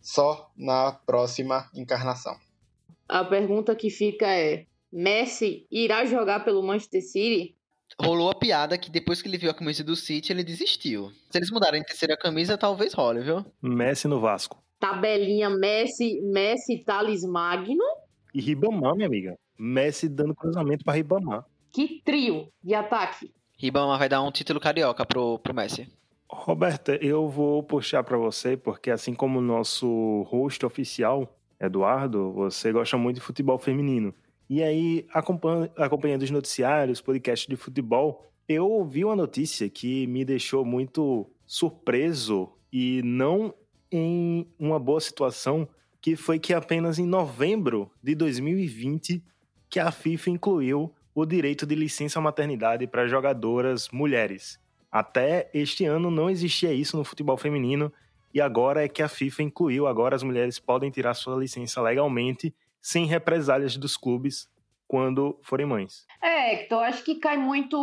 só na próxima encarnação. A pergunta que fica é: Messi irá jogar pelo Manchester City? Rolou a piada que depois que ele viu a camisa do City, ele desistiu. Se eles mudarem a terceira camisa, talvez role, viu? Messi no Vasco. Tabelinha Messi, Messi, Thales Magno. E Ribamar, minha amiga. Messi dando cruzamento para Ribamar. Que trio de ataque. Ribamar vai dar um título carioca pro, pro Messi. Roberta, eu vou puxar para você, porque assim como o nosso host oficial, Eduardo, você gosta muito de futebol feminino. E aí, acompanhando os noticiários, podcasts de futebol, eu ouvi uma notícia que me deixou muito surpreso e não em uma boa situação, que foi que apenas em novembro de 2020 que a FIFA incluiu o direito de licença maternidade para jogadoras mulheres. Até este ano não existia isso no futebol feminino e agora é que a FIFA incluiu, agora as mulheres podem tirar sua licença legalmente sem represálias dos clubes quando forem mães. É, então acho que cai muito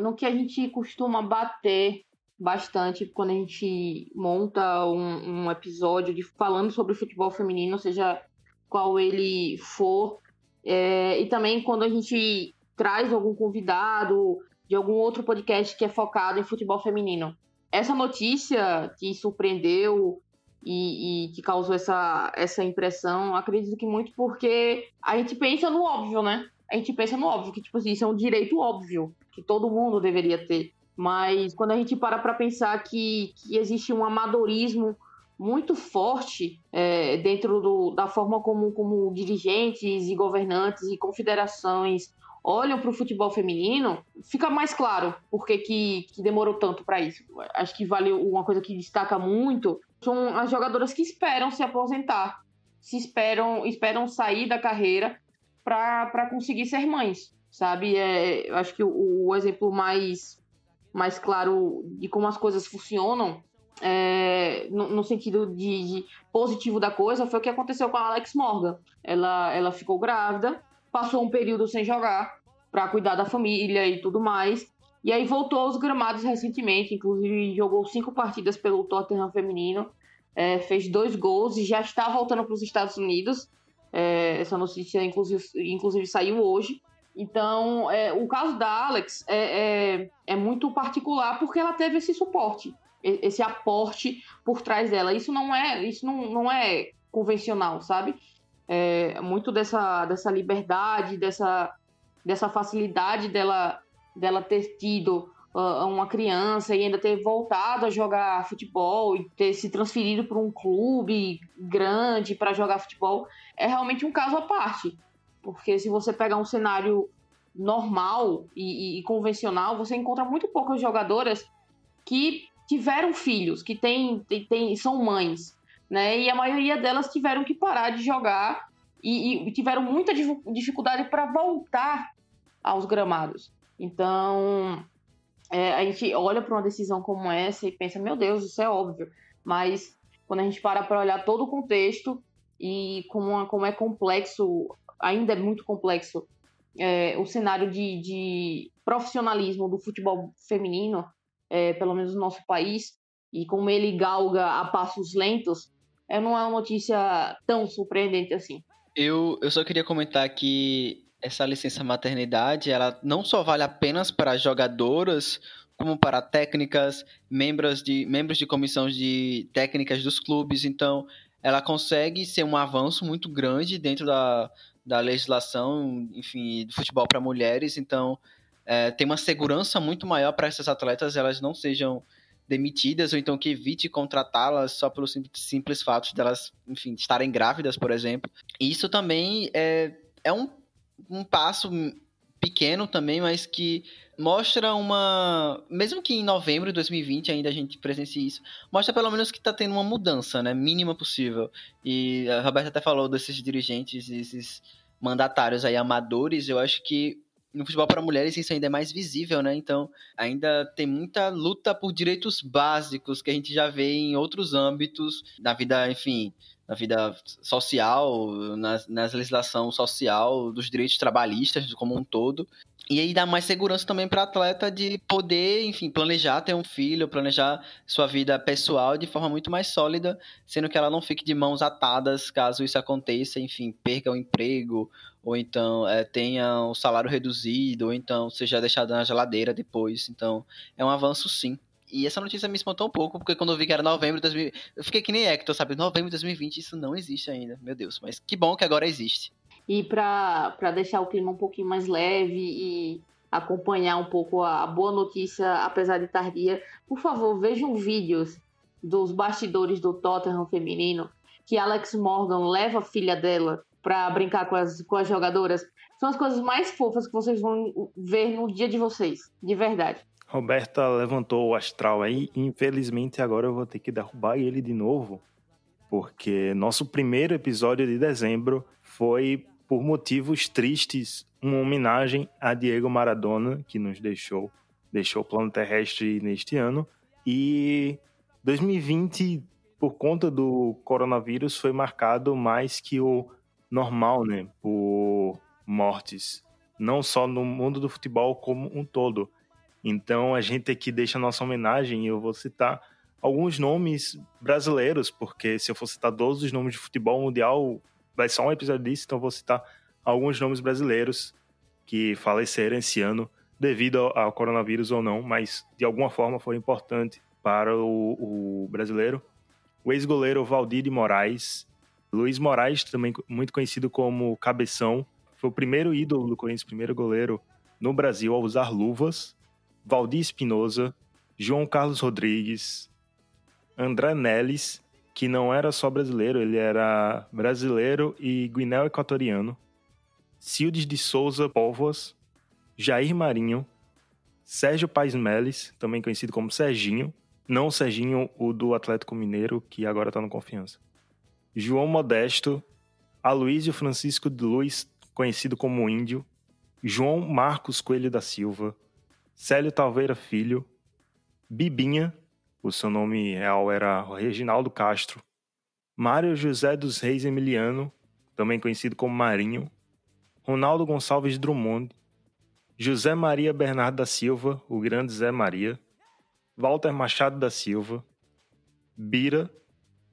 no que a gente costuma bater bastante quando a gente monta um, um episódio de falando sobre o futebol feminino, seja qual ele for, é, e também quando a gente traz algum convidado de algum outro podcast que é focado em futebol feminino. Essa notícia que surpreendeu e, e, que causou essa, essa impressão, acredito que muito porque a gente pensa no óbvio, né? A gente pensa no óbvio, que tipo assim, isso é um direito óbvio, que todo mundo deveria ter. Mas quando a gente para para pensar que, que existe um amadorismo muito forte é, dentro do, da forma como, como dirigentes e governantes e confederações olham para o futebol feminino, fica mais claro por que, que demorou tanto para isso. Acho que vale uma coisa que destaca muito são as jogadoras que esperam se aposentar, se esperam esperam sair da carreira para conseguir ser mães, sabe? É, acho que o, o exemplo mais mais claro de como as coisas funcionam é, no, no, sentido de, de, positivo da coisa foi o que aconteceu com a Alex Morgan. Ela, ela ficou grávida, passou um período sem jogar para cuidar da família e tudo mais. E aí voltou aos gramados recentemente, inclusive jogou cinco partidas pelo Tottenham feminino, é, fez dois gols e já está voltando para os Estados Unidos. É, essa notícia, inclusive, inclusive saiu hoje. Então, é, o caso da Alex é, é, é, muito particular porque ela teve esse suporte, esse aporte por trás dela. Isso não é, isso não, não é convencional, sabe? É, muito dessa, dessa liberdade, dessa, dessa facilidade dela, dela ter tido uh, uma criança e ainda ter voltado a jogar futebol e ter se transferido para um clube grande para jogar futebol é realmente um caso à parte. Porque se você pegar um cenário normal e, e, e convencional, você encontra muito poucas jogadoras que tiveram filhos, que tem, tem, são mães, né? E a maioria delas tiveram que parar de jogar e, e tiveram muita dificuldade para voltar aos gramados. Então, é, a gente olha para uma decisão como essa e pensa, meu Deus, isso é óbvio. Mas quando a gente para para olhar todo o contexto e como, como é complexo ainda é muito complexo é, o cenário de, de, profissionalismo do futebol feminino, é, pelo menos no nosso país, e como ele galga a passos lentos, é, não é uma notícia tão surpreendente assim. Eu, eu só queria comentar que essa licença maternidade, ela não só vale apenas para jogadoras, como para técnicas, membros de, membros de comissões de técnicas dos clubes. Então, ela consegue ser um avanço muito grande dentro da, da legislação, enfim, do futebol para mulheres, então é, tem uma segurança muito maior para essas atletas elas não sejam demitidas ou então que evite contratá-las só pelo simples, fato delas, de enfim, estarem grávidas, por exemplo. Isso também é, é um, um passo pequeno também, mas que mostra uma. Mesmo que em novembro de 2020 ainda a gente presencie isso, mostra pelo menos que está tendo uma mudança, né? Mínima possível. E a Roberta até falou desses dirigentes, esses mandatários aí amadores, eu acho que no futebol para mulheres isso ainda é mais visível, né? Então, ainda tem muita luta por direitos básicos que a gente já vê em outros âmbitos na vida, enfim, na vida social, na, na legislação social, dos direitos trabalhistas como um todo. E aí dá mais segurança também para atleta de poder, enfim, planejar ter um filho, planejar sua vida pessoal de forma muito mais sólida, sendo que ela não fique de mãos atadas caso isso aconteça, enfim, perca o emprego, ou então é, tenha o salário reduzido, ou então seja deixada na geladeira depois. Então, é um avanço sim. E essa notícia me espantou um pouco, porque quando eu vi que era novembro de 2020, eu fiquei que nem Hector, sabe? Novembro de 2020, isso não existe ainda, meu Deus. Mas que bom que agora existe. E para deixar o clima um pouquinho mais leve e acompanhar um pouco a boa notícia, apesar de tardia, por favor, vejam vídeos dos bastidores do Tottenham feminino, que Alex Morgan leva a filha dela para brincar com as, com as jogadoras. São as coisas mais fofas que vocês vão ver no dia de vocês, de verdade. Roberta levantou o astral aí, infelizmente agora eu vou ter que derrubar ele de novo, porque nosso primeiro episódio de dezembro foi por motivos tristes, uma homenagem a Diego Maradona, que nos deixou, deixou o plano terrestre neste ano. E 2020, por conta do coronavírus, foi marcado mais que o normal, né? Por mortes. Não só no mundo do futebol, como um todo. Então a gente aqui deixa nossa homenagem e eu vou citar alguns nomes brasileiros, porque se eu for citar todos os nomes de futebol mundial, vai só um episódio disso, então vou citar alguns nomes brasileiros que faleceram esse ano devido ao, coronavírus ou não, mas de alguma forma foram importantes para o, o brasileiro. O ex-goleiro Valdir de Moraes, Luiz Moraes, também muito conhecido como Cabeção, foi o primeiro ídolo do Corinthians, primeiro goleiro no Brasil a usar luvas. Valdir Espinosa, João Carlos Rodrigues, André Neles, que não era só brasileiro, ele era brasileiro e guinéu-equatoriano, Cildes de Souza Póvoas, Jair Marinho, Sérgio Paes Meles, também conhecido como Serginho, não o Serginho, o do Atlético Mineiro, que agora está no Confiança. João Modesto, Aloysio Francisco de Luiz, conhecido como Índio, João Marcos Coelho da Silva, Célio Talveira Filho, Bibinha, o seu nome real era Reginaldo Castro, Mário José dos Reis Emiliano, também conhecido como Marinho, Ronaldo Gonçalves Drummond, José Maria Bernardo da Silva, o grande Zé Maria, Walter Machado da Silva, Bira,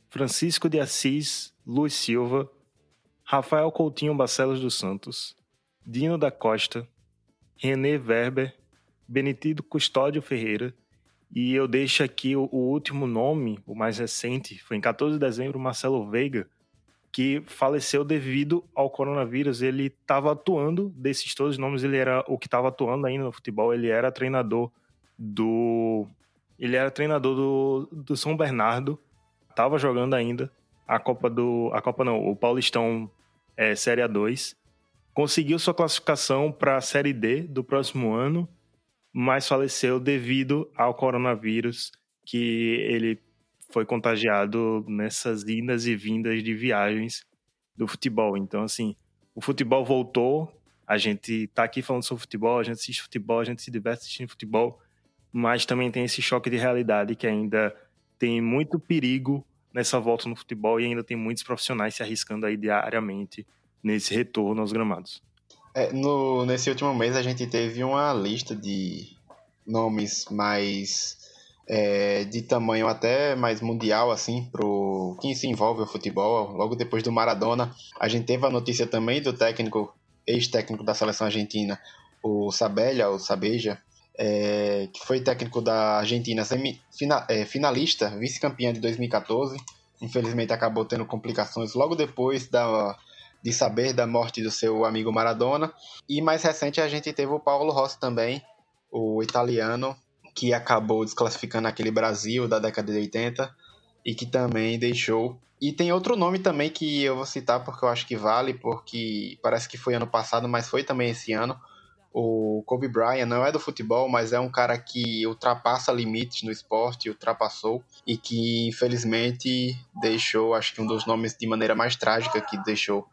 Francisco de Assis, Luiz Silva, Rafael Coutinho Bacelos dos Santos, Dino da Costa, René Werber, Benedito Custódio Ferreira, e eu deixo aqui o, o, último nome, o mais recente, foi em 14 de dezembro, Marcelo Veiga, que faleceu devido ao coronavírus. Ele estava atuando, desses todos os nomes, ele era o que estava atuando ainda no futebol, ele era treinador do. Ele era treinador do, do São Bernardo, estava jogando ainda a Copa do. A Copa não, o Paulistão é, Série A2. Conseguiu sua classificação para a Série D do próximo ano, mas faleceu devido ao coronavírus que ele foi contagiado nessas indas e vindas de viagens do futebol. Então, assim, o futebol voltou, a gente tá aqui falando sobre futebol, a gente assiste futebol, a gente se diverte assistindo futebol, mas também tem esse choque de realidade que ainda tem muito perigo nessa volta no futebol e ainda tem muitos profissionais se arriscando aí diariamente nesse retorno aos gramados. É, no, nesse último mês a gente teve uma lista de nomes mais é, de tamanho até mais mundial, assim, pro quem se envolve o futebol. Logo depois do Maradona, a gente teve a notícia também do técnico, ex-técnico da seleção argentina, o Sabella, o Sabeja, é, que foi técnico da Argentina, é, finalista, vice-campeã de 2014. Infelizmente acabou tendo complicações logo depois da, de saber da morte do seu amigo Maradona. E mais recente a gente teve o Paulo Rossi também, o italiano, que acabou desclassificando aquele Brasil da década de 80 e que também deixou. E tem outro nome também que eu vou citar porque eu acho que vale, porque parece que foi ano passado, mas foi também esse ano. O Kobe Bryant não é do futebol, mas é um cara que ultrapassa limites no esporte, ultrapassou e que infelizmente deixou, acho que um dos nomes de maneira mais trágica que deixou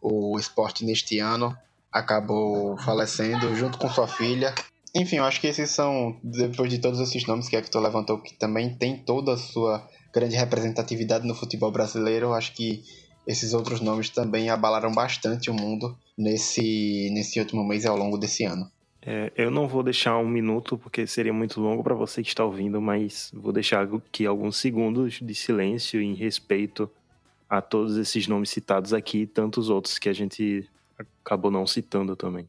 o esporte neste ano, acabou falecendo junto com sua filha enfim, eu acho que esses são, depois de todos esses nomes que a Hector levantou, que também tem toda a sua grande representatividade no futebol brasileiro, eu acho que esses outros nomes também abalaram bastante o mundo nesse, nesse último mês e ao longo desse ano. É, eu não vou deixar um minuto, porque seria muito longo para você que está ouvindo, mas vou deixar aqui alguns segundos de silêncio em respeito a todos esses nomes citados aqui e tantos outros que a gente acabou não citando também.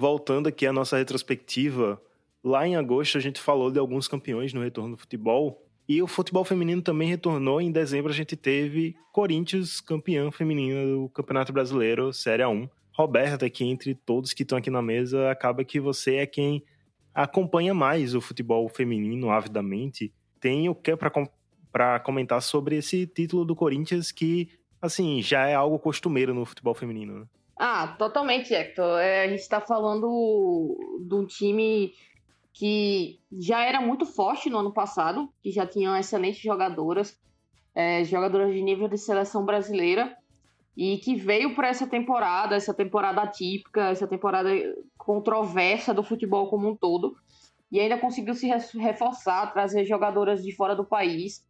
Voltando aqui à nossa retrospectiva, lá em agosto a gente falou de alguns campeões no retorno do futebol. E o futebol feminino também retornou. Em dezembro a gente teve Corinthians campeã feminina do Campeonato Brasileiro, Série A1. Roberta, que entre todos que estão aqui na mesa, acaba que você é quem acompanha mais o futebol feminino avidamente. Tem o que para comentar sobre esse título do Corinthians que, assim, já é algo costumeiro no futebol feminino, né? Ah, totalmente, Hector. É, a gente está falando de um time que já era muito forte no ano passado, que já tinham excelentes jogadoras, é, jogadoras de nível de seleção brasileira, e que veio para essa temporada, essa temporada atípica, essa temporada controversa do futebol como um todo, e ainda conseguiu se reforçar, trazer jogadoras de fora do país,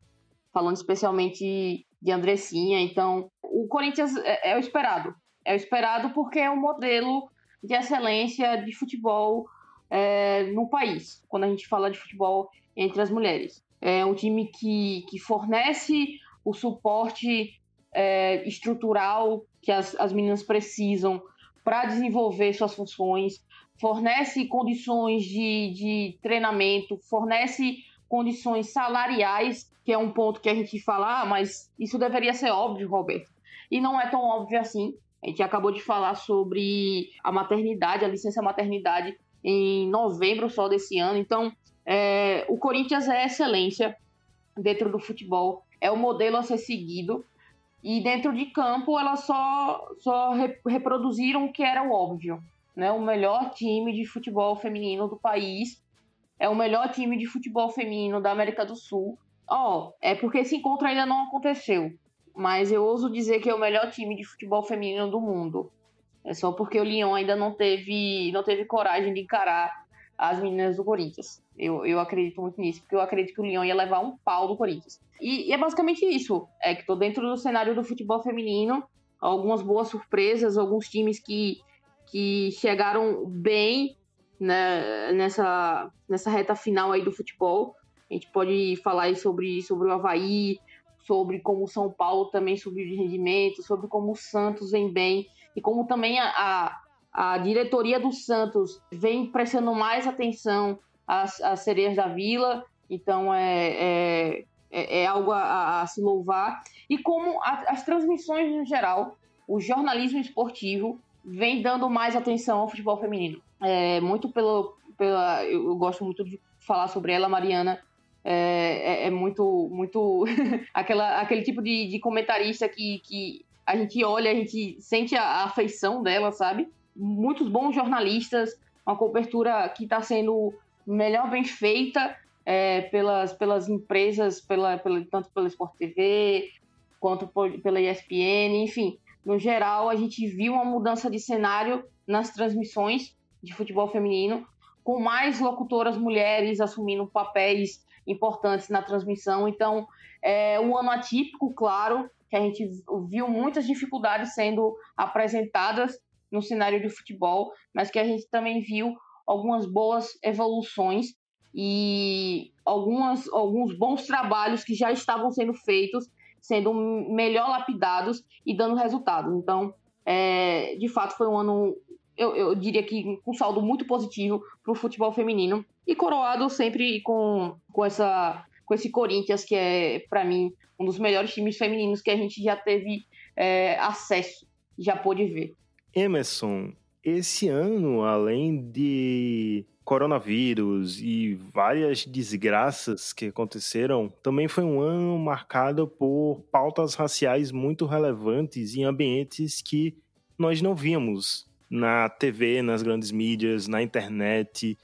falando especialmente de Andressinha. Então, o Corinthians é, é o esperado. É o esperado porque é um modelo de excelência de futebol é, no país, quando a gente fala de futebol entre as mulheres. É um time que, que fornece o suporte é, estrutural que as, as meninas precisam para desenvolver suas funções, fornece condições de, de treinamento, fornece condições salariais, que é um ponto que a gente fala, ah, mas isso deveria ser óbvio, Roberto. E não é tão óbvio assim. A gente acabou de falar sobre a maternidade, a licença maternidade em novembro só desse ano. Então, é, o Corinthians é excelência dentro do futebol, é o modelo a ser seguido. E dentro de campo, elas só, só reproduziram o que era o óbvio. Né? O melhor time de futebol feminino do país é o melhor time de futebol feminino da América do Sul. Ó, oh, é porque esse encontro ainda não aconteceu, mas eu ouso dizer que é o melhor time de futebol feminino do mundo. É só porque o Lyon ainda não teve, não teve coragem de encarar as meninas do Corinthians. Eu, eu acredito muito nisso, porque eu acredito que o Lyon ia levar um pau do Corinthians. E, e é basicamente isso. É que tô dentro do cenário do futebol feminino, algumas boas surpresas, alguns times que, que chegaram bem né, nessa, nessa reta final aí do futebol. A gente pode falar sobre, sobre o Havaí, sobre como o São Paulo também subiu de rendimento, sobre como o Santos vem bem e como também a, a, a diretoria do Santos vem prestando mais atenção às, às sereias da Vila, então é, é, é, é algo a, a, se louvar. E como a, as transmissões no geral, o jornalismo esportivo vem dando mais atenção ao futebol feminino. É, muito pelo, pela, eu gosto muito de falar sobre ela, Mariana, é, é, é, muito, muito *laughs* aquela, aquele tipo de, de comentarista que, que a gente olha, a gente sente a, a afeição dela, sabe? Muitos bons jornalistas, uma cobertura que está sendo melhor bem feita é, pelas, pelas empresas, pela, pela, tanto pela Sport TV quanto por, pela ESPN, enfim. No geral, a gente viu uma mudança de cenário nas transmissões de futebol feminino, com mais locutoras mulheres assumindo papéis importantes na transmissão. Então, é um ano atípico, claro, que a gente viu muitas dificuldades sendo apresentadas no cenário de futebol, mas que a gente também viu algumas boas evoluções e algumas, alguns bons trabalhos que já estavam sendo feitos, sendo melhor lapidados e dando resultado. Então, é, de fato, foi um ano, eu, eu diria que com saldo muito positivo para o futebol feminino e coroado sempre com, com, essa, com esse Corinthians, que é, para mim, um dos melhores times femininos que a gente já teve é, acesso, já pôde ver. Emerson, esse ano, além de coronavírus e várias desgraças que aconteceram, também foi um ano marcado por pautas raciais muito relevantes em ambientes que nós não víamos na TV, nas grandes mídias, na internet.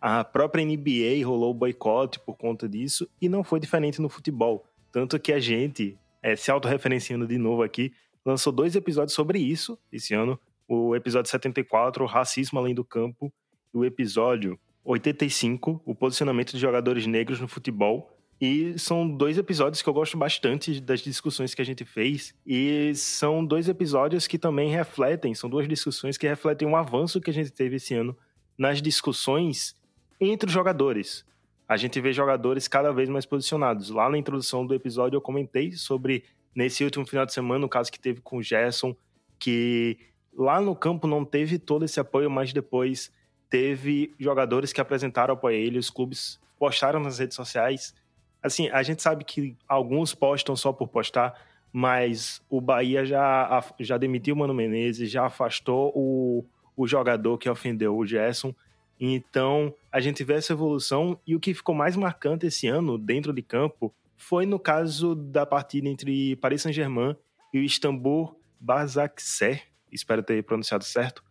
A própria NBA rolou boicote por conta disso e não foi diferente no futebol. Tanto que a gente, é, se autorreferenciando de novo aqui, lançou dois episódios sobre isso esse ano. O episódio 74, Racismo Além do Campo, e o episódio 85, O Posicionamento de Jogadores Negros no Futebol. E são dois episódios que eu gosto bastante das discussões que a gente fez. E são dois episódios que também refletem, são duas discussões que refletem um avanço que a gente teve esse ano nas discussões entre os jogadores a gente vê jogadores cada vez mais posicionados. Lá na introdução do episódio eu comentei sobre nesse último final de semana, o caso que teve com o Gerson, que lá no campo não teve todo esse apoio, mas depois teve jogadores que apresentaram apoio a ele, os clubes postaram nas redes sociais. Assim, a gente sabe que alguns postam só por postar, mas o Bahia já, já demitiu o Mano Menezes, já afastou o, o jogador que ofendeu o Gerson. Então, a gente vê essa evolução e o que ficou mais marcante esse ano dentro de campo foi no caso da partida entre Paris Saint-Germain e o Istambul Basaksehir, espero ter pronunciado certo,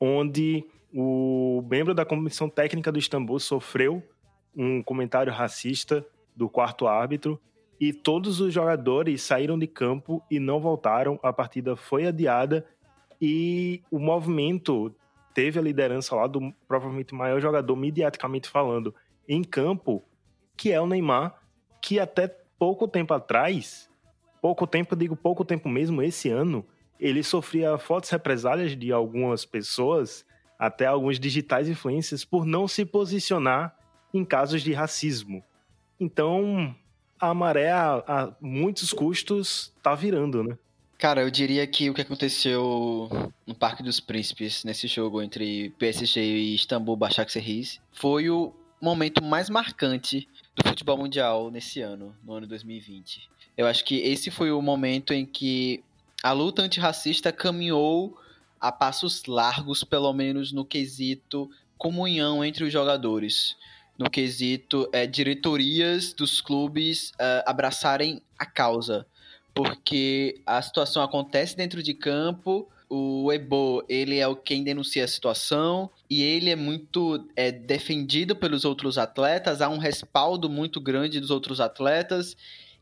onde o membro da comissão técnica do Istambul sofreu um comentário racista do quarto árbitro e todos os jogadores saíram de campo e não voltaram. A partida foi adiada e o movimento teve a liderança lá do provavelmente maior jogador mediaticamente falando em campo, que é o Neymar, que até pouco tempo atrás, pouco tempo, digo pouco tempo mesmo, esse ano, ele sofria fortes represálias de algumas pessoas até alguns digitais influencers por não se posicionar em casos de racismo. Então, a maré a, a muitos custos tá virando, né? Cara, eu diria que o que aconteceu no Parque dos Príncipes, nesse jogo entre PSG e Istambul Başakşehir, foi o momento mais marcante do futebol mundial nesse ano, no ano 2020. Eu acho que esse foi o momento em que a luta antirracista caminhou a passos largos, pelo menos no quesito comunhão entre os jogadores. No quesito é, diretorias dos clubes é, abraçarem a causa. Porque a situação acontece dentro de campo, o Ebo, ele é o quem denuncia a situação e ele é muito é, defendido pelos outros atletas, há um respaldo muito grande dos outros atletas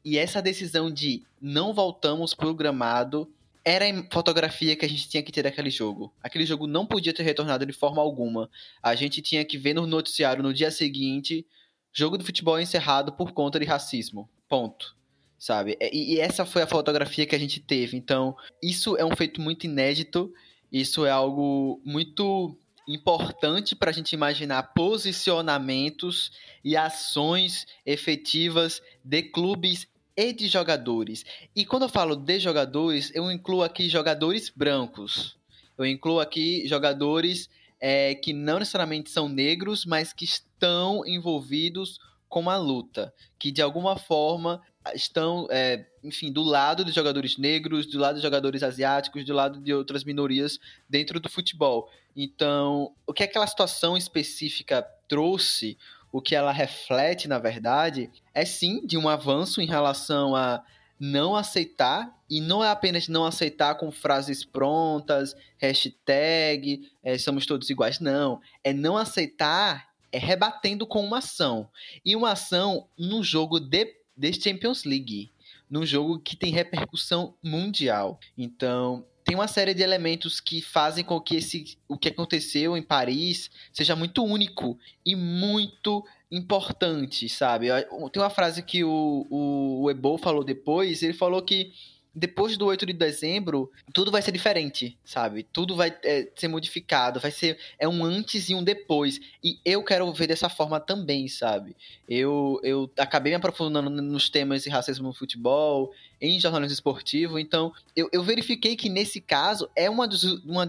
e essa decisão de não voltamos para o gramado era a fotografia que a gente tinha que ter daquele jogo. Aquele jogo não podia ter retornado de forma alguma. A gente tinha que ver no noticiário no dia seguinte: jogo de futebol encerrado por conta de racismo. Ponto. Sabe? E, e essa foi a fotografia que a gente teve. Então, isso é um feito muito inédito. Isso é algo muito importante para a gente imaginar posicionamentos e ações efetivas de clubes e de jogadores. E quando eu falo de jogadores, eu incluo aqui jogadores brancos. Eu incluo aqui jogadores é, que não necessariamente são negros, mas que estão envolvidos com a luta, que de alguma forma estão, é, enfim, do lado dos jogadores negros, do lado dos jogadores asiáticos, do lado de outras minorias dentro do futebol. Então, o que aquela situação específica trouxe o que ela reflete, na verdade, é sim de um avanço em relação a não aceitar, e não é apenas não aceitar com frases prontas, hashtag, é, somos todos iguais, não. É não aceitar, é rebatendo com uma ação. E uma ação num jogo de, de Champions League, num jogo que tem repercussão mundial. Então, tem uma série de elementos que fazem com que esse, o que aconteceu em Paris seja muito único e muito importante, sabe? Tem uma frase que o, o, o Ebo falou depois, ele falou que depois do 8 de dezembro, tudo vai ser diferente, sabe? Tudo vai é, ser modificado, vai ser é um antes e um depois. E eu quero ver dessa forma também, sabe? Eu, eu acabei me aprofundando nos temas de racismo no futebol, em jornalismo esportivo, então eu, eu verifiquei que nesse caso é uma, uma,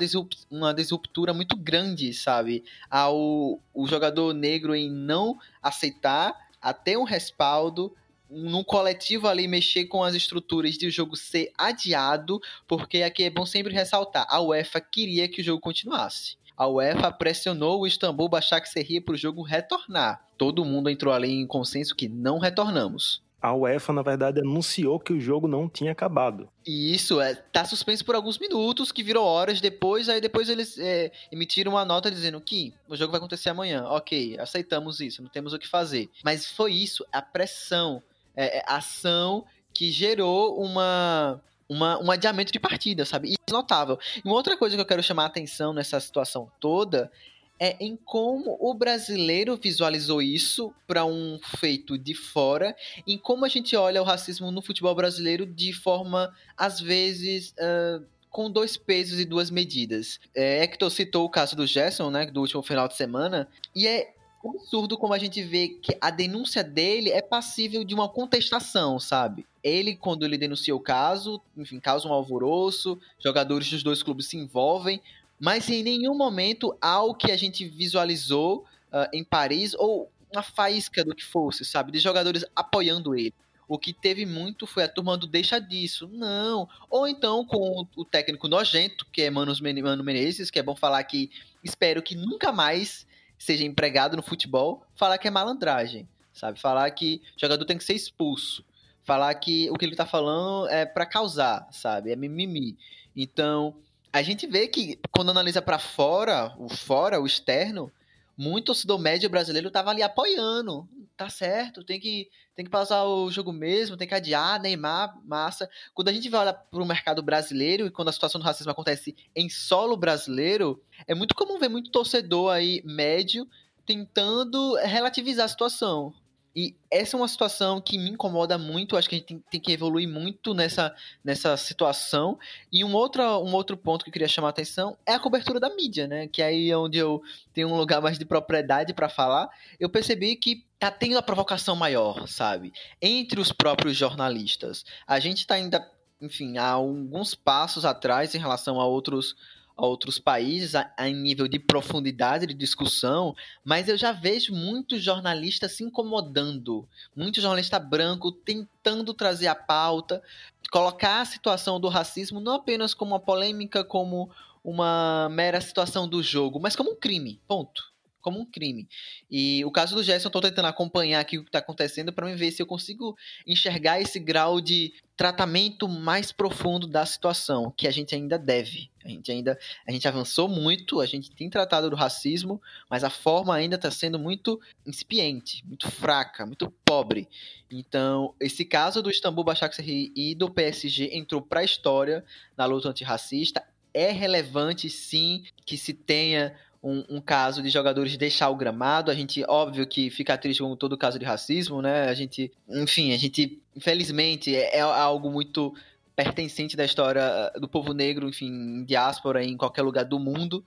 uma disruptura muito grande, sabe? Ao o jogador negro em não aceitar até um respaldo num coletivo ali mexer com as estruturas de o jogo ser adiado, porque aqui é bom sempre ressaltar, a UEFA queria que o jogo continuasse. A UEFA pressionou o Istambul Başakşehir para o jogo retornar. Todo mundo entrou ali em consenso que não retornamos. A UEFA, na verdade, anunciou que o jogo não tinha acabado. E isso, é, tá suspenso por alguns minutos, que virou horas depois, aí depois eles é, emitiram uma nota dizendo que o jogo vai acontecer amanhã. Ok, aceitamos isso, não temos o que fazer. Mas foi isso, a pressão é, é, ação que gerou uma, uma, um adiamento de partida, sabe? Isso é notável. E uma outra coisa que eu quero chamar a atenção nessa situação toda é em como o brasileiro visualizou isso para um feito de fora, em como a gente olha o racismo no futebol brasileiro de forma, às vezes. Uh, com dois pesos e duas medidas. É, Hector citou o caso do Gerson, né, do último final de semana, e é absurdo como a gente vê que a denúncia dele é passível de uma contestação, sabe? Ele, quando ele denuncia o caso, enfim, causa um alvoroço, jogadores dos dois clubes se envolvem, mas em nenhum momento há o que a gente visualizou uh, em Paris, ou uma faísca do que fosse, sabe? De jogadores apoiando ele. O que teve muito foi a turma do deixa disso. Não. Ou então com o técnico nojento, que é Mano Menezes, que é bom falar que espero que nunca mais seja empregado no futebol, falar que é malandragem, sabe? Falar que jogador tem que ser expulso. Falar que o que ele tá falando é para causar, sabe? É mimimi. Então, a gente vê que quando analisa para fora, o fora, o externo, muito torcedor médio brasileiro tava ali apoiando. Tá certo, tem que tem que passar o jogo mesmo, tem que adiar, Neymar, massa. Quando a gente vai para o mercado brasileiro e quando a situação do racismo acontece em solo brasileiro, é muito comum ver muito torcedor aí médio tentando relativizar a situação. E essa é uma situação que me incomoda muito. Acho que a gente tem, tem, que evoluir muito nessa, nessa situação. E um outro, um outro ponto que eu queria chamar a atenção é a cobertura da mídia, né? Que aí é onde eu tenho um lugar mais de propriedade para falar. Eu percebi que tá tendo a provocação maior, sabe? Entre os próprios jornalistas. A gente tá ainda, enfim, há alguns passos atrás em relação a outros a outros países a, a, nível de profundidade de discussão, mas eu já vejo muitos jornalistas se incomodando, muito jornalista branco tentando trazer a pauta, colocar a situação do racismo não apenas como uma polêmica, como uma mera situação do jogo, mas como um crime, ponto como um crime. E o caso do Gerson, eu tô tentando acompanhar aqui o que está acontecendo para ver se eu consigo enxergar esse grau de tratamento mais profundo da situação, que a gente ainda deve. A gente ainda a gente avançou muito, a gente tem tratado do racismo, mas a forma ainda está sendo muito incipiente, muito fraca, muito pobre. Então, esse caso do Istambul Başakşehir e do PSG entrou para a história na luta antirracista. É relevante, sim, que se tenha um, um, caso de jogadores deixar o gramado. A gente, óbvio que fica triste com todo caso de racismo, né? A gente, enfim, a gente, infelizmente, é, é algo muito pertencente da história ah, do povo negro, enfim, em diáspora, em qualquer lugar do mundo.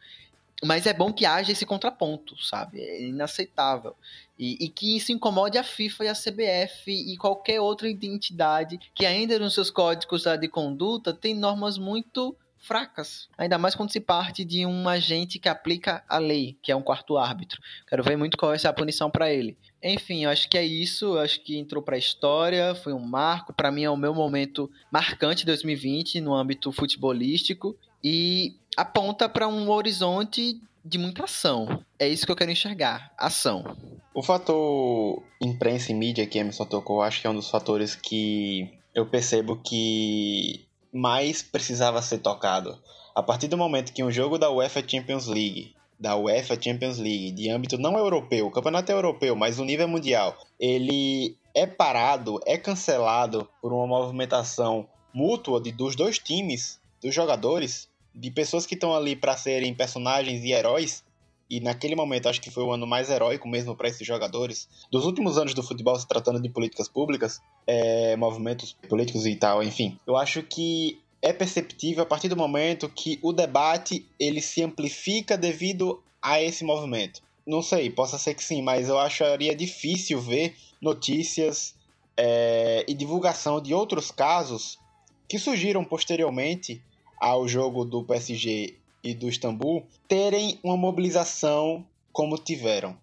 Mas é bom que haja esse contraponto, sabe? É inaceitável. E, e, que isso incomode a FIFA e a CBF e qualquer outra entidade que ainda nos seus códigos de conduta tem normas muito fracas. Ainda mais quando se parte de um agente que aplica a lei, que é um quarto árbitro. Quero ver muito qual vai ser a punição para ele. Enfim, eu acho que é isso. Eu acho que entrou para a história, foi um marco. Para mim é o meu momento marcante 2020 no âmbito futebolístico e aponta para um horizonte de muita ação. É isso que eu quero enxergar, ação. O fator imprensa e mídia que Emerson tocou, acho que é um dos fatores que eu percebo que mais precisava ser tocado. A partir do momento que um jogo da UEFA Champions League, da UEFA Champions League, de âmbito não europeu, o campeonato é europeu, mas o nível é mundial, ele é parado, é cancelado por uma movimentação mútua de, dos dois times, dos jogadores, de pessoas que estão ali para serem personagens e heróis, e naquele momento acho que foi o ano mais heróico mesmo para esses jogadores. Dos últimos anos do futebol, se tratando de políticas públicas, é, movimentos políticos e tal, enfim. Eu acho que é perceptível a partir do momento que o debate ele se amplifica devido a esse movimento. Não sei, possa ser que sim, mas eu acharia difícil ver notícias é, e divulgação de outros casos que surgiram posteriormente ao jogo do PSG e do Istambul terem uma mobilização como tiveram.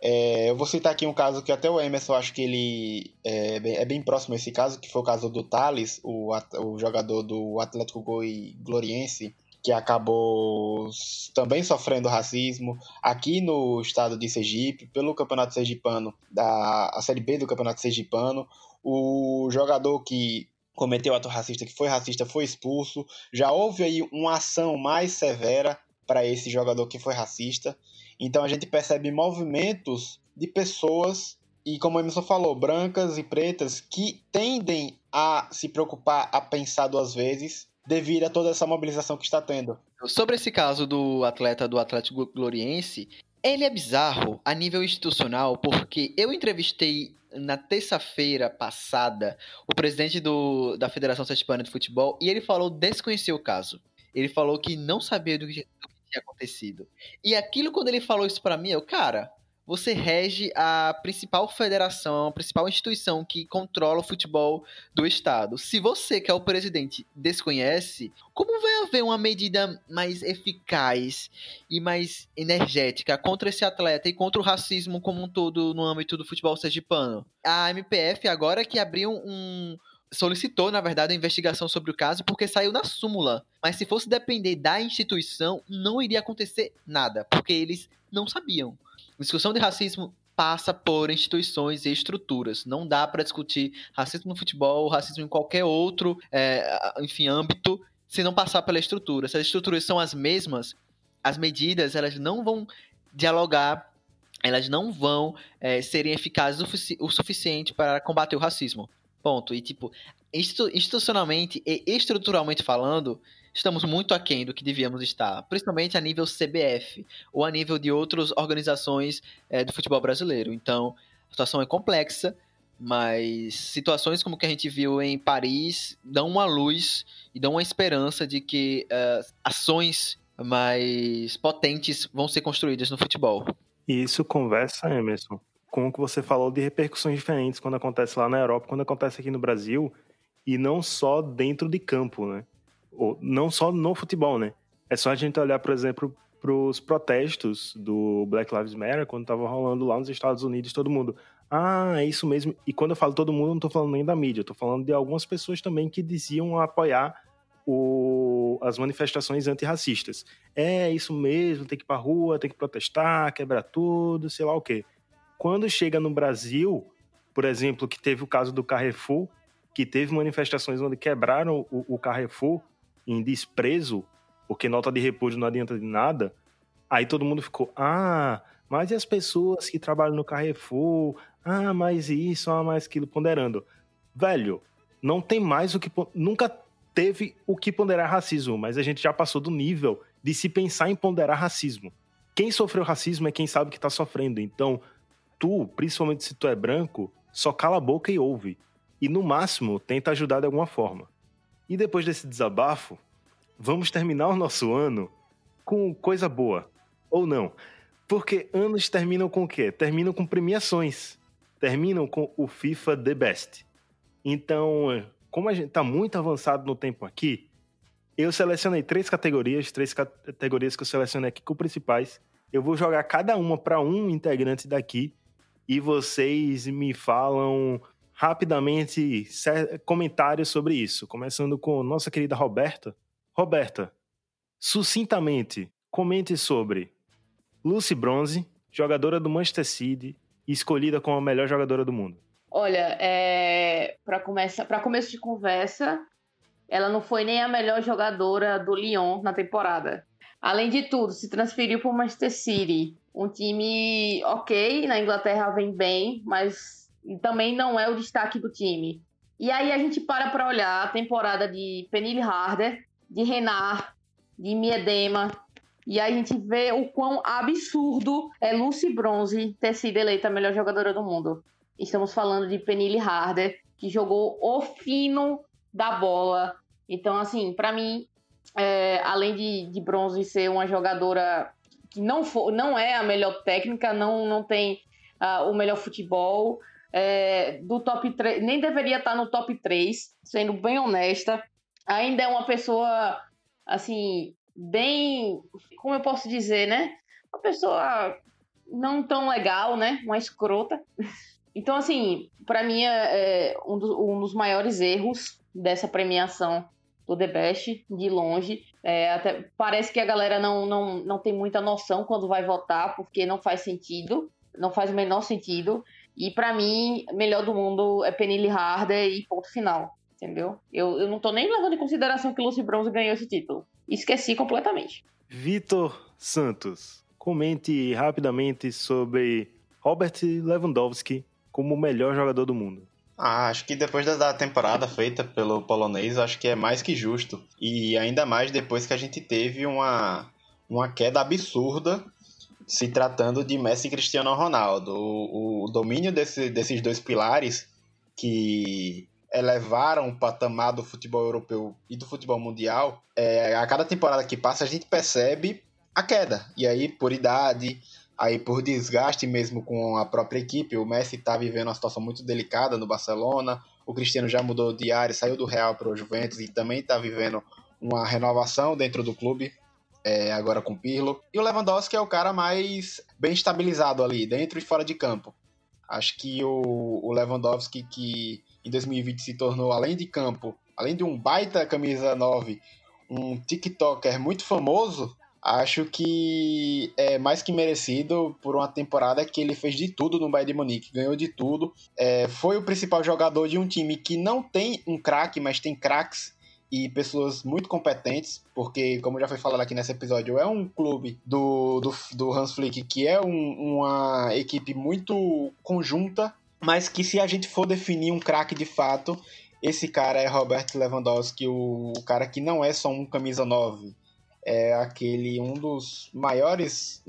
É, eu vou citar aqui um caso que até o Emerson acho que ele é bem, é bem próximo a esse caso, que foi o caso do Thales, o, o jogador do Atlético Goi Gloriense, que acabou também sofrendo racismo aqui no estado de Sergipe, pelo Campeonato Sergipano, da a Série B do Campeonato Sergipano. O jogador que cometeu ato racista, que foi racista, foi expulso. Já houve aí uma ação mais severa para esse jogador que foi racista. Então a gente percebe movimentos de pessoas, e como o Emerson falou, brancas e pretas, que tendem a se preocupar, a pensar duas vezes, devido a toda essa mobilização que está tendo. Sobre esse caso do atleta do Atlético Gloriense, ele é bizarro a nível institucional, porque eu entrevistei na terça-feira passada o presidente do, da Federação Sergipana de Futebol e ele falou desconhecer o caso. Ele falou que não sabia do que, do que tinha acontecido. E aquilo, quando ele falou isso para mim, eu, cara, você rege a principal federação, a principal instituição que controla o futebol do estado. Se você, que é o presidente, desconhece, como vai haver uma medida mais eficaz e mais energética contra esse atleta e contra o racismo como um todo no âmbito do futebol sergipano? A MPF agora que abriu um solicitou, na verdade, a investigação sobre o caso porque saiu na súmula. Mas se fosse depender da instituição, não iria acontecer nada, porque eles não sabiam. Discussão de racismo passa por instituições e estruturas. Não dá para discutir racismo no futebol, racismo em qualquer outro, é, enfim, âmbito, se não passar pela estrutura. Se as estruturas são as mesmas, as medidas elas não vão dialogar, elas não vão é, serem eficazes o, o suficiente para combater o racismo. Ponto. E tipo, institucionalmente e estruturalmente falando, estamos muito aquém do que devíamos estar, principalmente a nível CBF ou a nível de outras organizações é, do futebol brasileiro. Então, A situação é complexa, mas situações como que a gente viu em Paris dão uma luz e dão uma esperança de que uh, ações mais potentes vão ser construídas no futebol. E isso conversa, Emerson, com o que você falou de repercussões diferentes quando acontece lá na Europa, quando acontece aqui no Brasil, e não só dentro de campo, né? Não só no futebol, né? É só a gente olhar, por exemplo, para os protestos do Black Lives Matter, quando estava rolando lá nos Estados Unidos, todo mundo, ah, é isso mesmo. E quando eu falo todo mundo, não estou falando nem da mídia, estou falando de algumas pessoas também que diziam apoiar o, as manifestações antirracistas. É isso mesmo, tem que ir pra rua, tem que protestar, quebrar tudo, sei lá o quê. Quando chega no Brasil, por exemplo, que teve o caso do Carrefour, que teve manifestações onde quebraram o, o Carrefour em desprezo, porque nota de repúdio não adianta de nada, aí todo mundo ficou, ah, mas e as pessoas que trabalham no Carrefour? Ah, mais isso, ah, mais aquilo, ponderando. Velho, não tem mais o que. Nunca teve o que ponderar racismo, mas a gente já passou do nível de se pensar em ponderar racismo. Quem sofreu racismo é quem sabe que tá sofrendo. Então, tu, principalmente se tu é branco, só cala a boca e ouve. E no máximo, tenta ajudar de alguma forma. E depois desse desabafo, vamos terminar o nosso ano com coisa boa. Ou não. Porque anos terminam com o quê? Terminam com premiações terminam com o FIFA The Best. Então, como a gente está muito avançado no tempo aqui, eu selecionei três categorias, três categorias que eu selecionei aqui com principais. Eu vou jogar cada uma para um integrante daqui e vocês me falam rapidamente comentários sobre isso, começando com nossa querida Roberta. Roberta, sucintamente, comente sobre Lucy Bronze, jogadora do Manchester City, escolhida como a melhor jogadora do mundo? Olha, é... para começo de conversa, ela não foi nem a melhor jogadora do Lyon na temporada. Além de tudo, se transferiu para o Manchester City, um time ok, na Inglaterra vem bem, mas também não é o destaque do time. E aí a gente para para olhar a temporada de Penille Harder, de Renard, de Miedema, e a gente vê o quão absurdo é Lucy Bronze ter sido eleita a melhor jogadora do mundo. Estamos falando de Penille Harder, que jogou o fino da bola. Então, assim, para mim, é, além de, de Bronze ser uma jogadora que não, for, não é a melhor técnica, não, não tem uh, o melhor futebol, é, do top 3, nem deveria estar no top 3, sendo bem honesta. Ainda é uma pessoa, assim, bem, como eu posso dizer, né? Uma pessoa não tão legal, né? Uma escrota. *laughs* Então, assim, para mim é, é um, um, dos maiores erros dessa premiação do The Best, de longe. É, até, parece que a galera não, não, não tem muita noção quando vai votar, porque não faz sentido, não faz o menor sentido. E para mim, melhor do mundo é Penille Harder e ponto final entendeu? Eu, eu não tô nem levando em consideração que Lucy Bronze ganhou esse título. Esqueci completamente. Vitor Santos, comente rapidamente sobre Robert Lewandowski como o melhor jogador do mundo. Ah, acho que depois da temporada feita pelo polonês, acho que é mais que justo. E ainda mais depois que a gente teve uma, uma queda absurda se tratando de Messi e Cristiano Ronaldo. O, o domínio desse, desses dois pilares que elevaram o patamar do futebol europeu e do futebol mundial, é, a cada temporada que passa a gente percebe a queda. E aí, por idade, aí por desgaste mesmo com a própria equipe, o Messi está vivendo uma situação muito delicada no Barcelona, o Cristiano já mudou de área, saiu do Real para o Juventus e também está vivendo uma renovação dentro do clube. É, agora com o Pirlo. E o Lewandowski é o cara mais bem estabilizado ali, dentro e fora de campo. Acho que o, o Lewandowski, que em 2020 se tornou, além de campo, além de um baita camisa 9, um TikToker muito famoso, acho que é mais que merecido por uma temporada que ele fez de tudo no Bayern de Munique, ganhou de tudo, é, foi o principal jogador de um time que não tem um craque, mas tem craques e pessoas muito competentes, porque, como já foi falado aqui nesse episódio, é um clube do, do, do Hans Flick que é um, uma equipe muito conjunta, mas que se a gente for definir um craque de fato, esse cara é Robert Lewandowski, o, o cara que não é só um camisa 9, é aquele um dos maiores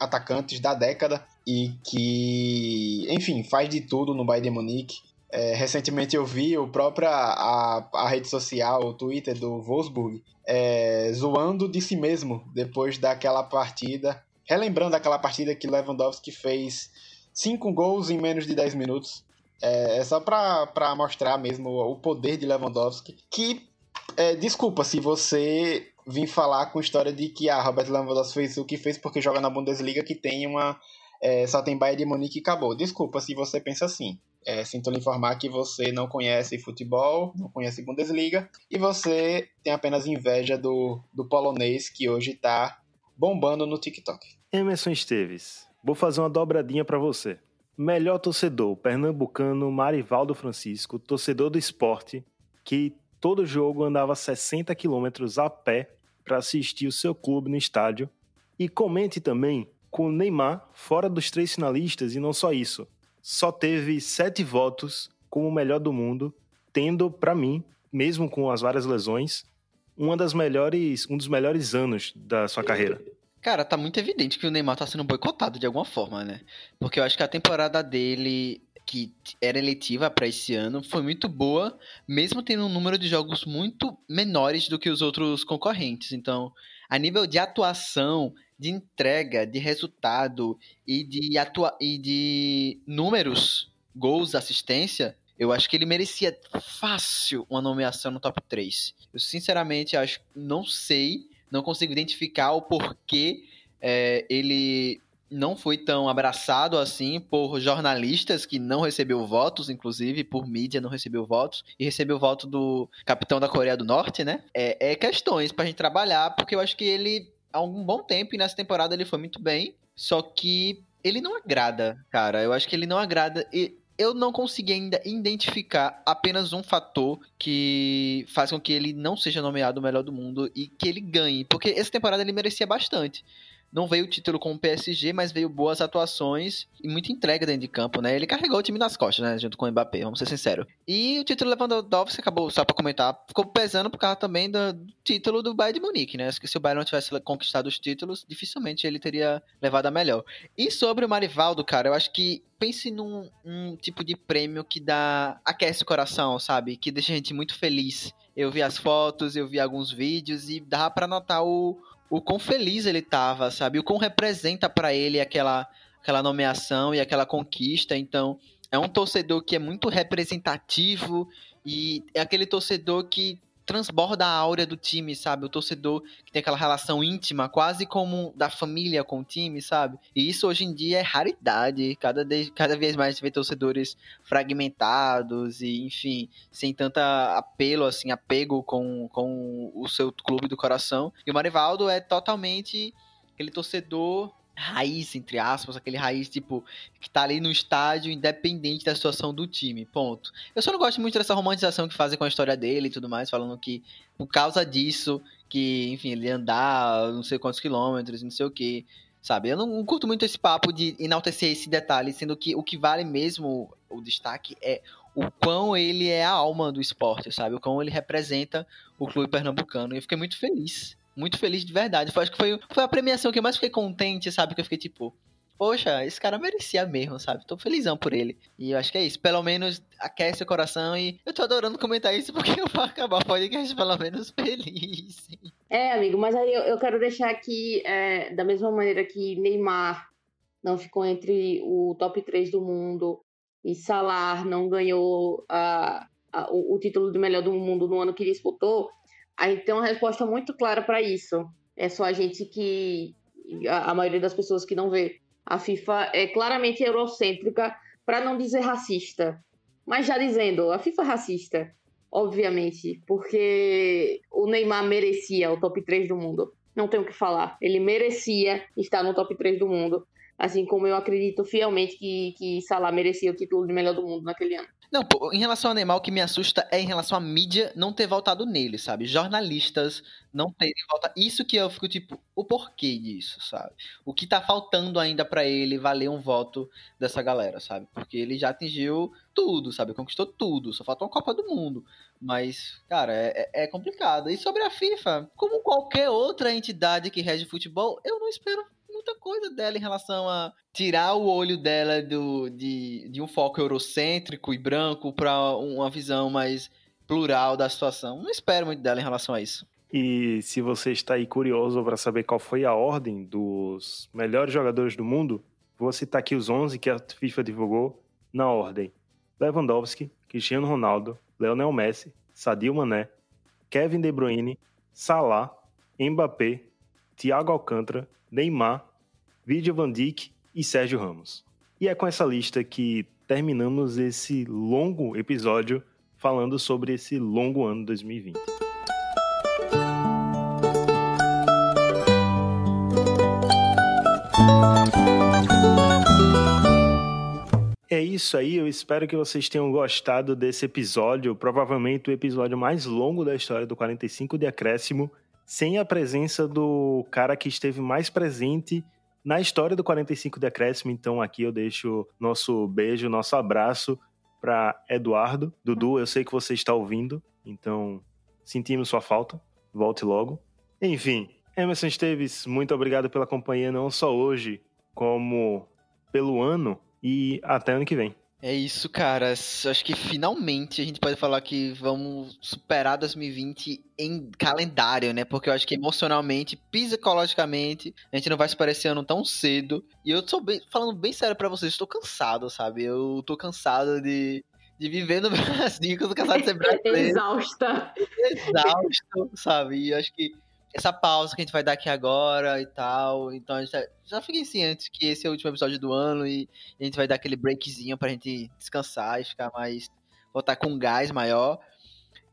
atacantes da década e que, enfim, faz de tudo no Bayern de Munique. É, recentemente eu vi o próprio a, a rede social, o Twitter do Wolfsburg, é, zoando de si mesmo depois daquela partida, relembrando aquela partida que Lewandowski fez cinco gols em menos de 10 minutos. É, é só para mostrar mesmo o poder de Lewandowski. Que, é, desculpa se você vir falar com história de que a ah, Robert Lewandowski fez o que fez porque joga na Bundesliga que tem uma. É, só tem Bayern de Munique e acabou. Desculpa se você pensa assim. É, sinto lhe informar que você não conhece futebol, não conhece Bundesliga e você tem apenas inveja do, do polonês que hoje está bombando no TikTok. Emerson Esteves, vou fazer uma dobradinha para você. Melhor torcedor, pernambucano Marivaldo Francisco, torcedor do esporte, que todo jogo andava 60 quilômetros a pé para assistir o seu clube no estádio. E comente também com o Neymar fora dos três finalistas e não só isso. Só teve sete votos como o melhor do mundo, tendo, para mim, mesmo com as várias lesões, uma das melhores, um dos melhores anos da sua carreira. Cara, tá muito evidente que o Neymar tá sendo boicotado de alguma forma, né? Porque eu acho que a temporada dele, que era eletiva para esse ano, foi muito boa, mesmo tendo um número de jogos muito menores do que os outros concorrentes. Então, a nível de atuação, de entrega, de resultado e de, atua e de números, gols, assistência, eu acho que ele merecia fácil uma nomeação no top 3. Eu sinceramente acho, não sei não consigo identificar o porquê é, ele não foi tão abraçado assim por jornalistas que não recebeu votos, inclusive por mídia não recebeu votos, e recebeu o voto do capitão da Coreia do Norte, né? É, é questões pra gente trabalhar, porque eu acho que ele, há um bom tempo, e nessa temporada ele foi muito bem, só que ele não agrada, cara. Eu acho que ele não agrada. E eu não consegui ainda identificar apenas um fator que faz com que ele não seja nomeado o melhor do mundo e que ele ganhe, porque essa temporada ele merecia bastante. Não veio o título com o PSG, mas veio boas atuações e muita entrega dentro de campo, né? Ele carregou o time nas costas, né? Junto com o Mbappé, vamos ser sinceros. E o título Lewandowski acabou, só pra comentar, ficou pesando por causa também do título do Bayern de Munique, né? Acho que se o Bayern não tivesse conquistado os títulos, dificilmente ele teria levado a melhor. E sobre o Marivaldo, cara, eu acho que pense num um tipo de prêmio que dá aquece o coração, sabe? Que deixa a gente muito feliz. Eu vi as fotos, eu vi alguns vídeos e dá para notar o o quão feliz ele tava, sabe? O quão representa para ele aquela, aquela nomeação e aquela conquista. Então, é um torcedor que é muito representativo e é aquele torcedor que transborda a áurea do time, sabe? O torcedor que tem aquela relação íntima, quase como da família com o time, sabe? E isso hoje em dia é raridade. Cada, de, cada vez mais você vê torcedores fragmentados e, enfim, sem tanta apelo, assim, apego com, com o seu clube do coração. E o Marivaldo é totalmente aquele torcedor raiz, entre aspas, aquele raiz, tipo, que tá ali no estádio, independente da situação do time, ponto. Eu só não gosto muito dessa romantização que fazem com a história dele e tudo mais, falando que por causa disso, que, enfim, ele andar não sei quantos quilômetros, não sei o que, sabe? Eu não curto muito esse papo de enaltecer esse detalhe, sendo que o que vale mesmo o destaque é o quão ele é a alma do esporte, sabe? O quão ele representa o clube pernambucano. E eu fiquei muito feliz muito feliz de verdade. Foi, acho que foi, foi a premiação que eu mais fiquei contente, sabe? Que eu fiquei tipo, poxa, esse cara merecia mesmo, sabe? Tô felizão por ele. E eu acho que é isso. Pelo menos aquece o coração e eu tô adorando comentar isso *laughs* porque eu vou acabar o podcast pelo menos feliz. É, amigo, mas aí eu, eu quero deixar aqui, é, da mesma maneira que Neymar não ficou entre o top 3 do mundo e Salah não ganhou a, o, o título de melhor do mundo no ano que disputou, a gente tem uma resposta muito clara para isso. É só a gente que. A, a maioria das pessoas que não vê. A FIFA é claramente eurocêntrica, para não dizer racista. Mas já dizendo, a FIFA é racista, obviamente, porque o Neymar merecia o top 3 do mundo. Não tenho o que falar. Ele merecia estar no top 3 do mundo. Assim como eu acredito fielmente que, que Salah merecia o título de melhor do mundo naquele ano. Não, em relação ao Neymar, o que me assusta é em relação à mídia não ter voltado nele, sabe? Jornalistas não terem voltado. Isso que eu fico tipo, o porquê disso, sabe? O que tá faltando ainda para ele valer um voto dessa galera, sabe? Porque ele já atingiu tudo, sabe? Conquistou tudo, só falta uma Copa do Mundo. Mas, cara, é, é, é complicado. E sobre a FIFA, como qualquer outra entidade que rege futebol, eu não espero muita coisa dela em relação a tirar o olho dela do, de, de um foco eurocêntrico e branco para uma visão mais plural da situação. Não espero muito dela em relação a isso. E se você está aí curioso para saber qual foi a ordem dos melhores jogadores do mundo, vou citar aqui os 11 que a FIFA divulgou na ordem: Lewandowski, Cristiano Ronaldo, Leonel Messi, Sadio Mané, Kevin De Bruyne, Salah, Mbappé, Thiago Alcântara, Neymar, Virgil van Dijk e Sérgio Ramos. E é com essa lista que terminamos esse longo episódio falando sobre esse longo ano 2020. É isso aí, eu espero que vocês tenham gostado desse episódio, provavelmente o episódio mais longo da história do 45 de acréscimo, sem a presença do cara que esteve mais presente na história do 45 de acréscimo. Então aqui eu deixo nosso beijo, nosso abraço para Eduardo. Dudu, eu sei que você está ouvindo, então sentimos sua falta. Volte logo. Enfim, Emerson Esteves, muito obrigado pela companhia não só hoje, como pelo ano e até ano que vem. É isso, cara. Acho que finalmente a gente pode falar que vamos superar 2020 em calendário, né? Porque eu acho que emocionalmente, psicologicamente, a gente não vai se parecer ano tão cedo. E eu tô bem, falando bem sério para vocês, estou cansado, sabe? Eu tô cansado de, de viver no *laughs* Brasil, eu tô cansado de ser *laughs* brasileiro. Exausta. Exausto, sabe? E acho que essa pausa que a gente vai dar aqui agora e tal. Então a gente já, já fiquei ciente que esse é o último episódio do ano e a gente vai dar aquele breakzinho pra gente descansar e ficar mais. voltar com um gás maior.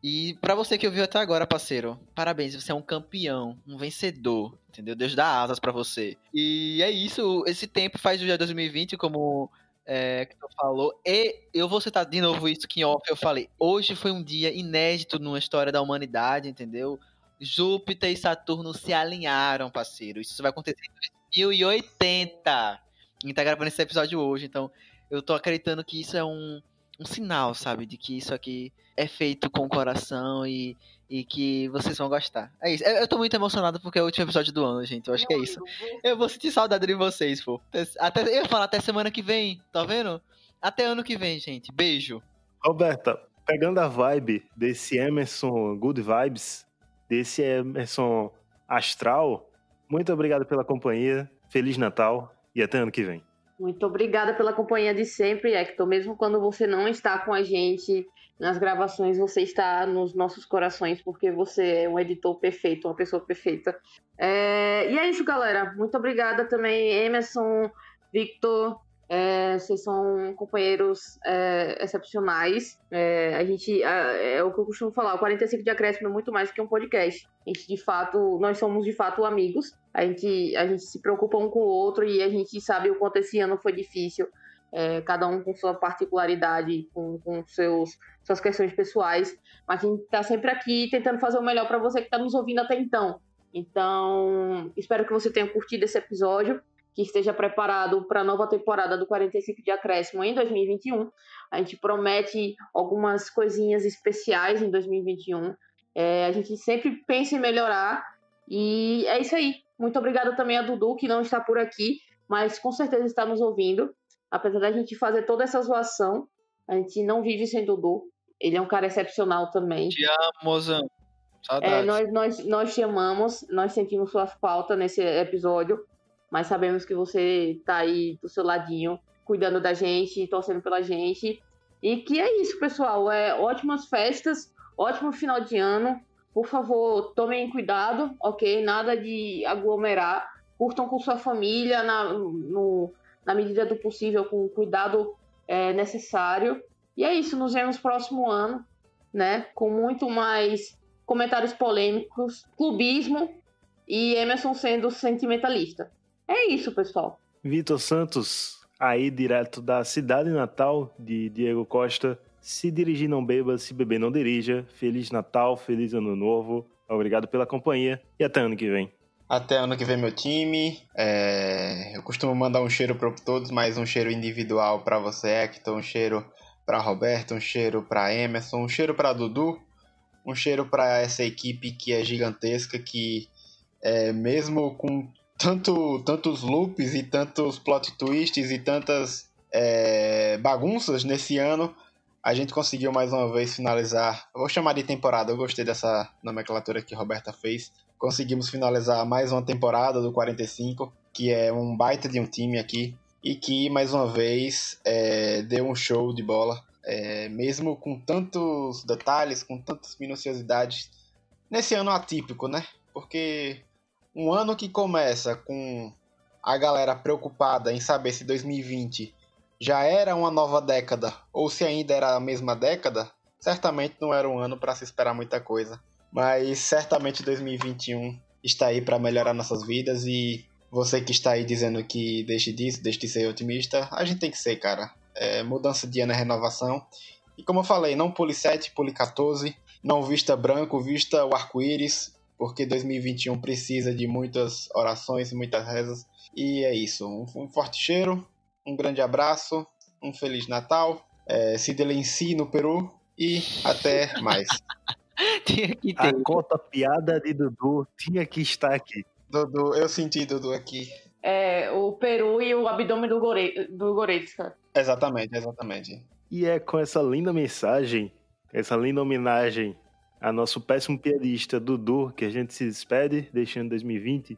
E para você que ouviu até agora, parceiro, parabéns, você é um campeão, um vencedor, entendeu? Deus dá asas para você. E é isso, esse tempo faz o dia 2020 como é, que tu falou. E eu vou citar de novo isso que em off eu falei. Hoje foi um dia inédito na história da humanidade, entendeu? Júpiter e Saturno se alinharam, parceiro. Isso vai acontecer em 2080. A gente tá gravando esse episódio hoje, então eu tô acreditando que isso é um, um sinal, sabe? De que isso aqui é feito com o coração e, e que vocês vão gostar. É isso. Eu, tô muito emocionado porque é o último episódio do ano, gente. Eu acho que é isso. Eu vou sentir saudade de vocês, pô. Até, eu falar até semana que vem, tá vendo? Até ano que vem, gente. Beijo. Roberta, pegando a vibe desse Emerson Good Vibes, desse Emerson Astral. Muito obrigado pela companhia. Feliz Natal e até ano que vem. Muito obrigada pela companhia de sempre, Hector. Mesmo quando você não está com a gente nas gravações, você está nos nossos corações, porque você é um editor perfeito, uma pessoa perfeita. É... E é isso, galera. Muito obrigada também, Emerson, Victor, é, vocês são companheiros é, excepcionais. É, a gente é, o que eu costumo falar, o 45 de acréscimo é muito mais que um podcast. A gente de fato, nós somos de fato amigos. A gente, a gente se preocupa um com o outro e a gente sabe o quanto esse ano foi difícil. É, cada um com sua particularidade, com, com seus, suas questões pessoais. Mas a gente está sempre aqui tentando fazer o melhor para você que está nos ouvindo até então. Então, espero que você tenha curtido esse episódio que esteja preparado para a nova temporada do 45 de acréscimo em 2021. A gente promete algumas coisinhas especiais em 2021. É, a gente sempre pensa em melhorar e é isso aí. Muito obrigada também a Dudu, que não está por aqui, mas com certeza está nos ouvindo. Apesar da gente fazer toda essa zoação, a gente não vive sem Dudu. Ele é um cara excepcional também. Te amo, mozão. É, nós, nós, nós te amamos, nós sentimos sua falta nesse episódio mas sabemos que você está aí do seu ladinho, cuidando da gente, torcendo pela gente. E que é isso, pessoal. É ótimas festas, ótimo final de ano. Por favor, tomem cuidado, ok? Nada de aglomerar. Curtam com sua família na, no, na medida do possível, com o cuidado é, necessário. E é isso, nos vemos próximo ano, né? Com muito mais comentários polêmicos, clubismo e Emerson sendo sentimentalista. É isso, pessoal. Vitor Santos, aí direto da cidade natal de Diego Costa. Se dirigir não beba, se beber não dirija. Feliz Natal, feliz Ano Novo. Obrigado pela companhia e até ano que vem. Até ano que vem, meu time. É... Eu costumo mandar um cheiro para todos, mas um cheiro individual para você, Hector, um cheiro para Roberto, um cheiro para Emerson, um cheiro para Dudu, um cheiro para essa equipe que é gigantesca, que é, mesmo com tanto, tantos loops e tantos plot twists e tantas é, bagunças nesse ano, a gente conseguiu mais uma vez finalizar. Eu vou chamar de temporada, eu gostei dessa nomenclatura que a Roberta fez. Conseguimos finalizar mais uma temporada do 45, que é um baita de um time aqui. E que, mais uma vez, é, deu um show de bola. É, mesmo com tantos detalhes, com tantas minuciosidades. Nesse ano atípico, né? Porque um ano que começa com a galera preocupada em saber se 2020 já era uma nova década ou se ainda era a mesma década, certamente não era um ano para se esperar muita coisa. Mas certamente 2021 está aí para melhorar nossas vidas e você que está aí dizendo que deixe disso, deixe de ser otimista, a gente tem que ser, cara. É, mudança de ano é renovação. E como eu falei, não pule 7, pule 14. Não vista branco, vista o arco-íris, porque 2021 precisa de muitas orações, muitas rezas. E é isso. Um, um forte cheiro, um grande abraço, um Feliz Natal, é, se delencie no Peru e até mais. *laughs* tinha que ter. A conta piada de Dudu tinha que estar aqui. Dudu, eu senti Dudu aqui. É, o Peru e o abdômen do, Gore, do Goretzka. Exatamente, exatamente. E é com essa linda mensagem, essa linda homenagem a nosso péssimo piadista Dudu, que a gente se despede, deixando 2020.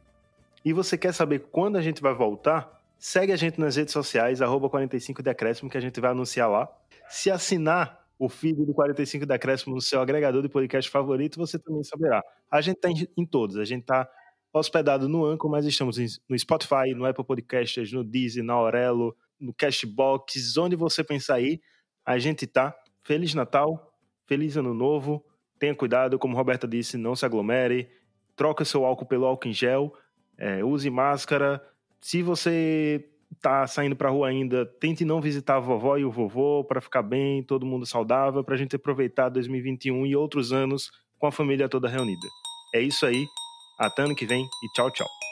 E você quer saber quando a gente vai voltar? Segue a gente nas redes sociais, arroba 45 Decréscimo, que a gente vai anunciar lá. Se assinar o feed do 45 Decréscimo no seu agregador de podcast favorito, você também saberá. A gente está em, todos, a gente está hospedado no Anchor, mas estamos no Spotify, no Apple Podcasts, no Deezer, na Aurelo, no Cashbox, onde você pensar aí, a gente tá. Feliz Natal, feliz Ano Novo, tenha cuidado, como Roberta disse, não se aglomere, troca seu álcool pelo álcool em gel, é, use máscara, se você tá saindo pra rua ainda, tente não visitar a vovó e o vovô para ficar bem, todo mundo saudável, pra gente aproveitar 2021 e outros anos com a família toda reunida. É isso aí, até ano que vem e tchau, tchau.